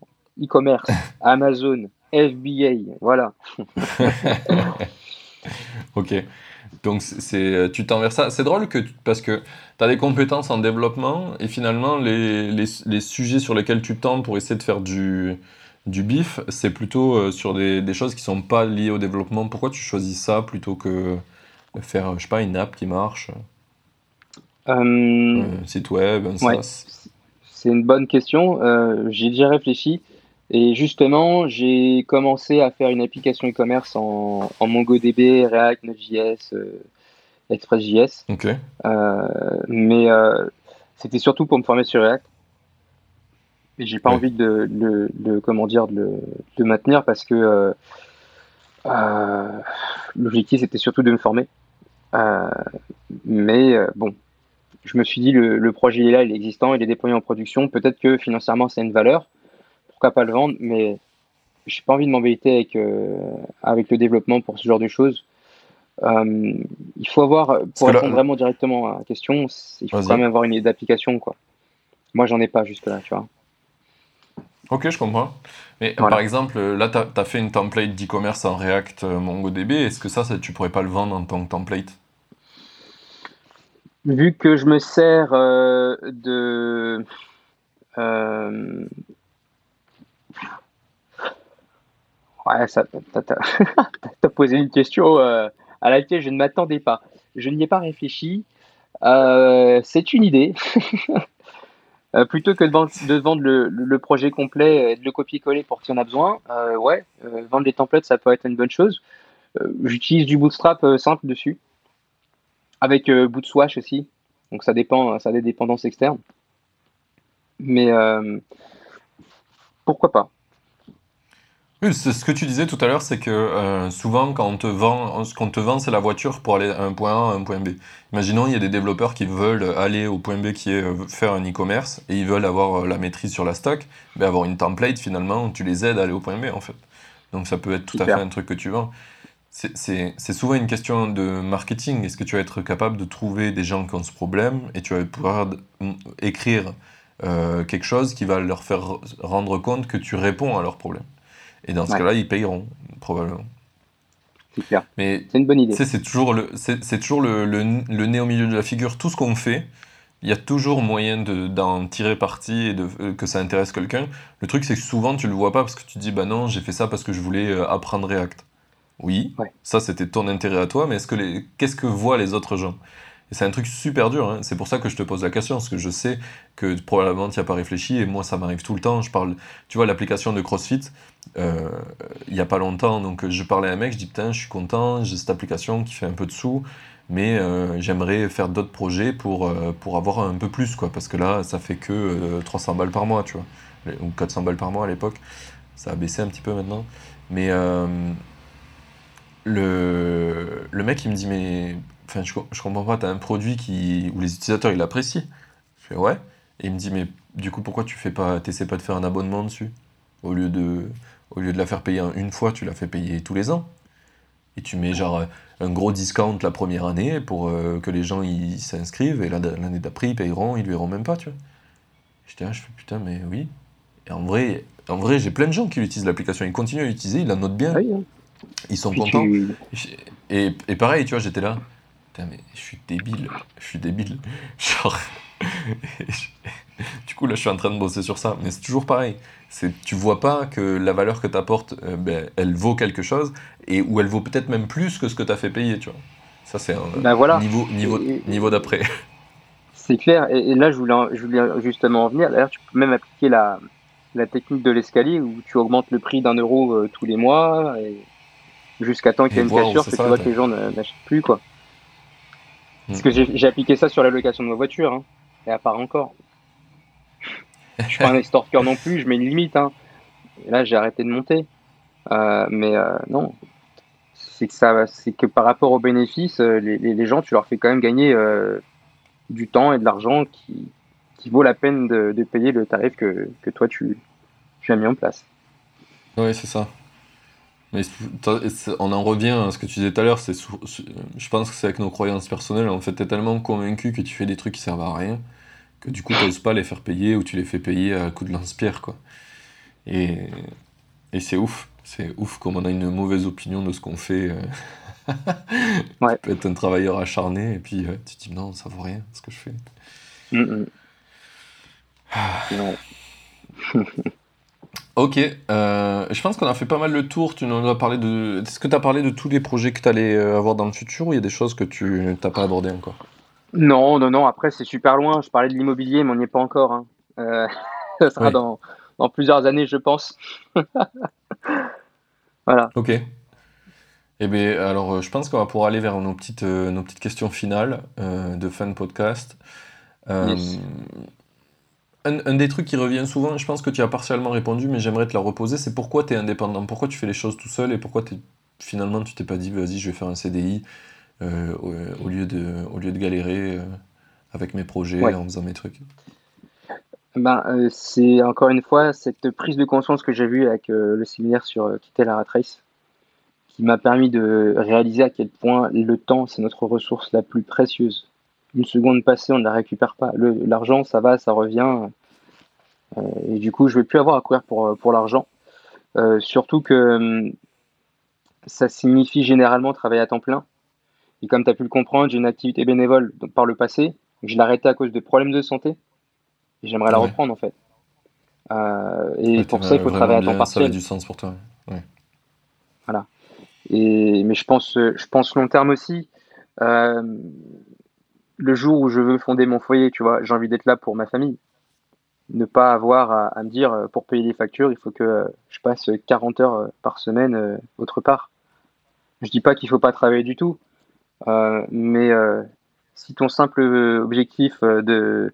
e-commerce, <laughs> Amazon, FBA, voilà. <laughs> ok. Donc c'est, tu t'en vers ça. C'est drôle que parce que tu as des compétences en développement et finalement les, les, les, sujets sur lesquels tu tentes pour essayer de faire du, du bif, c'est plutôt euh, sur des, des, choses qui sont pas liées au développement. Pourquoi tu choisis ça plutôt que faire, je sais pas, une app qui marche? Euh, Un site web, un SaaS? C'est une bonne question. Euh, j'ai déjà réfléchi. Et justement, j'ai commencé à faire une application e-commerce en, en, MongoDB, React, Node.js, ExpressJS. Mais c'était surtout pour me former sur React. Et j'ai pas envie de, de, comment dire, de, de maintenir parce que euh, euh, l'objectif c'était surtout de me former. mais bon, je me suis dit, le, projet est là, il est existant, il est déployé en production. Peut-être que financièrement, c'est une valeur. Pourquoi pas le vendre? Mais je n'ai pas envie de m'embêter avec, avec le développement pour ce genre de choses. il faut avoir, pour répondre vraiment directement à la question, il faut quand même avoir une idée d'application. Quoi. Moi, j'en ai pas jusque-là, tu vois. Ok, je comprends. Mais par exemple, là, tu as, fait une template d'e-commerce en React euh, MongoDB. Est-ce que ça, ça, tu pourrais pas le vendre en tant que template? Vu que je me sers euh, de. Euh, ouais, ça. T'as <laughs> posé une question à laquelle je ne m'attendais pas. Je n'y ai pas réfléchi. C'est une idée. <laughs> Euh, plutôt que de vendre, le, projet complet et de le copier-coller pour qui en a besoin, euh, ouais, euh, vendre des templates, ça peut être une bonne chose. J'utilise du Bootstrap simple dessus, avec Bootswash aussi. Donc ça dépend, ça a des dépendances externes. Mais pourquoi pas ce que tu disais tout à l'heure, c'est que euh, souvent quand on te vend, ce qu'on te vend, c'est la voiture pour aller à un point A à un point B. Imaginons, il y a des développeurs qui veulent aller au point B qui est euh, faire un e-commerce et ils veulent avoir euh, la maîtrise sur la stock, mais avoir une template finalement, tu les aides à aller au point B en fait. Donc ça peut être tout à fait un truc que tu vends. C'est souvent une question de marketing. Est-ce que tu vas être capable de trouver des gens qui ont ce problème et tu vas pouvoir écrire quelque chose qui va leur faire rendre compte que tu réponds à leurs problèmes? Et dans ce cas-là, ils payeront, probablement. C'est clair. Mais c'est une bonne idée. C'est toujours, le, c'est, toujours le, le, nez au milieu de la figure. Tout ce qu'on fait, il y a toujours moyen d'en tirer parti et de, euh, que ça intéresse quelqu'un. Le truc, c'est que souvent, tu le vois pas parce que tu te dis, bah non, j'ai fait ça parce que je voulais euh, apprendre React. Oui, ça c'était ton intérêt à toi, mais est-ce que les... qu'est-ce que voient les autres gens? C'est un truc super dur. Hein. C'est pour ça que je te pose la question, parce que je sais que probablement tu n'y as pas réfléchi, et moi ça m'arrive tout le temps. Je parle, tu vois, l'application de CrossFit, euh, il n'y a pas longtemps, donc je parlais à un mec, je dis putain, je suis content, j'ai cette application qui fait un peu de sous, mais euh, j'aimerais faire d'autres projets pour, euh, pour avoir un peu plus, quoi, parce que là, ça fait que 300 balles par mois, tu vois, ou 400 balles par mois à l'époque. Ça a baissé un petit peu maintenant. Mais le, le mec, il me dit, mais Enfin, je, je comprends pas, tu as un produit qui, où les utilisateurs ils l'apprécient. Je fais ouais. Et il me dit, mais du coup, pourquoi tu fais pas, t'essaies pas de faire un abonnement dessus au lieu, de, au lieu de la faire payer une fois, tu la fais payer tous les ans. Et tu mets genre un gros discount la première année pour euh, que les gens ils s'inscrivent et l'année d'après ils payeront, ils verront même pas, tu vois. J'étais là, je fais putain, mais oui. Et en vrai, en vrai j'ai plein de gens qui utilisent l'application, ils continuent à l'utiliser, ils la notent bien. Hein. Ils sont contents. Et, et pareil, tu vois, j'étais là. Putain, mais je suis débile. Je suis débile. <laughs> Genre. <laughs> <laughs> du coup, là, je suis en train de bosser sur ça. Mais c'est toujours pareil. C'est, tu vois pas que la valeur que tu apportes, euh, ben, elle vaut quelque chose, et où elle vaut peut-être même plus que ce que tu as fait payer, tu vois. Ça, c'est un ben voilà. niveau, niveau, niveau d'après. C'est clair. Et, là, je voulais, je voulais justement en venir. D'ailleurs, tu peux même appliquer la, la technique de l'escalier où tu augmentes le prix d'un euro euh, tous les mois, jusqu'à temps qu'il y ait une cassure que tu vois que les gens n'achètent plus, quoi. Parce que j'ai appliqué ça sur la location de ma voiture, hein, et à part encore. Je suis pas un extorqueur non plus, je mets une limite. Hein. Là, j'ai arrêté de monter. Euh, mais euh, non, c'est que, par rapport aux bénéfices, euh, les, gens, tu leur fais quand même gagner du temps et de l'argent qui, vaut la peine de, payer le tarif que, toi, tu, tu as mis en place. Oui, c'est ça. Mais on en revient à ce que tu disais tout à l'heure, c'est je pense que c'est avec nos croyances personnelles, en fait, t'es tellement convaincu que tu fais des trucs qui servent à rien, que du coup, t'oses pas les faire payer ou tu les fais payer à coup de lance-pierre, quoi. Et, et c'est ouf, c'est ouf comme on a une mauvaise opinion de ce qu'on fait. Euh. <laughs> Tu peux être un travailleur acharné et puis euh, tu te dis non, ça vaut rien ce que je fais. Non. <laughs> Ok, euh, je pense qu'on a fait pas mal le tour. Tu nous as parlé de. Est-ce que tu as parlé de tous les projets que tu allais avoir dans le futur ou il y a des choses que tu n'as pas abordées encore? Non, non, non. Après, c'est super loin. Je parlais de l'immobilier, mais on n'y est pas encore. Hein. Euh, <laughs> ça sera dans, dans, plusieurs années, je pense. <laughs> voilà. Ok. Eh bien, alors, je pense qu'on va pouvoir aller vers nos petites, nos petites questions finales de fin de podcast. Yes un, des trucs qui revient souvent, je pense que tu as partiellement répondu, mais j'aimerais te la reposer, c'est pourquoi tu es indépendant, pourquoi tu fais les choses tout seul et pourquoi finalement tu t'es pas dit vas-y je vais faire un CDI, au, lieu de, au lieu de galérer avec mes projets, en faisant mes trucs ben, C'est encore une fois cette prise de conscience que j'ai vue avec le séminaire sur quitter la rat race qui m'a permis de réaliser à quel point le temps, c'est notre ressource la plus précieuse. Une seconde passée, on ne la récupère pas. L'argent, ça va, ça revient. et du coup, je ne vais plus avoir à courir pour, pour l'argent. surtout que hum, ça signifie généralement travailler à temps plein. Et comme tu as pu le comprendre, j'ai une activité bénévole par le passé. Je l'ai arrêtée à cause de problèmes de santé. Et j'aimerais la reprendre en fait. Euh, et pour ça, il faut travailler à temps partiel. Ça a du sens pour toi. Voilà. Et, mais je pense, je pense long terme aussi. Euh, le jour où je veux fonder mon foyer, tu vois, j'ai envie d'être là pour ma famille. Ne pas avoir à, à, me dire, euh, pour payer les factures, il faut que je passe 40 heures par semaine autre part. Je dis pas qu'il faut pas travailler du tout, euh, mais euh, si ton simple objectif euh, de,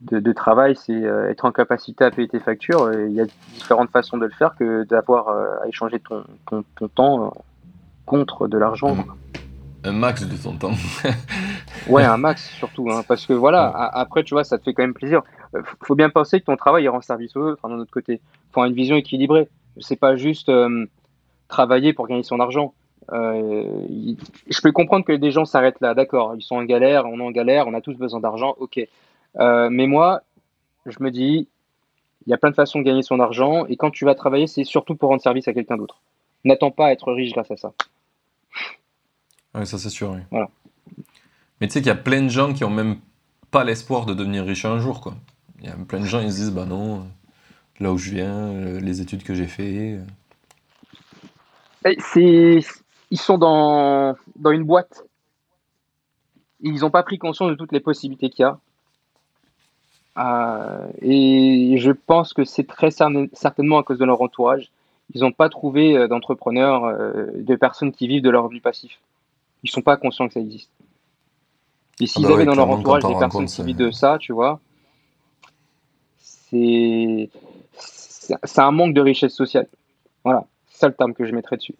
de, travail, c'est être en capacité à payer tes factures, il y a différentes façons de le faire que d'avoir à échanger ton, ton, temps contre de l'argent. Un max de ton temps. <laughs> ouais, un max surtout, hein, parce que voilà, après, tu vois, ça te fait quand même plaisir. Faut bien penser que ton travail rend service aux autres, hein, d'un autre côté. Faut avoir une vision équilibrée. C'est pas juste travailler pour gagner son argent. Euh, je peux comprendre que des gens s'arrêtent là, d'accord, ils sont en galère, on est en galère, on a tous besoin d'argent, ok. Euh, mais moi, je me dis, il y a plein de façons de gagner son argent, et quand tu vas travailler, c'est surtout pour rendre service à quelqu'un d'autre. N'attends pas à être riche grâce à ça. Oui, ça c'est sûr. Oui. Voilà. Mais tu sais qu'il y a plein de gens qui ont même pas l'espoir de devenir riche un jour, quoi. Il y a plein de gens, ils se disent, bah non, là où je viens, les études que j'ai fait. C'est ils sont dans, dans une boîte. Ils n'ont pas pris conscience de toutes les possibilités qu'il y a. Euh, et je pense que c'est très certainement à cause de leur entourage. Ils n'ont pas trouvé euh, d'entrepreneurs, euh, de personnes qui vivent de leur revenu passif. Ils ne sont pas conscients que ça existe. Et ah s'ils bah avaient dans leur entourage des personnes qui vivent de ça, tu vois, c'est un manque de richesse sociale. Voilà, c'est ça le terme que je mettrais dessus.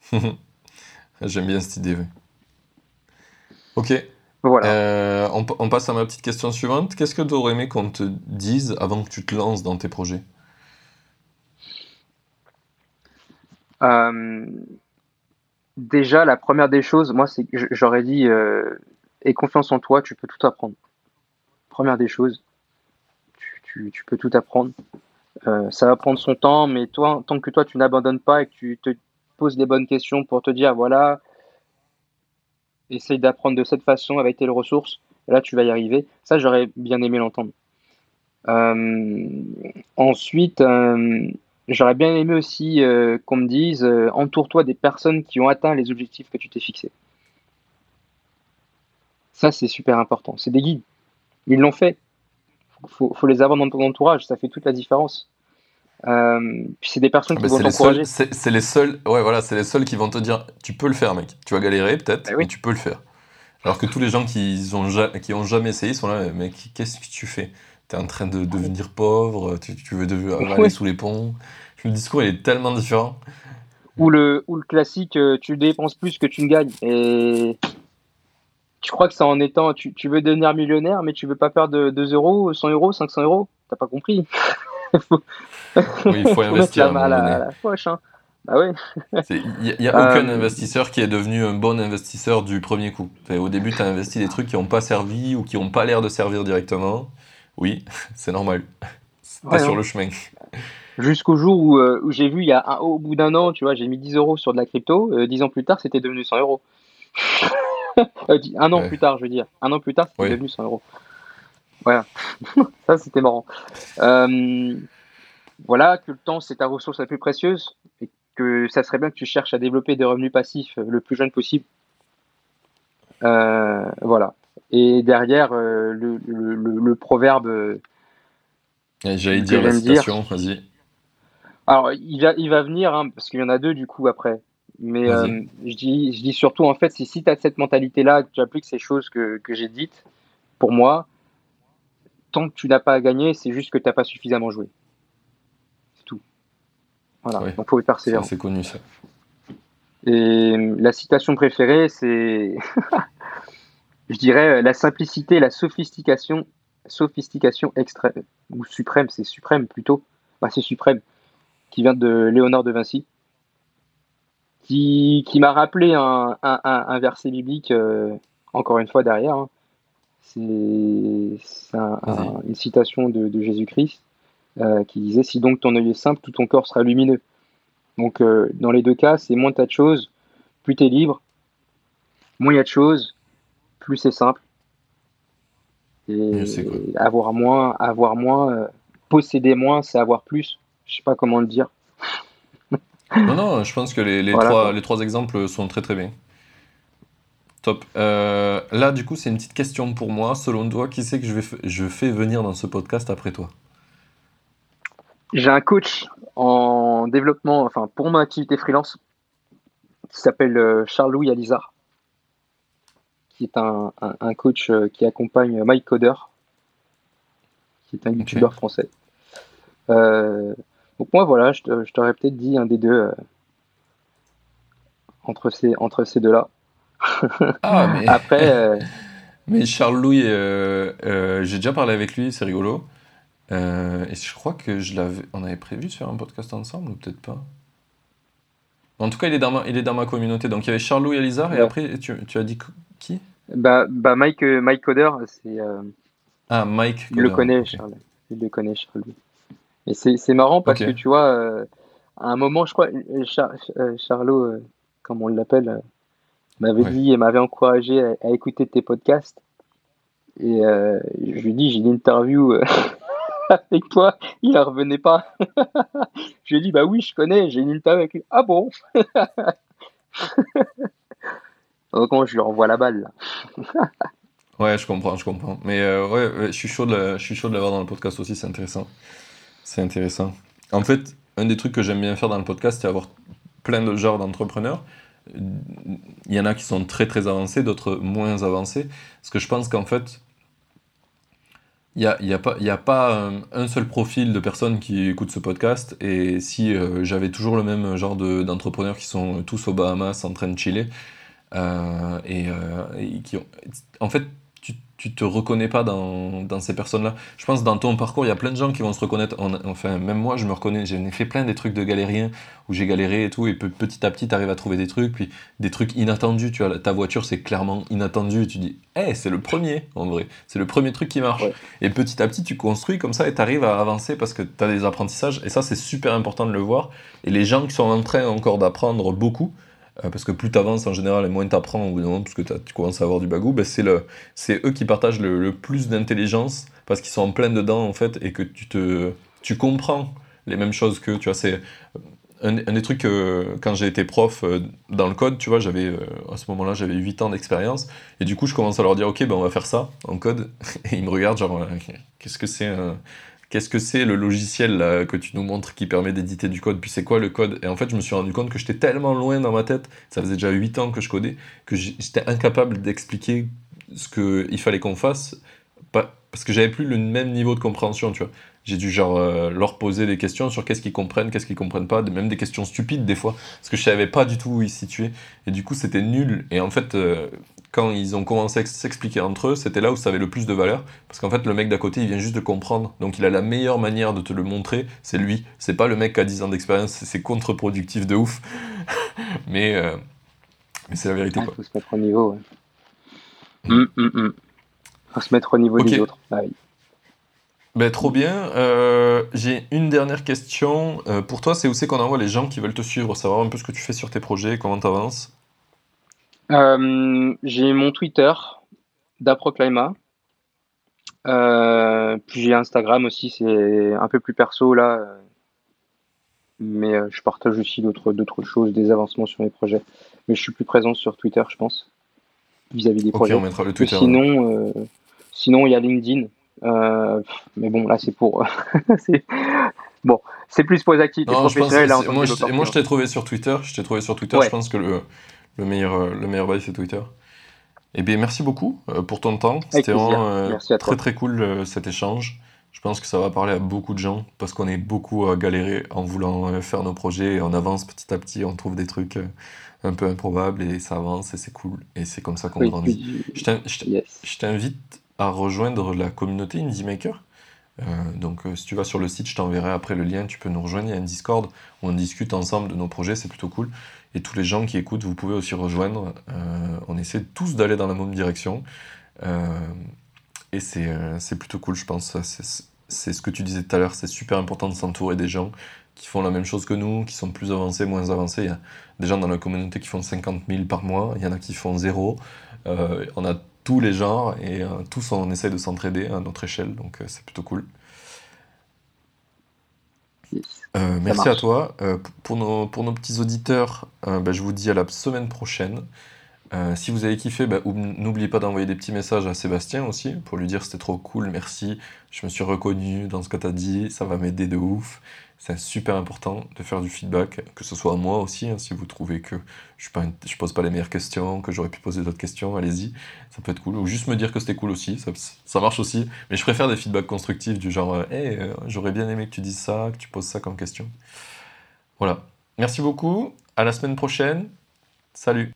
<laughs> J'aime bien cette idée. Ok. Voilà. Euh, on, passe à ma petite question suivante. Qu'est-ce que tu aurais aimé qu'on te dise avant que tu te lances dans tes projets? Euh, Déjà, la première des choses, moi, c'est que j'aurais dit euh, aie confiance en toi, tu peux tout apprendre. Première des choses, tu, tu peux tout apprendre. ça va prendre son temps, mais toi, tant que toi, tu n'abandonnes pas et que tu te pose les bonnes questions pour te dire voilà, essaye d'apprendre de cette façon avec telle ressource, là tu vas y arriver. Ça, j'aurais bien aimé l'entendre. Euh, ensuite, euh, j'aurais bien aimé aussi euh, qu'on me dise entoure-toi des personnes qui ont atteint les objectifs que tu t'es fixés. Ça, c'est super important. C'est des guides. Ils l'ont fait. Faut, faut, les avoir dans ton entourage. Ça fait toute la différence. Euh, puis c'est des personnes qui vont t'encourager. C'est les seuls, ouais, voilà, c'est les seuls qui vont te dire, tu peux le faire, mec. Tu vas galérer peut-être, bah mais tu peux le faire. Alors que tous les gens qui ont, qui ont jamais essayé sont là, mec, qu'est-ce que tu fais? T'es en train de devenir pauvre, tu, veux aller <laughs> sous les ponts. Le discours il est tellement différent. Ou le, ou le classique, euh, tu dépenses plus que tu ne gagnes. Et tu crois que c'est en étant, tu, tu, veux devenir millionnaire, mais tu veux pas perdre 2 euros, 100 euros, 500 euros? T'as pas compris. <laughs> oui, il faut investir. à, la, poche. Hein. Bah Il n'y a, aucun euh, investisseur qui est devenu un bon investisseur du premier coup. Au début, tu as investi des trucs qui n'ont pas servi ou qui n'ont pas l'air de servir directement. Oui, <laughs> c'est normal. T'es sur hein. le chemin. Jusqu'au jour où, euh, où j'ai vu, il y a un, au bout d'un an, tu vois, j'ai mis 10 euros sur de la crypto. Euh, 10 ans plus tard, c'était devenu 100 euros. <laughs> Euh, un an plus tard, je veux dire. Un an plus tard, c'était devenu 100 euros. Voilà, <laughs> ça c'était marrant. Euh, voilà, que le temps c'est ta ressource la plus précieuse et que ça serait bien que tu cherches à développer des revenus passifs le plus jeune possible. Euh, voilà. Et derrière, euh, le, le, le, proverbe. J'allais dire la citation, vas-y. Alors, il va, il va venir, hein, parce qu'il y en a deux du coup après. Mais je, dis, je dis surtout, en fait, si, si tu as cette mentalité-là, que tu appliques ces choses que, que j'ai dites, pour moi, tant que tu n'as pas à gagner, c'est juste que tu n'as pas suffisamment joué. C'est tout. Voilà, donc faut être persévérant. C'est connu ça. Et la citation préférée, c'est, <laughs> je dirais, la simplicité, la sophistication, sophistication extrême, ou suprême, c'est suprême plutôt, c'est suprême, qui vient de Léonard de Vinci, qui, qui m'a rappelé un, un, verset biblique, euh, encore une fois derrière. Hein. C'est une citation de, Jésus-Christ euh, qui disait Si donc ton œil est simple, tout ton corps sera lumineux. Donc, euh, dans les deux cas, c'est moins tu as de choses, plus tu es libre. Moins il y a de choses, plus c'est simple. Et, avoir moins, avoir moins, euh, posséder moins, c'est avoir plus. Je sais pas comment le dire. non, non, je pense que les, trois, les trois exemples sont très très bien. Top. Euh, là, du coup, c'est une petite question pour moi. Selon toi, qui c'est que je, vais je fais venir dans ce podcast après toi? J'ai un coach en développement, enfin pour mon activité freelance, qui s'appelle euh, Charles-Louis Alizard, qui est un, coach euh, qui accompagne Mike Coder, qui est un youtubeur français. donc moi voilà, je, t'aurais peut-être dit un des deux entre ces, entre ces deux-là. Ah, mais. Après. Euh, <laughs> mais Charles-Louis, euh, euh, j'ai déjà parlé avec lui, c'est rigolo. et je crois que je l'avais, on avait prévu de faire un podcast ensemble ou peut-être pas? En tout cas, il est dans ma, il est dans ma communauté. Donc il y avait Charles-Louis Alizar et après, tu, tu, as dit qui? Bah, bah Mike, Mike Coder, c'est. ah, Mike Il le connaît, Charles. Il le connaît, Charles-Louis. Et c'est marrant parce que tu vois, à un moment, je crois, Char Charlot, comme on l'appelle, m'avait dit et m'avait encouragé à, écouter tes podcasts. Et euh, je lui ai dit, j'ai une interview euh, <laughs> avec toi. Il ne revenait pas. <laughs> je lui ai dit, bah oui, je connais, j'ai une interview avec lui. Ah bon? <laughs> Donc je lui renvoie la balle. ouais, je comprends, je comprends. Mais euh, ouais, je suis chaud de je suis chaud de l'avoir dans le podcast aussi, c'est intéressant. C'est intéressant. En fait, un des trucs que j'aime bien faire dans le podcast, c'est avoir plein de genres d'entrepreneurs il y en a qui sont très très avancés, d'autres moins avancés. Parce que je pense qu'en fait, il n'y a, y a, pas, a pas un, seul profil de personnes qui écoutent ce podcast. Et si euh, j'avais toujours le même genre d'entrepreneurs qui sont tous aux Bahamas en train de chiller, euh, et, euh, et, qui ont... En fait, tu te reconnais pas dans, dans ces personnes-là. Je pense que dans ton parcours, il y a plein de gens qui vont se reconnaître. enfin, même moi, je me reconnais. J'ai fait plein des trucs de galérien où j'ai galéré et tout. Et petit à petit, tu arrives à trouver des trucs. Puis des trucs inattendus. Tu vois, ta voiture, c'est clairement inattendu. Et tu dis, hé, c'est le premier, en vrai. C'est le premier truc qui marche. Et petit à petit, tu construis comme ça et tu arrives à avancer parce que tu as des apprentissages. Et ça, c'est super important de le voir. Et les gens qui sont en train encore d'apprendre beaucoup, parce que plus tu avances en général et moins tu apprends au bout d'un moment, parce que tu commences à avoir du bagou, ben c'est, le, c'est eux qui partagent le, plus d'intelligence parce qu'ils sont en plein dedans en fait et que tu, te, tu comprends les mêmes choses que tu vois. C'est un, des trucs que quand j'ai été prof euh, dans le code, tu vois, j'avais euh, à ce moment-là j'avais 8 ans d'expérience et du coup je commence à leur dire ok ben on va faire ça en code <laughs> et ils me regardent genre qu'est-ce que c'est qu'est-ce que c'est le logiciel que tu nous montres qui permet d'éditer du code, puis c'est quoi le code? Et en fait, je me suis rendu compte que j'étais tellement loin dans ma tête, ça faisait déjà 8 ans que je codais, que j'étais incapable d'expliquer ce qu'il fallait qu'on fasse, parce que j'avais plus le même niveau de compréhension, tu vois. J'ai dû genre euh, leur poser des questions sur qu'est-ce qu'ils comprennent, qu'est-ce qu'ils comprennent pas, même des questions stupides des fois, parce que je savais pas du tout où ils situaient, et du coup c'était nul. Et en fait, euh, quand ils ont commencé à s'expliquer entre eux, c'était là où ça avait le plus de valeur. Parce qu'en fait, le mec d'à côté, il vient juste de comprendre. Donc, il a la meilleure manière de te le montrer, c'est lui. C'est pas le mec qui a 10 ans d'expérience, c'est contre-productif de ouf. <laughs> mais, euh, mais c'est la vérité. Il faut se mettre au niveau. Il mm. hum, hum. faut se mettre au niveau des autres. Ah ben, trop bien. Euh, j'ai une dernière question. Euh, pour toi, c'est où c'est qu'on envoie les gens qui veulent te suivre, savoir un peu ce que tu fais sur tes projets, comment tu avances euh, j'ai mon Twitter d'Aproclima. Euh, puis j'ai Instagram aussi, c'est un peu plus perso là. Mais euh, je partage aussi d'autres, d'autres choses, des avancements sur mes projets. Mais je suis plus présent sur Twitter, je pense, vis-à-vis des projets. On mettra le Twitter. Sinon, sinon, il y a LinkedIn. mais bon, là, c'est pour. <laughs> Bon, c'est plus pour les activités professionnelles. Hein, moi, je, moi, je t'ai trouvé sur Twitter. Je t'ai trouvé sur Twitter. Je pense que le, le meilleur, euh, le meilleur bail, c'est Twitter. Eh bien, merci beaucoup euh, pour ton temps. C'était vraiment euh, très très cool cet échange. Je pense que ça va parler à beaucoup de gens parce qu'on est beaucoup à galérer en voulant faire nos projets et on avance petit à petit, on trouve des trucs un peu improbables et ça avance et c'est cool et c'est comme ça qu'on grandit. Je t'invite à rejoindre la communauté Indie Maker. Euh, donc si tu vas sur le site, je t'enverrai après le lien, tu peux nous rejoindre, il y a un Discord où on discute ensemble de nos projets, c'est plutôt cool. Et tous les gens qui écoutent, vous pouvez aussi rejoindre. on essaie tous d'aller dans la même direction. et c'est plutôt cool, je pense c'est ce que tu disais tout à l'heure, c'est super important de s'entourer des gens qui font la même chose que nous, qui sont plus avancés, moins avancés. Il y a des gens dans la communauté qui font 50 000 par mois, il y en a qui font zéro. Euh, on a tous les genres et euh, tous on essaie de s'entraider à notre échelle, donc euh, c'est plutôt cool. Merci à toi. pour, nos, pour nos petits auditeurs, bah, je vous dis à la semaine prochaine. Euh, si vous avez kiffé, bah, n'oubliez pas d'envoyer des petits messages à Sébastien aussi pour lui dire c'était trop cool, merci, je me suis reconnu dans ce que tu as dit, ça va m'aider de ouf. C'est super important de faire du feedback, que ce soit à moi aussi, hein, si vous trouvez que je ne pose pas les meilleures questions, que j'aurais pu poser d'autres questions, allez-y, ça peut être cool. Ou juste me dire que c'était cool aussi, ça, marche aussi. Mais je préfère des feedbacks constructifs du genre hey, euh, j'aurais bien aimé que tu dises ça, que tu poses ça comme question. Voilà. Merci beaucoup, à la semaine prochaine. Salut